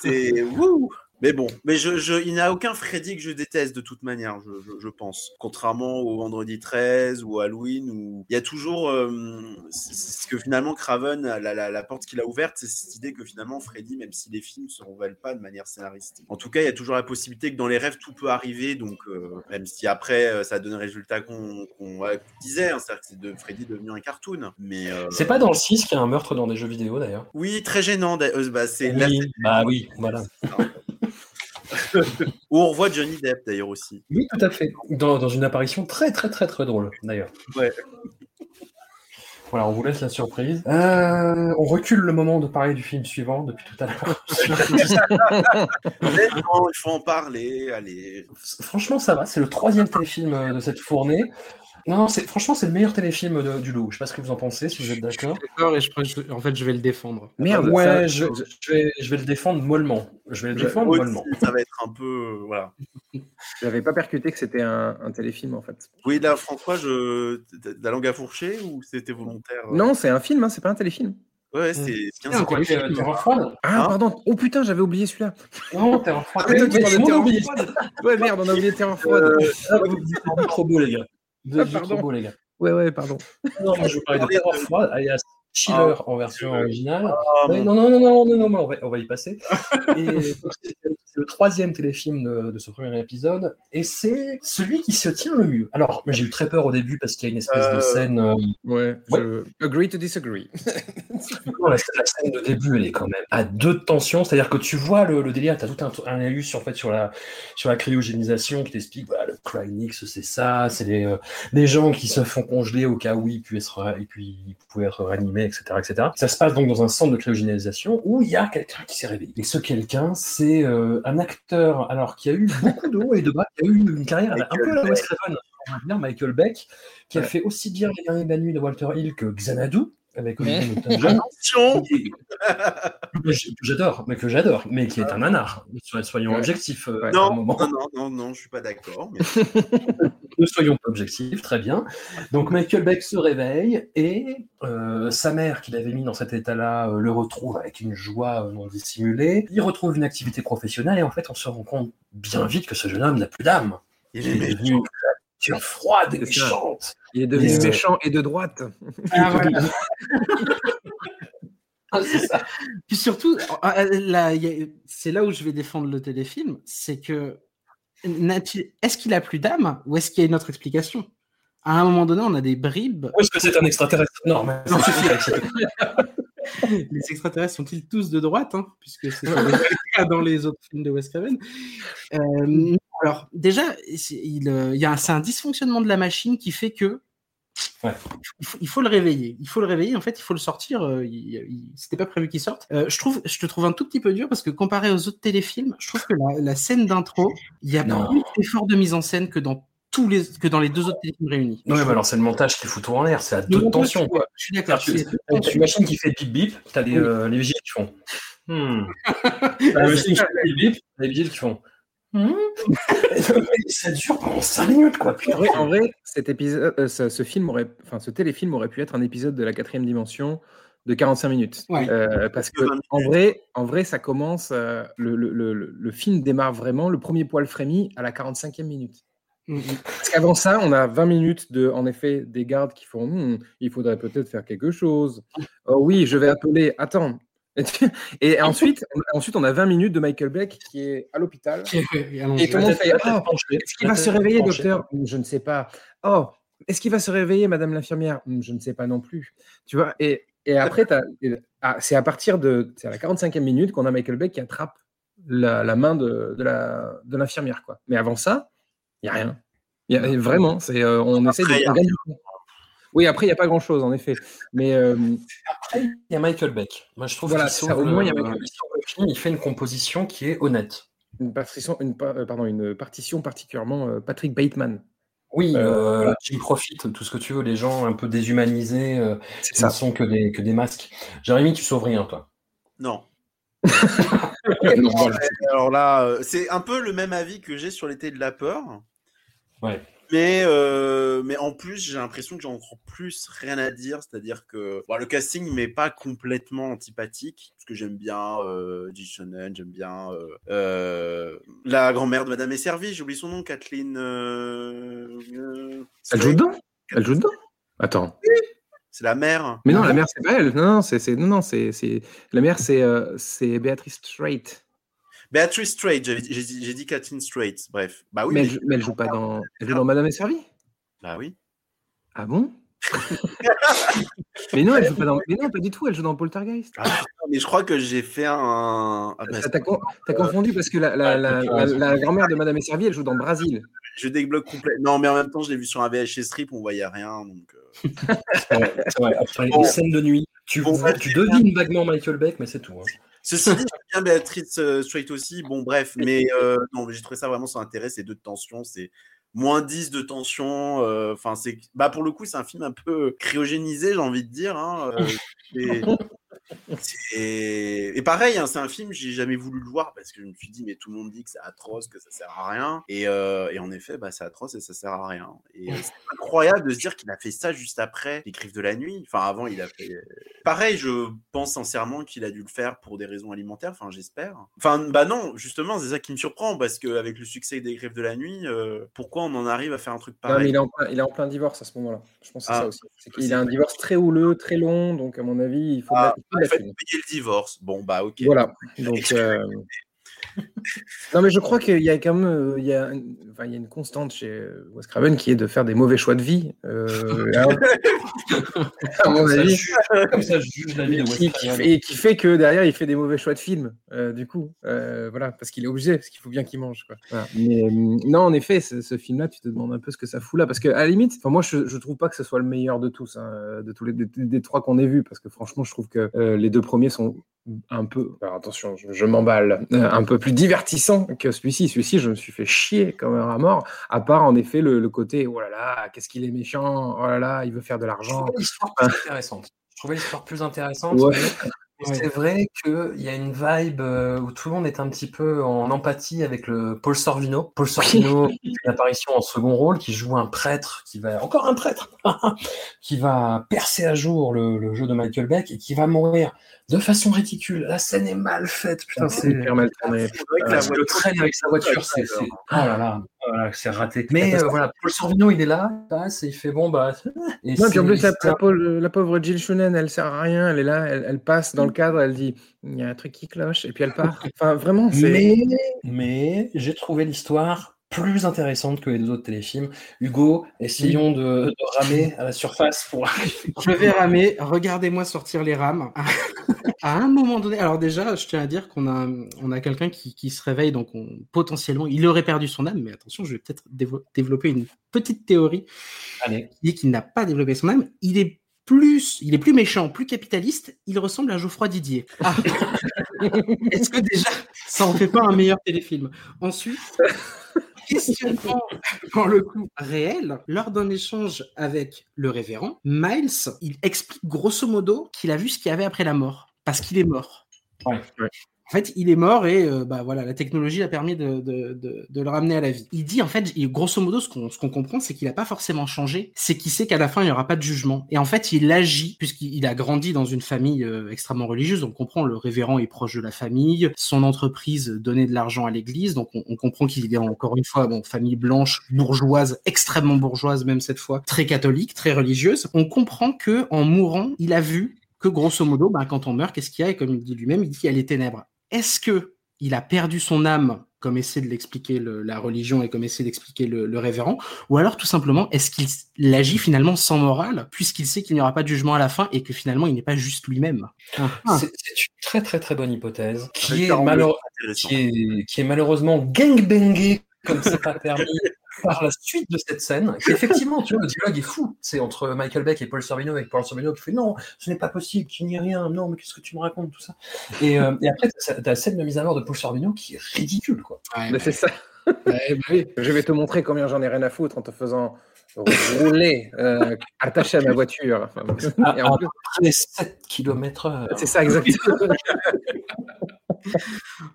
c'est wouh. Mais bon, mais je, je, il n'y a aucun Freddy que je déteste de toute manière, je, je, je pense. Contrairement au Vendredi 13 ou Halloween, où il y a toujours euh, ce que finalement Craven, la, la, la porte qu'il a ouverte, c'est cette idée que finalement Freddy, même si les films ne se révèlent pas de manière scénaristique. En tout cas, il y a toujours la possibilité que dans les rêves tout peut arriver, donc euh, même si après euh, ça donne le résultat qu'on ouais, qu'on disait, hein, c'est-à-dire que c'est de Freddy devenu un cartoon. Mais euh, C'est pas dans le 6 qu'il y a un meurtre dans des jeux vidéo d'ailleurs? Oui, très gênant. bah, c'est Oui, bah oui, voilà. où on revoit Johnny Depp d'ailleurs aussi. Oui, tout à fait. Dans, dans une apparition très très très très drôle d'ailleurs. Ouais. Voilà, on vous laisse la surprise. Euh, on recule le moment de parler du film suivant depuis tout à l'heure. Mais non, il faut en parler. Allez. Franchement, ça va. C'est le troisième téléfilm euh, de cette fournée. Non, c'est franchement c'est le meilleur téléfilm de- du lot. Je sais pas ce que vous en pensez, si vous êtes d'accord. D'accord, et je, je- en fait, je vais le défendre. Merde, Ouais, ça- je, je vais, je vais le défendre mollement. Je vais le défendre mollement. ça va être un peu. euh, voilà. J'avais pas percuté que c'était un, un téléfilm en fait. Oui, là, François, je... la langue à fourcher ou c'était volontaire euh? Non, c'est un film, hein, c'est pas un téléfilm. Ouais, c'est bien C'est ça. un Quoi, téléfilm. t'es- Ah, Hein? pardon. Oh putain, j'avais oublié celui-là. Non, froide. Ah, froide. Ouais, merde, on a oublié Terreur froide. Euh, Ah, trop beau, les gars. Êtes Ah, trop pardon. beau, les gars. Ouais, ouais, pardon. Non, moi je parlais de Terreur froide, alias Chiller en version originale. ah, Ouais, non, non, non, non, non, non, mais on va, on va y passer. C'est le troisième téléfilm de, de ce premier épisode, et c'est celui qui se tient le mieux. Alors, j'ai eu très peur au début parce qu'il y a une espèce de Euh, scène. euh, Ouais, je... Agree to disagree. La, la scène de début, elle est quand même à deux de tension. C'est-à-dire que tu vois le, le délire, tu as tout un, un élu sur, en fait, sur, la, sur la cryogénisation qui t'explique voilà, le Cryonix, c'est ça, c'est les, euh, les gens qui se font congeler au cas où ils puissent, puis ils pouvaient être réanimés, etc., etc. Ça se passe donc dans un centre de cryogénisation où il y a quelqu'un qui s'est réveillé. Et ce quelqu'un, c'est euh, un acteur alors qui a eu beaucoup de hauts et de bas, qui a eu une carrière un peu à la Wes Craven, Michael Beck, qui a fait aussi bien Les Derniers de la Nuit de Walter Hill que Xanadu, avec Olivier Newton-John. Attention j'adore, mais que j'adore, mais qui est un nanar. So- Soyons Ouais. objectifs euh, Ouais. à un Non, moment. non, non, non, non, je suis pas d'accord. mais- Ne soyons pas objectifs, très bien. Donc Michael Beck se réveille et euh, sa mère, qui l'avait mis dans cet état-là, euh, le retrouve avec une joie euh, non dissimulée. Il retrouve une activité professionnelle et en fait, on se rend compte bien vite que ce jeune homme n'a plus d'âme. Il est devenu créature froide et méchante. Il est devenu Mais, méchant et de droite. Ah, voilà. Ah, c'est ça. Puis surtout, ah, c'est là où je vais défendre le téléfilm, c'est que est-ce qu'il a plus d'âme ou est-ce qu'il y a une autre explication? À un moment donné, on a des bribes. Ou est-ce que c'est un extraterrestre? Non, mais ça suffit avec Les extraterrestres sont-ils tous de droite hein, Puisque c'est pas le cas dans les autres films de Wes Craven? Euh, alors, déjà, c'est il, euh, il y a un, c'est un dysfonctionnement de la machine qui fait que il, faut, le réveiller. Il faut le réveiller. En fait, il faut le sortir. Euh, c'était pas prévu qu'il sorte. Euh, je trouve, je te trouve un tout petit peu dur parce que comparé aux autres téléfilms, je trouve que la, scène d'intro, il y a plus d'efforts de mise en scène que dans tous les que dans les deux autres téléfilms réunis. Non, mais alors c'est le montage qui fout tout en l'air. C'est à deux tensions. Je suis d'accord. Tu, tu imagines qu'il fait bip bip. T'as les, euh, les vigiles qui font. Hmm. T'as les vigiles qui font bip bip. Les vigiles qui font. Hmm. ça dure pendant 5 minutes, quoi. En vrai, cet épisode, euh, ce, film aurait, enfin, ce téléfilm aurait pu être un épisode de la quatrième dimension de 45 minutes. Euh, parce que en vrai, en vrai, ça commence. Euh, le, le, le, le, film démarre vraiment. Le premier poil frémi à la 45e minute. Mm, mm. Parce qu'avant ça, on a 20 minutes de, en effet, des gardes qui font hmm, il faudrait peut-être faire quelque chose. Oh oui, je vais appeler. Attends, et ensuite, ensuite, on a 20 minutes de Michael Beck qui est à l'hôpital. et tout le monde fait oh, Est-ce qu'il va se réveiller, docteur? Je ne sais pas. Oh, est-ce qu'il va se réveiller, madame l'infirmière? Je ne sais pas non plus. Tu vois Et, et après, ah, c'est à partir de c'est à la 45e minute qu'on a Michael Beck qui attrape la, la main de, de l'infirmière. De quoi. Mais avant ça, il n'y a rien. Y a, vraiment, c'est, euh, on essaie de. Oui, après, il n'y a pas grand-chose, en effet. Mais euh, après, il y a Michael Beck. Moi, je trouve voilà, au moins, il, y a Michael il fait une composition qui est honnête. Une partition, une, euh, pardon, une partition particulièrement euh, Patrick Bateman. Oui, euh, tu profites, tout ce que tu veux, les gens un peu déshumanisés, euh, ne sont que des, que des masques. Jérémy, tu sauves rien, toi? Non. alors là, c'est un peu le même avis que j'ai sur l'été de la peur. Ouais. Mais, euh, mais en plus, j'ai l'impression que j'ai encore plus rien à dire. C'est-à-dire que bon, le casting m'est pas complètement antipathique, parce que j'aime bien euh, j'aime bien euh, euh, la grand-mère de Madame est servie. J'ai oublié son nom, Kathleen. Elle joue dedans? Elle joue dedans? Attends. C'est la mère. Mais non, la mère, c'est pas elle. Non, non, c'est, non, non, c'est, la mère, c'est, c'est Béatrice Strait. Beatrice Strait, j'ai dit, Kathleen Strait. Bref. Bah oui. Mais, Elle, mais elle, joue pas dans. Elle joue dans Madame est servie Bah oui. Ah bon? Mais non, elle joue pas dans. Mais non, pas du tout. Elle joue dans Poltergeist. Ah, mais je crois que j'ai fait un. Ah, bah, T'as confondu parce que la, la, la, la grand-mère de Madame est servie, elle joue dans Brésil. Je débloque complet. Non, mais en même temps, je l'ai vu sur un VHS strip, on voyait rien. Donc. Euh... c'est vrai. Après les scènes de nuit, tu, tu devines vaguement Michael Beck, mais c'est tout. Hein. Ceci dit, j'aime bien Béatrice euh, Strait aussi. Bon, bref, mais euh, non, j'ai trouvé ça vraiment sans intérêt. C'est deux de tension, c'est moins 10 de tension. Euh, enfin, c'est bah pour le coup, c'est un film un peu cryogénisé, j'ai envie de dire. Hein, Et pareil, hein, c'est un film, j'ai jamais voulu le voir parce que je me suis dit, mais tout le monde dit que c'est atroce, que ça sert à rien. Et, euh, et en effet, bah, c'est atroce et ça sert à rien. Et euh, c'est incroyable de se dire qu'il a fait ça juste après Les Griffes de la Nuit. Enfin, avant, il a fait. Pareil, je pense sincèrement qu'il a dû le faire pour des raisons alimentaires. Enfin, j'espère. Enfin, bah non, justement, c'est ça qui me surprend parce qu'avec le succès des Griffes de la Nuit, euh, pourquoi on en arrive à faire un truc pareil? il, est en plein, il est en plein divorce à ce moment-là. Je pense que c'est ah, ça aussi. C'est qu'il a un divorce très houleux, très long. Donc, à mon avis, il faut. Ah, en fait, payer le divorce. Bon, bah, ok. Voilà. Donc, euh... non, mais je crois qu'il y a quand même euh, il y a, enfin, il y a une constante chez euh, Wes Craven qui est de faire des mauvais choix de vie. Euh, à mon avis. Comme ça, je juge la vie de Wes Craven. Et qui fait que derrière, il fait des mauvais choix de film, euh, du coup. Euh, voilà, parce qu'il est obligé, parce qu'il faut bien qu'il mange. Quoi. Voilà. Mais non, en effet, ce, ce film-là, tu te demandes un peu ce que ça fout là. Parce qu'à la limite, moi, je, je trouve pas que ce soit le meilleur de tous, hein, de tous les des, des trois qu'on ait vus, parce que franchement, je trouve que les deux premiers sont un peu, alors attention, je, je m'emballe, un peu plus divertissant que celui-ci. Celui-ci, je me suis fait chier comme un rat mort, à part en effet le, le côté, oh là là, qu'est-ce qu'il est méchant, oh là là, il veut faire de l'argent. Je trouvais l'histoire plus intéressante. Je trouvais l'histoire plus intéressante. Ouais. C'est vrai qu'il y a une vibe où tout le monde est un petit peu en empathie avec le Paul Sorvino. Paul Sorvino, qui fait une apparition en second rôle, qui joue un prêtre, qui va encore un prêtre, qui va percer à jour le, le, jeu de Michael Beck et qui va mourir de façon ridicule. La scène est mal faite, putain, c'est hyper mal tourné. Euh, le traîne avec sa voiture, c'est oh là là, voilà, c'est raté. Mais euh, voilà, Paul Sorvino, il est là, passe et il fait bon bah. Et non, puis en plus la, la, la, pauvre Jill Shunen, elle sert à rien, elle est là, elle, elle passe dans le cadre, elle dit il y a un truc qui cloche et puis elle part. Enfin vraiment, c'est. Mais, mais j'ai trouvé l'histoire plus intéressante que les deux autres téléfilms. Hugo, essayons de, de ramer à la surface pour. Je vais ramer. Regardez-moi sortir les rames. à un moment donné, alors déjà, je tiens à dire qu'on a, on a quelqu'un qui, qui se réveille, donc on, potentiellement, il aurait perdu son âme, mais attention, je vais peut-être développer une petite théorie Allez. qui dit qu'il n'a pas développé son âme. Il est plus, il est plus méchant, plus capitaliste. Il ressemble à Geoffroy Didier. Ah. Est-ce que déjà, ça en fait pas un meilleur téléfilm? Ensuite, questionnement dans le coup réel, lors d'un échange avec le révérend, Miles, il explique grosso modo qu'il a vu ce qu'il y avait après la mort, parce qu'il est mort. Ouais. En fait, il est mort et euh, bah voilà, la technologie a permis de, de, de, de le ramener à la vie. Il dit en fait, il- grosso modo, ce qu'on ce comprend, c'est qu'il n'a pas forcément changé, c'est qu'il sait qu'à la fin il n'y aura pas de jugement. Et en fait, il agit puisqu'il il a grandi dans une famille euh, extrêmement religieuse. On comprend le révérend est proche de la famille, son entreprise donnait de l'argent à l'église. Donc, on, comprend qu'il est encore une fois bon famille blanche, bourgeoise, extrêmement bourgeoise même cette fois, très catholique, très religieuse. On comprend que en mourant, il a vu que grosso modo, bah, quand on meurt, qu'est-ce qu'il y a? Et comme il dit lui-même, il dit qu'il y a les ténèbres. Est-ce que il a perdu son âme, comme essaie de l'expliquer le- la religion et comme essaie d'expliquer le, le révérend, ou alors tout simplement, est-ce qu'il il agit finalement sans morale, puisqu'il sait qu'il n'y aura pas de jugement à la fin et que finalement il n'est pas juste lui-même? Ah. C'est une très très très bonne hypothèse qui est, Clairement, malheure- intéressant. qui est, qui est malheureusement gangbangée comme c'est pas permis par la suite de cette scène. Effectivement, tu vois, le dialogue est fou. C'est entre Michael Beck et Paul Sorvino, avec Paul Sorvino qui fait non, ce n'est pas possible, qu'il n'y ait rien, non, mais qu'est-ce que tu me racontes, tout ça? Et, euh, et après, tu as la scène de mise à mort de Paul Sorvino qui est ridicule, quoi. Mais c'est ça. Je vais te montrer combien j'en ai rien à foutre en te faisant rouler euh, attaché à ma voiture. Enfin, À, et en à plus, peu près 7 km c'est ça exactement.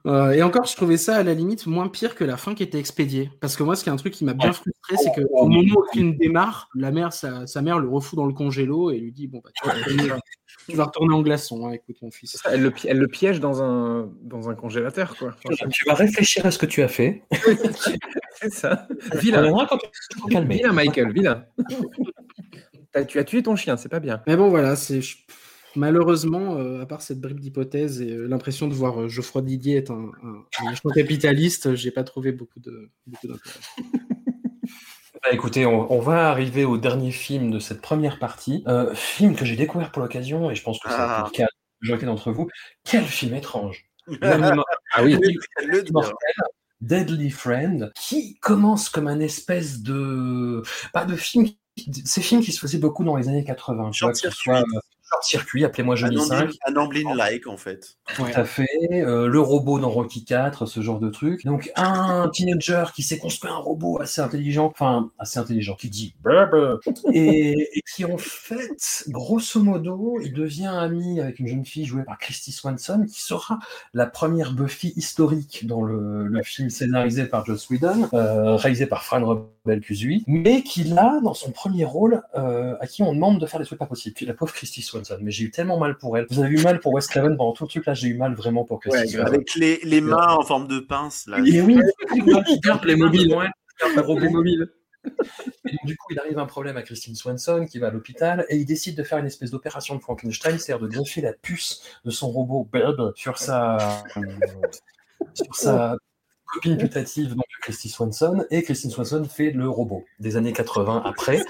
Euh, et encore, je trouvais ça à la limite moins pire que la fin qui était expédiée. Parce que moi, ce qui est un truc qui m'a bien frustré, c'est que au moment où le film démarre, la mère, sa, sa mère le refout dans le congélo et lui dit Bon, bah, tu, tu vas retourner en glaçon, hein, écoute, mon fils. Elle le, pi- elle le piège dans un, dans un congélateur, quoi. Tu vas réfléchir à ce que tu as fait. c'est ça. Tu Vilain. quand tu Michael, vilain. T'as- tu as tué ton chien, c'est pas bien. Mais bon, voilà, c'est. Malheureusement, euh, à part cette bribe d'hypothèse et euh, l'impression de voir euh, Geoffroy Didier être un, un, un méchant capitaliste, j'ai pas trouvé beaucoup de beaucoup d'intérêt. Bah, écoutez, on, on va arriver au dernier film de cette première partie. Euh, film que j'ai découvert pour l'occasion, et je pense que va être le cas de la majorité d'entre vous. Quel film étrange Ah oui. Le. Mortel, Deadly Friend, qui commence comme un espèce de... Pas de film... Ces films qui se faisaient beaucoup dans les années 80, tu vois, soit euh, Short Circuit, appelez-moi Un Johnny 5, Amblin- un Amblin-like, en fait. tout à fait. euh, le robot dans Rocky 4, ce genre de truc. Donc un teenager qui s'est construit un robot assez intelligent, enfin assez intelligent, qui dit et, et qui en fait, grosso modo, il devient ami avec une jeune fille jouée par Christy Swanson, qui sera la première Buffy historique dans le, le film scénarisé par Joss Whedon, euh, réalisé par Fran Rebel Cusui, mais qui là, dans son premier rôle, euh, à qui on demande de faire des trucs pas possibles. Puis la pauvre Christy Swanson, mais j'ai eu tellement mal pour elle. Vous avez eu mal pour Wes Craven pendant tout le truc là, j'ai eu mal vraiment pour Christy Ouais, Swanson. Avec les, les mains en forme de pince, là. Mais oui, qui garde les mobiles, ouais, qui garde le robot. mobile. Et donc, du coup, il arrive un problème à Christine Swanson qui va à l'hôpital et il décide de faire une espèce d'opération de Frankenstein, c'est-à-dire de greffer la puce de son robot sur sa, sur sa copine putative, donc Christine Swanson, et Christine Swanson fait le robot des années 80 après.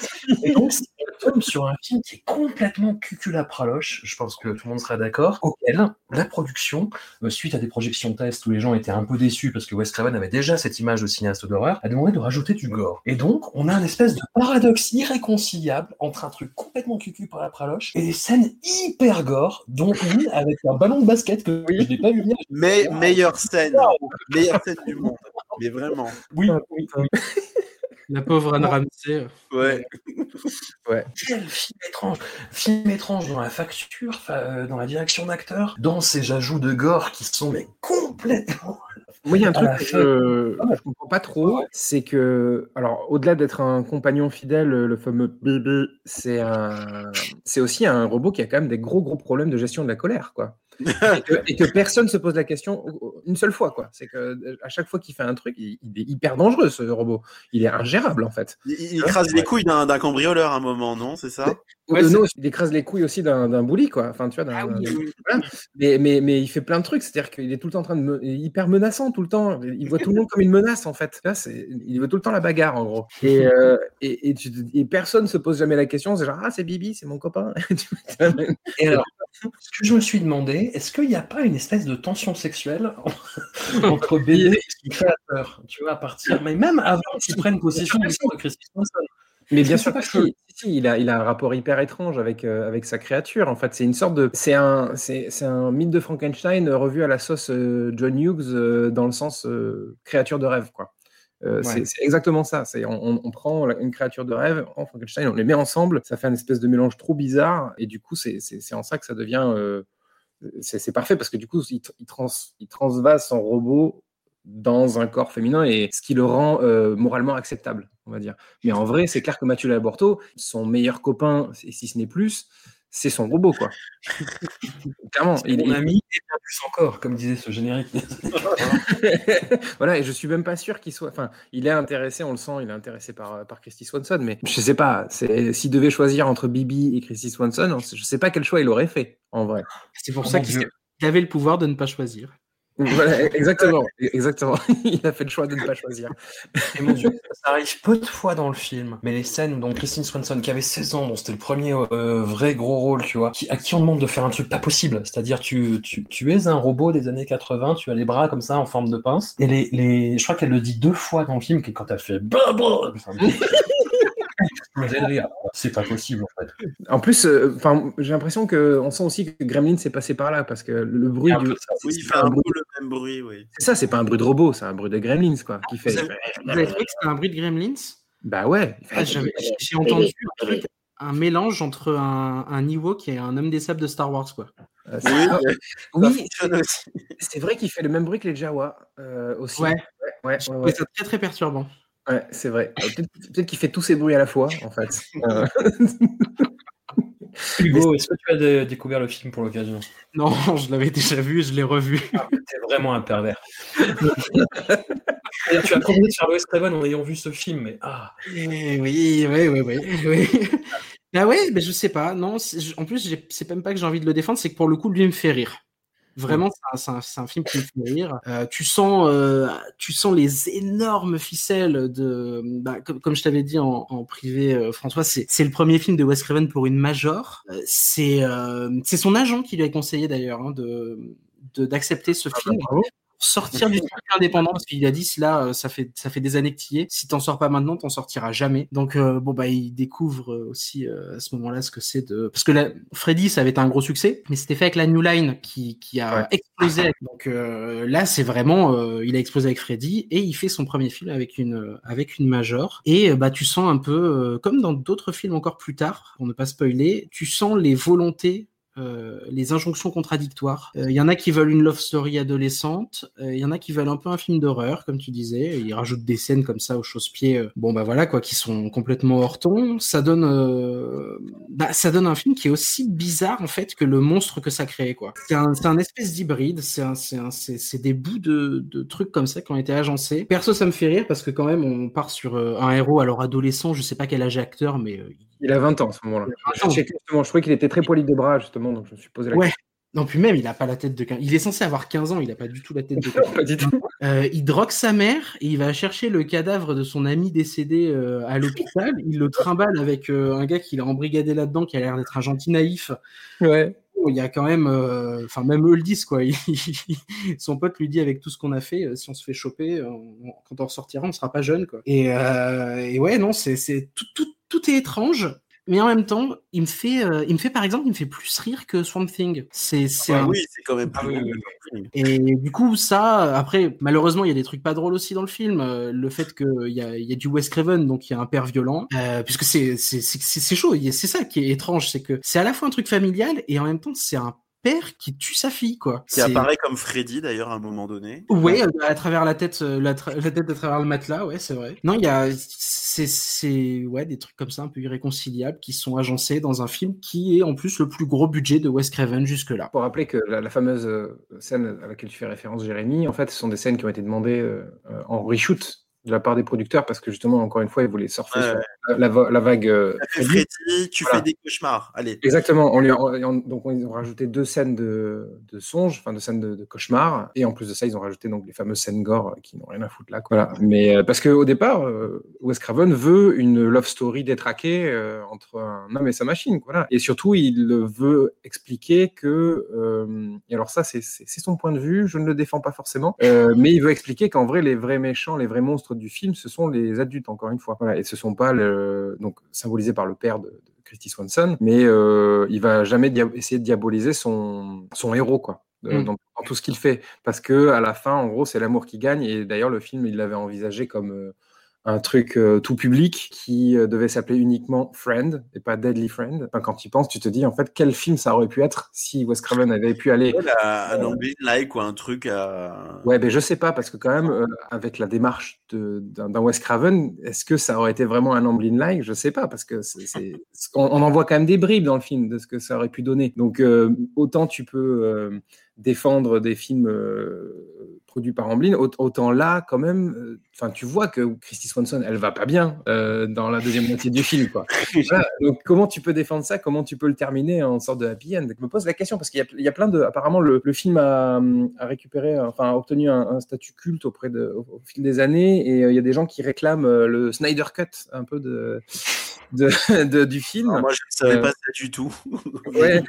Et donc, c'est- on tombe sur un film qui est complètement cuculapraloche, je pense que tout le monde sera d'accord, auquel la production, euh, suite à des projections tests où les gens étaient un peu déçus parce que Wes Craven avait déjà cette image de cinéaste d'horreur, a demandé de rajouter du gore. Et donc, on a un espèce de paradoxe irréconciliable entre un truc complètement cucu par la praloche et des scènes hyper gore, dont une avec un ballon de basket que je n'ai pas vu venir. Mais meilleure scène. Meilleure scène du monde. Mais vraiment. Oui, oui, oui. La pauvre Anne Ramsey. Ouais. Quel film étrange Film étrange dans la facture, fa- euh, dans la direction d'acteur, dans ces ajouts de gore qui sont mais complètement... Moi, il y a un truc que je, je comprends pas trop, c'est que, alors, au-delà d'être un compagnon fidèle, le fameux bébé, c'est un, c'est aussi un robot qui a quand même des gros gros problèmes de gestion de la colère, quoi. Et, que, personne se pose la question une seule fois, quoi. C'est que à chaque fois qu'il fait un truc, il, est hyper dangereux ce robot. Il est ingérable en fait. Il, écrase les couilles d'un cambrioleur à un moment, non C'est ça? Non, il écrase les couilles aussi d'un bouli, quoi. Enfin, tu vois, ah mais, mais, mais, il fait plein de trucs. C'est-à-dire qu'il est tout le temps en train de me... hyper menaçant tout le temps. Il voit tout le monde comme une menace en fait. Là, il veut tout le temps la bagarre en gros. Et, euh, et, et, personne se pose jamais la question. C'est genre ah c'est Bibi, c'est mon copain. et alors, ce que je me suis demandé, est-ce qu'il n'y a pas une espèce de tension sexuelle entre Bibi et son créateur Tu vois, à partir, mais même avant qu'il prenne possession de Christy mais bien sûr, si, si, il, a, il a un rapport hyper étrange avec, euh, avec sa créature. En fait, c'est une sorte de. C'est un, c'est, un mythe de Frankenstein revu à la sauce euh, John Hughes euh, dans le sens créature de rêve, quoi. c'est, exactement ça. C'est, on, on, prend une créature de rêve, en Frankenstein, on les met ensemble, ça fait un espèce de mélange trop bizarre, et du coup, c'est, en ça que ça devient. C'est, parfait parce que du coup, il, il, trans, il transvase son robot dans un corps féminin et ce qui le rend euh, moralement acceptable, on va dire. Mais en vrai, c'est clair que Mathieu Laborto, son meilleur copain, si ce n'est plus, c'est son robot, quoi. Clairement. Il est ami et bien plus encore, comme disait ce générique. voilà, et je suis même pas sûr qu'il soit. Enfin, il est intéressé, on le sent, il est intéressé par, par Christy Swanson, mais je sais pas, s'il devait choisir entre Bibi et Christy Swanson, je sais pas quel choix il aurait fait, en vrai. C'est pour ça qu'il avait le pouvoir de ne pas choisir. Voilà, exactement, exactement. Il a fait le choix de ne pas choisir. Et mon Dieu, ça arrive peu de fois dans le film, mais les scènes dont Christine Swanson, qui avait 16 ans, dont c'était le premier euh, vrai gros rôle, tu vois, qui, à qui on demande de faire un truc pas possible, c'est-à-dire tu, tu, tu es un robot des années 80, tu as les bras comme ça en forme de pince, et les, les... je crois qu'elle le dit deux fois dans le film, que quand elle fait c'est pas possible en fait. En plus, euh, enfin, j'ai l'impression que on sent aussi que Gremlin s'est passé par là parce que le bruit du. oui, il fait un, peu le même bruit, oui. C'est ça, c'est pas un bruit de robot, c'est un bruit de Gremlins quoi. Qui fait. Vous avez trouvé que c'était un bruit de Gremlins? Bah ouais. Ah, j'ai entendu un mélange entre un, un Ewok et un homme des sables de Star Wars quoi. Euh, oui, oui c'est vrai qu'il fait le même bruit que les Jawa euh, aussi. Ouais, ouais, ouais, C'est très très perturbant. Ouais, c'est vrai. Euh, peut-être qu'il fait tous ces bruits à la fois, en fait. Euh. Hugo, est-ce que tu as découvert le film pour l'occasion? Non, je l'avais déjà vu, je l'ai revu. Ah, T'es vraiment un pervers. tu as promis de faire Craven en ayant vu ce film, mais ah. Eh oui, oui, oui, oui. oui. Ah ouais, mais je sais pas. Non, en plus, c'est même pas que j'ai envie de le défendre, c'est que pour le coup, lui me fait rire. Vraiment, c'est un, un, film qui me fait rire. Euh, tu sens, euh, tu sens les énormes ficelles de, bah, comme, comme, je t'avais dit en, en privé, euh, François, c'est le premier film de Wes Craven pour une major. Euh, c'est c'est son agent qui lui a conseillé d'ailleurs hein, de d'accepter ce ah, film. Bah, sortir du circuit indépendant parce qu'il a dit là euh, ça fait ça fait des années que tu y es. Si t'en sors pas maintenant t'en sortiras jamais. Donc euh, bon bah il découvre euh, aussi à ce moment-là ce que c'est de parce que là, Freddy ça avait été un gros succès mais c'était fait avec la New Line qui, qui a explosé donc là c'est vraiment il a explosé avec Freddy et il fait son premier film avec une avec une major. Et bah tu sens un peu comme dans d'autres films encore plus tard pour ne pas spoiler tu sens les volontés euh, les injonctions contradictoires. Il euh, y en a qui veulent une love story adolescente, il euh, y en a qui veulent un peu un film d'horreur, comme tu disais. Ils rajoutent des scènes comme ça au chausse-pied, bon bah voilà quoi, qui sont complètement hors ton. Ça donne, bah, ça donne un film qui est aussi bizarre en fait que le monstre que ça crée quoi. C'est un, un, espèce d'hybride, c'est des bouts de, de, trucs comme ça qui ont été agencés. Perso, ça me fait rire parce que quand même on part sur un héros alors adolescent, je sais pas quel âge acteur, mais il a 20 ans à ce moment-là. Je, je, trouvais qu'il était très poli de bras, justement, donc je me suis posé la ouais. question. Non, puis même, il n'a pas la tête de 15 Il est censé avoir 15 ans, il n'a pas du tout la tête de 15 ans. euh, il drogue sa mère et il va chercher le cadavre de son ami décédé euh, à l'hôpital. Il le trimballe avec euh, un gars qui l'a embrigadé là-dedans, qui a l'air d'être un gentil naïf. Ouais. Il y a quand même, enfin même eux le disent quoi. son pote lui dit avec tout ce qu'on a fait, si on se fait choper, quand on ressortira, on sera pas jeune quoi. Et, et ouais non, c'est tout, tout, tout est étrange mais en même temps, il me fait, euh, il me fait par exemple, il me fait plus rire que Swamp Thing. C'est, c'est ah oui, c'est quand même plus. Et du coup, ça, après, malheureusement, il y a des trucs pas drôles aussi dans le film. Euh, le fait qu'il y a, il y a du Wes Craven, donc il y a un père violent, euh, puisque c'est, c'est, c'est, c'est chaud. C'est ça qui est étrange, c'est que c'est à la fois un truc familial et en même temps, c'est un père qui tue sa fille, quoi. Qui apparaît comme Freddy d'ailleurs à un moment donné. Ouais, à travers la tête, euh, la, la tête à travers le matelas, ouais, c'est vrai. Non, il y a, c'est, ouais, des trucs comme ça un peu irréconciliables qui sont agencés dans un film qui est en plus le plus gros budget de Wes Craven jusque-là. Pour rappeler que la, fameuse euh, scène à laquelle tu fais référence, Jérémy, en fait, ce sont des scènes qui ont été demandées euh, en reshoot de la part des producteurs parce que justement, encore une fois, ils voulaient surfer sur la, la, vague. Euh, Freddy, tu fais des cauchemars. Allez. Exactement. On lui donc, ils ont rajouté deux scènes de, de songe, enfin, deux scènes de, de cauchemars. Et en plus de ça, ils ont rajouté donc les fameuses scènes gore qui n'ont rien à foutre là. Voilà. Mais euh, parce qu'au départ, euh, Wes Craven veut une love story détraquée entre un homme et sa machine. Voilà. Et surtout, il veut expliquer que. et alors, ça, c'est son point de vue. Je ne le défends pas forcément. mais il veut expliquer qu'en vrai, les vrais méchants, les vrais monstres du film, ce sont les adultes, encore une fois. Voilà, et ce sont pas le, donc symbolisé par le père de, Christy Swanson, mais euh, il va jamais essayer de diaboliser son, son héros, quoi. Mm. Dans, tout ce qu'il fait, parce que à la fin, en gros, c'est l'amour qui gagne. Et d'ailleurs, le film, il l'avait envisagé comme euh, un truc euh, tout public qui euh, devait s'appeler uniquement Friend et pas Deadly Friend. Enfin, quand tu penses, tu te dis en fait quel film ça aurait pu être si Wes Craven avait pu aller. un euh, like ou un truc à. Ouais, mais je sais pas parce que quand même avec la démarche d'un Wes Craven, est-ce que ça aurait été vraiment un Amblin like Je sais pas parce que c'est on, on, en voit quand même des bribes dans le film de ce que ça aurait pu donner. Donc autant tu peux défendre des films produit par Amblin, autant là, quand même, euh, enfin, tu vois que Christy Swanson, elle va pas bien euh, dans la deuxième moitié du film, quoi. Donc, comment tu peux défendre ça? Comment tu peux le terminer en sorte de happy end? Je me pose la question parce qu'il y, a plein de, apparemment, le, film a, récupéré, enfin, a obtenu un, statut culte auprès de, au, fil des années, et euh, il y a des gens qui réclament le Snyder Cut, un peu de de, du film. moi, je ne savais pas ça du tout. ouais,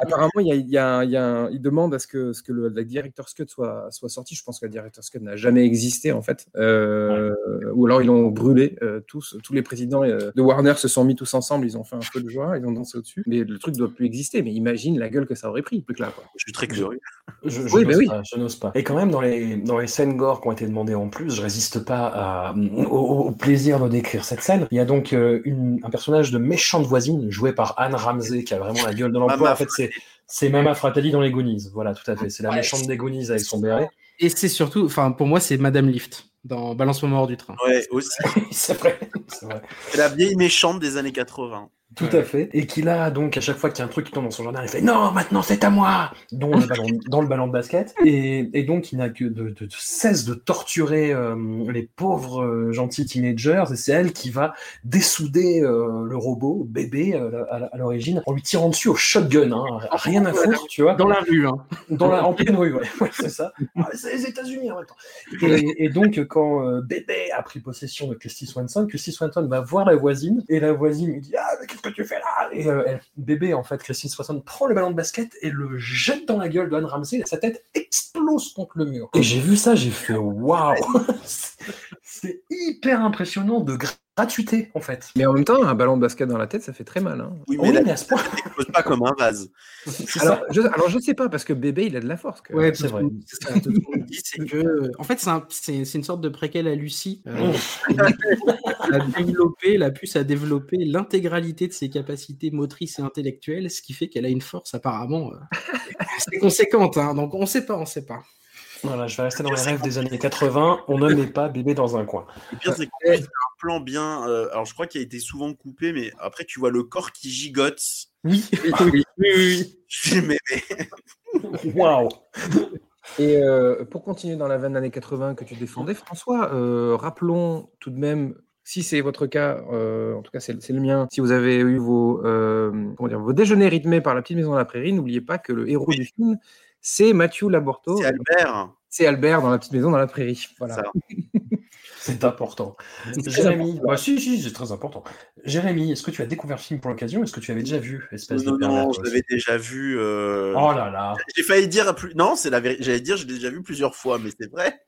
apparemment, il, y a, y a il demande à ce que, ce que le, la Director's Cut soit, soit sorti. Je pense que la Director's Cut n'a jamais existé, en fait. Euh, ou alors, ils l'ont brûlé euh, tous. Tous les présidents euh, de Warner se sont mis tous ensemble. Ils ont fait un feu de joie. Ils ont dansé au-dessus. Mais le truc ne doit plus exister. Mais imagine la gueule que ça aurait pris. Plus que là, quoi. Je suis très curieux. Je, je oui, oui. Pas, je n'ose pas. Et quand même, dans les, dans les scènes gore qui ont été demandées en plus, je résiste pas à, au, plaisir de décrire cette scène. Il y a donc une, un personnage de méchante voisine joué par Anne Ramsey qui a vraiment la gueule de l'emploi. En fait, c'est c'est Mama Fratelli dans les Goonies. Voilà, tout à fait. C'est la méchante des Goonies avec son béret. Et c'est surtout, enfin, pour moi, c'est Madame Lift dans Balance-moi hors du train. Ouais, aussi. c'est vrai. C'est la vieille méchante des années 80. Tout à fait. Et qu'il a donc à chaque fois qu'il y a un truc qui tombe dans son jardin, il fait non, maintenant c'est à moi dans le ballon, dans le ballon de basket. Et, et donc il n'a que de, de, de, cesse de torturer euh, les pauvres euh, gentils teenagers. Et c'est elle qui va dessouder euh, le robot, bébé à, l'origine, en lui tirant dessus au shotgun. Hein, rien à foutre, tu vois. Dans la rue, hein. Dans la, en pleine rue, ouais, c'est ça. Ah, c'est les États-Unis en même temps. Et, et donc quand bébé a pris possession de Christy Swanson, Christy Swanson va voir la voisine et la voisine lui dit ah mais que tu fais là Et euh, bébé, en fait, Christine 60 prend le ballon de basket et le jette dans la gueule de Anne Ramsey. Et sa tête explose contre le mur. Et j'ai vu ça, j'ai fait waouh. C'est hyper impressionnant de gratuité, en fait. Mais en même temps, un ballon de basket dans la tête, ça fait très mal. Hein. Oui, mais, oui, à ce point. pas comme un vase. Alors je, alors, je sais pas, parce que bébé, il a de la force. Ouais, c'est vrai. c'est que, en fait, c'est une sorte de préquel à Lucie. Euh, a développé, la puce a développé l'intégralité de ses capacités motrices et intellectuelles, ce qui fait qu'elle a une force apparemment euh, conséquente. Hein, donc on sait pas, on sait pas. Voilà, je vais rester dans les rêves des années 80. On ne met pas bébé dans un coin. Le pire, c'est un plan bien. Euh, alors, je crois qu'il a été souvent coupé, mais après, tu vois le corps qui gigote. Oui, oui, oui. oui. Waouh! Et euh, pour continuer dans la veine années 80 que tu défendais, François, euh, rappelons tout de même si c'est votre cas, en tout cas c'est le mien, si vous avez eu vos, comment dire, vos déjeuners rythmés par la petite maison de la prairie, n'oubliez pas que le héros du film, c'est Mathieu Laborto. C'est Albert. C'est Albert dans la petite maison dans la prairie. Voilà. C'est important. Jérémy, bah, si, si, c'est très important. Jérémy, est-ce que tu as découvert le film pour l'occasion Est-ce que tu avais déjà vu espèce Non, de non, je l'avais déjà vu. Euh, oh là là. J'ai failli dire plus. Non, c'est la vérité. J'allais dire, je l'ai déjà vu plusieurs fois, mais c'est vrai.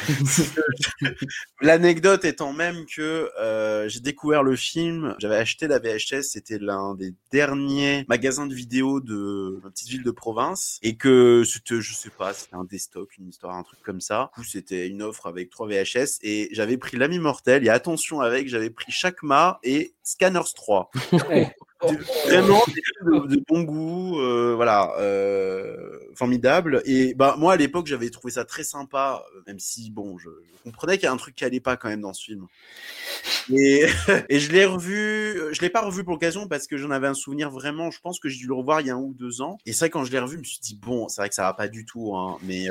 L'anecdote étant même que euh, j'ai découvert le film, j'avais acheté la VHS, c'était l'un des derniers magasins de vidéos de ma petite ville de province, et que c'était, je sais pas, c'était un destock, une histoire, un truc comme ça. Du coup, c'était une offre avec trois VHS, et j'avais pris l'ami mortel, et attention avec, j'avais pris Chakma et Scanners 3. vraiment de, de, bon goût, euh, voilà, euh, formidable. Et bah moi à l'époque j'avais trouvé ça très sympa, euh, même si bon, je, comprenais qu'il y a un truc qui allait pas quand même dans ce film. Et, je l'ai revu, je l'ai pas revu pour l'occasion parce que j'en avais un souvenir vraiment. Je pense que j'ai dû le revoir il y a un ou deux ans. Et vrai quand je l'ai revu, je me suis dit bon, c'est vrai que ça va pas du tout, hein, mais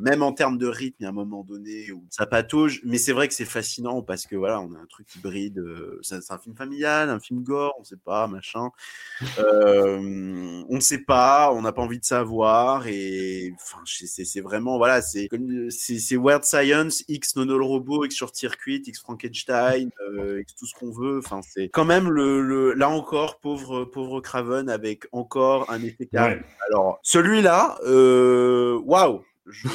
même en termes de rythme, il y a un moment donné où ça patauge. Mais c'est vrai que c'est fascinant parce que voilà, on a un truc hybride. Euh, c'est un film familial, un film gore, on sait pas, machin. Euh, on ne sait pas, on n'a pas envie de savoir. Et enfin, c'est vraiment voilà, c'est c'est Weird Science, X Nono le robot, X Short Circuit, X Frankenstein, euh, X tout ce qu'on veut. Enfin, c'est quand même le, le, là encore pauvre pauvre Craven avec encore un effet carré. Ouais. Alors celui-là, euh, waouh. Je...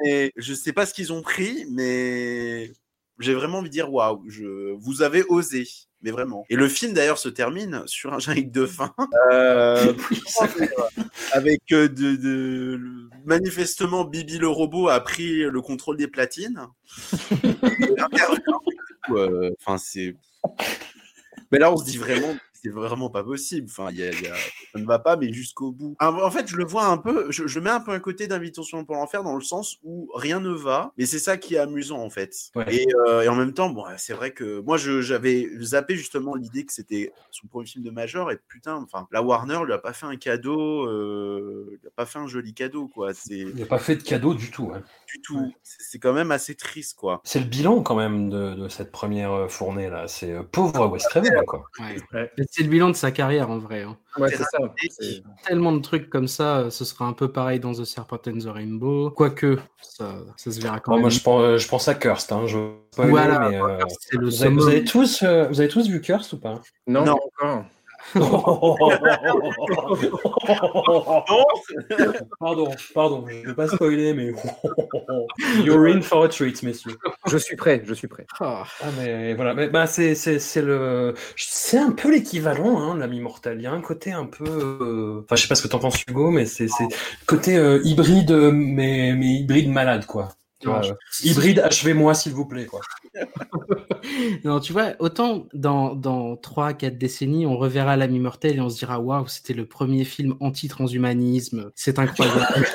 mais je sais pas ce qu'ils ont pris, mais j'ai vraiment envie de dire waouh, je... vous avez osé, mais vraiment. Et le film d'ailleurs se termine sur un générique de fin, euh, avec euh, de, de, manifestement Bibi le robot a pris le contrôle des platines. Euh, enfin euh, c'est, mais là on se dit vraiment c'est vraiment pas possible. Enfin, y a, y a... ça ne va pas, mais jusqu'au bout. En fait, je le vois un peu, je, je mets un peu un côté d'invitation pour l'enfer dans le sens où rien ne va, mais c'est ça qui est amusant en fait. Ouais. Et, euh, et, en même temps, bon, c'est vrai que moi, j'avais zappé justement l'idée que c'était son premier film de major et putain, enfin, la Warner lui a pas fait un cadeau, euh, il a pas fait un joli cadeau quoi. Il n'a pas fait de cadeau du tout. Hein. Du tout. Ouais. C'est quand même assez triste quoi. C'est le bilan quand même de, de cette première fournée là. C'est euh, pauvre Wes Craven quoi. Ouais c'est le bilan de sa carrière en vrai. Hein. Ouais, c'est ça. Tellement de trucs comme ça, ce sera un peu pareil dans The Serpent and the Rainbow. Quoique, ça, ça se verra quand même. Moi, je pense, je pense à Cursed. Hein. Je... Voilà, mais, euh... vous, avez, vous, avez, tous, euh, vous avez tous vu Cursed ou pas? Non, non. encore. pardon, pardon, je ne vais pas spoiler, mais you're in for a treat, messieurs. Je suis prêt, je suis prêt. Ah, mais voilà, mais bah, c'est c'est le, c'est un peu l'équivalent, hein, l'ami mortel. Il y a un côté un peu, euh... enfin, je sais pas ce que t'en penses, Hugo, mais c'est c'est côté euh, hybride, mais mais hybride malade, quoi. Hybride, achevez-moi s'il vous plaît. Quoi. non, tu vois, autant dans, dans 3-4 décennies, on reverra l'ami mortel et on se dira waouh, c'était le premier film anti-transhumanisme, c'est incroyable.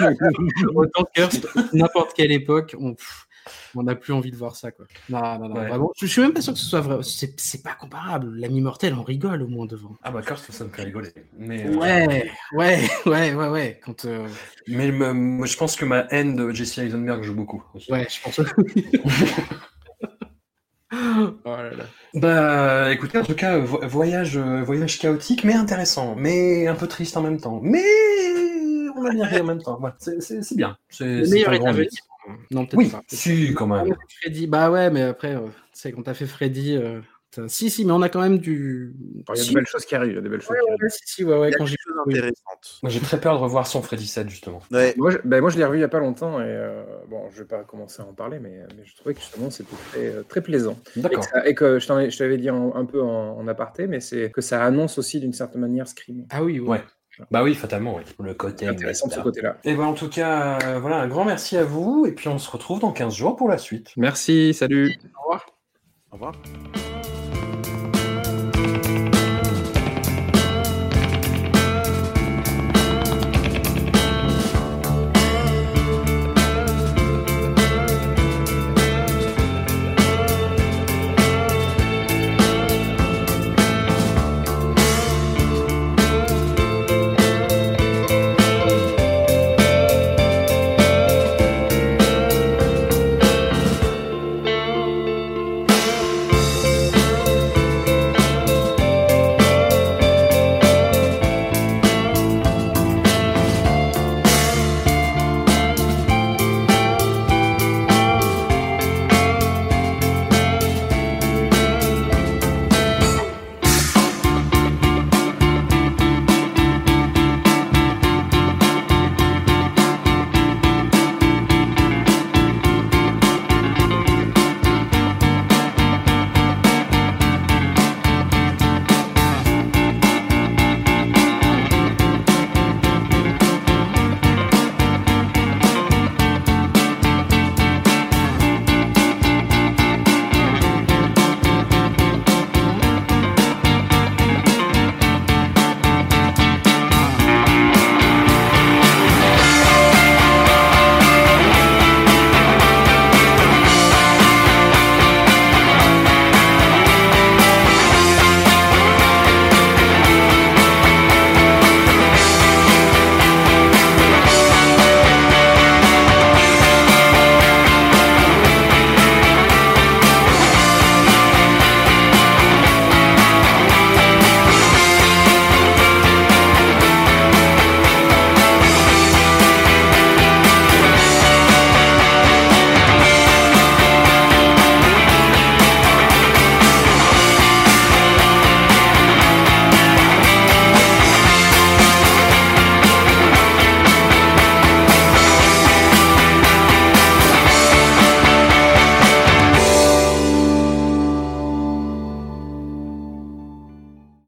autant que n'importe quelle époque, on. Pff, on n'a plus envie de voir ça quoi. Non, non, non, ouais. vraiment. Je suis même pas sûr que ce soit vrai. C'est pas comparable. L'ami mortel, on rigole au moins devant. Ah bah Curse, ça me fait rigoler. Mais, ouais, euh... ouais, ouais, ouais, ouais. Quand, euh... Mais me, je pense que ma haine de Jesse Eisenberg joue beaucoup. Aussi. Ouais, je pense. oh là là. Bah, écoutez, en tout cas, voyage, voyage chaotique, mais intéressant, mais un peu triste en même temps. Mais on a bien ri en même temps. C'est bien. Le meilleur est à venir. Non, peut-être oui, pas. Si, quand même. Freddy, bah ouais, mais après, euh, tu sais, quand t'as fait Freddy, euh, si, si, mais on a quand même du. Il y a si. de belles choses qui arrivent. Il y a des belles choses ouais, qui arrivent. Ouais, si, si, ouais, ouais, quand des j'ai choses intéressantes. Moi, j'ai très peur de revoir son Freddy 7, justement. Ouais. Moi, je, ben, moi, je l'ai revu il n'y a pas longtemps et euh, bon, je vais pas commencer à en parler, mais, mais je trouvais que justement, c'était très, très plaisant. D'accord. Et, et, que je t'avais dit en, un peu en, en aparté, mais c'est que ça annonce aussi d'une certaine manière Scream. Ah oui, ouais. ouais. Bah oui, fatalement, oui. Le côté intéressant de ce côté-là. Et ben en tout cas, euh, voilà, un grand merci à vous. Et puis on se retrouve dans 15 jours pour la suite. Merci, salut. Au revoir. Au revoir.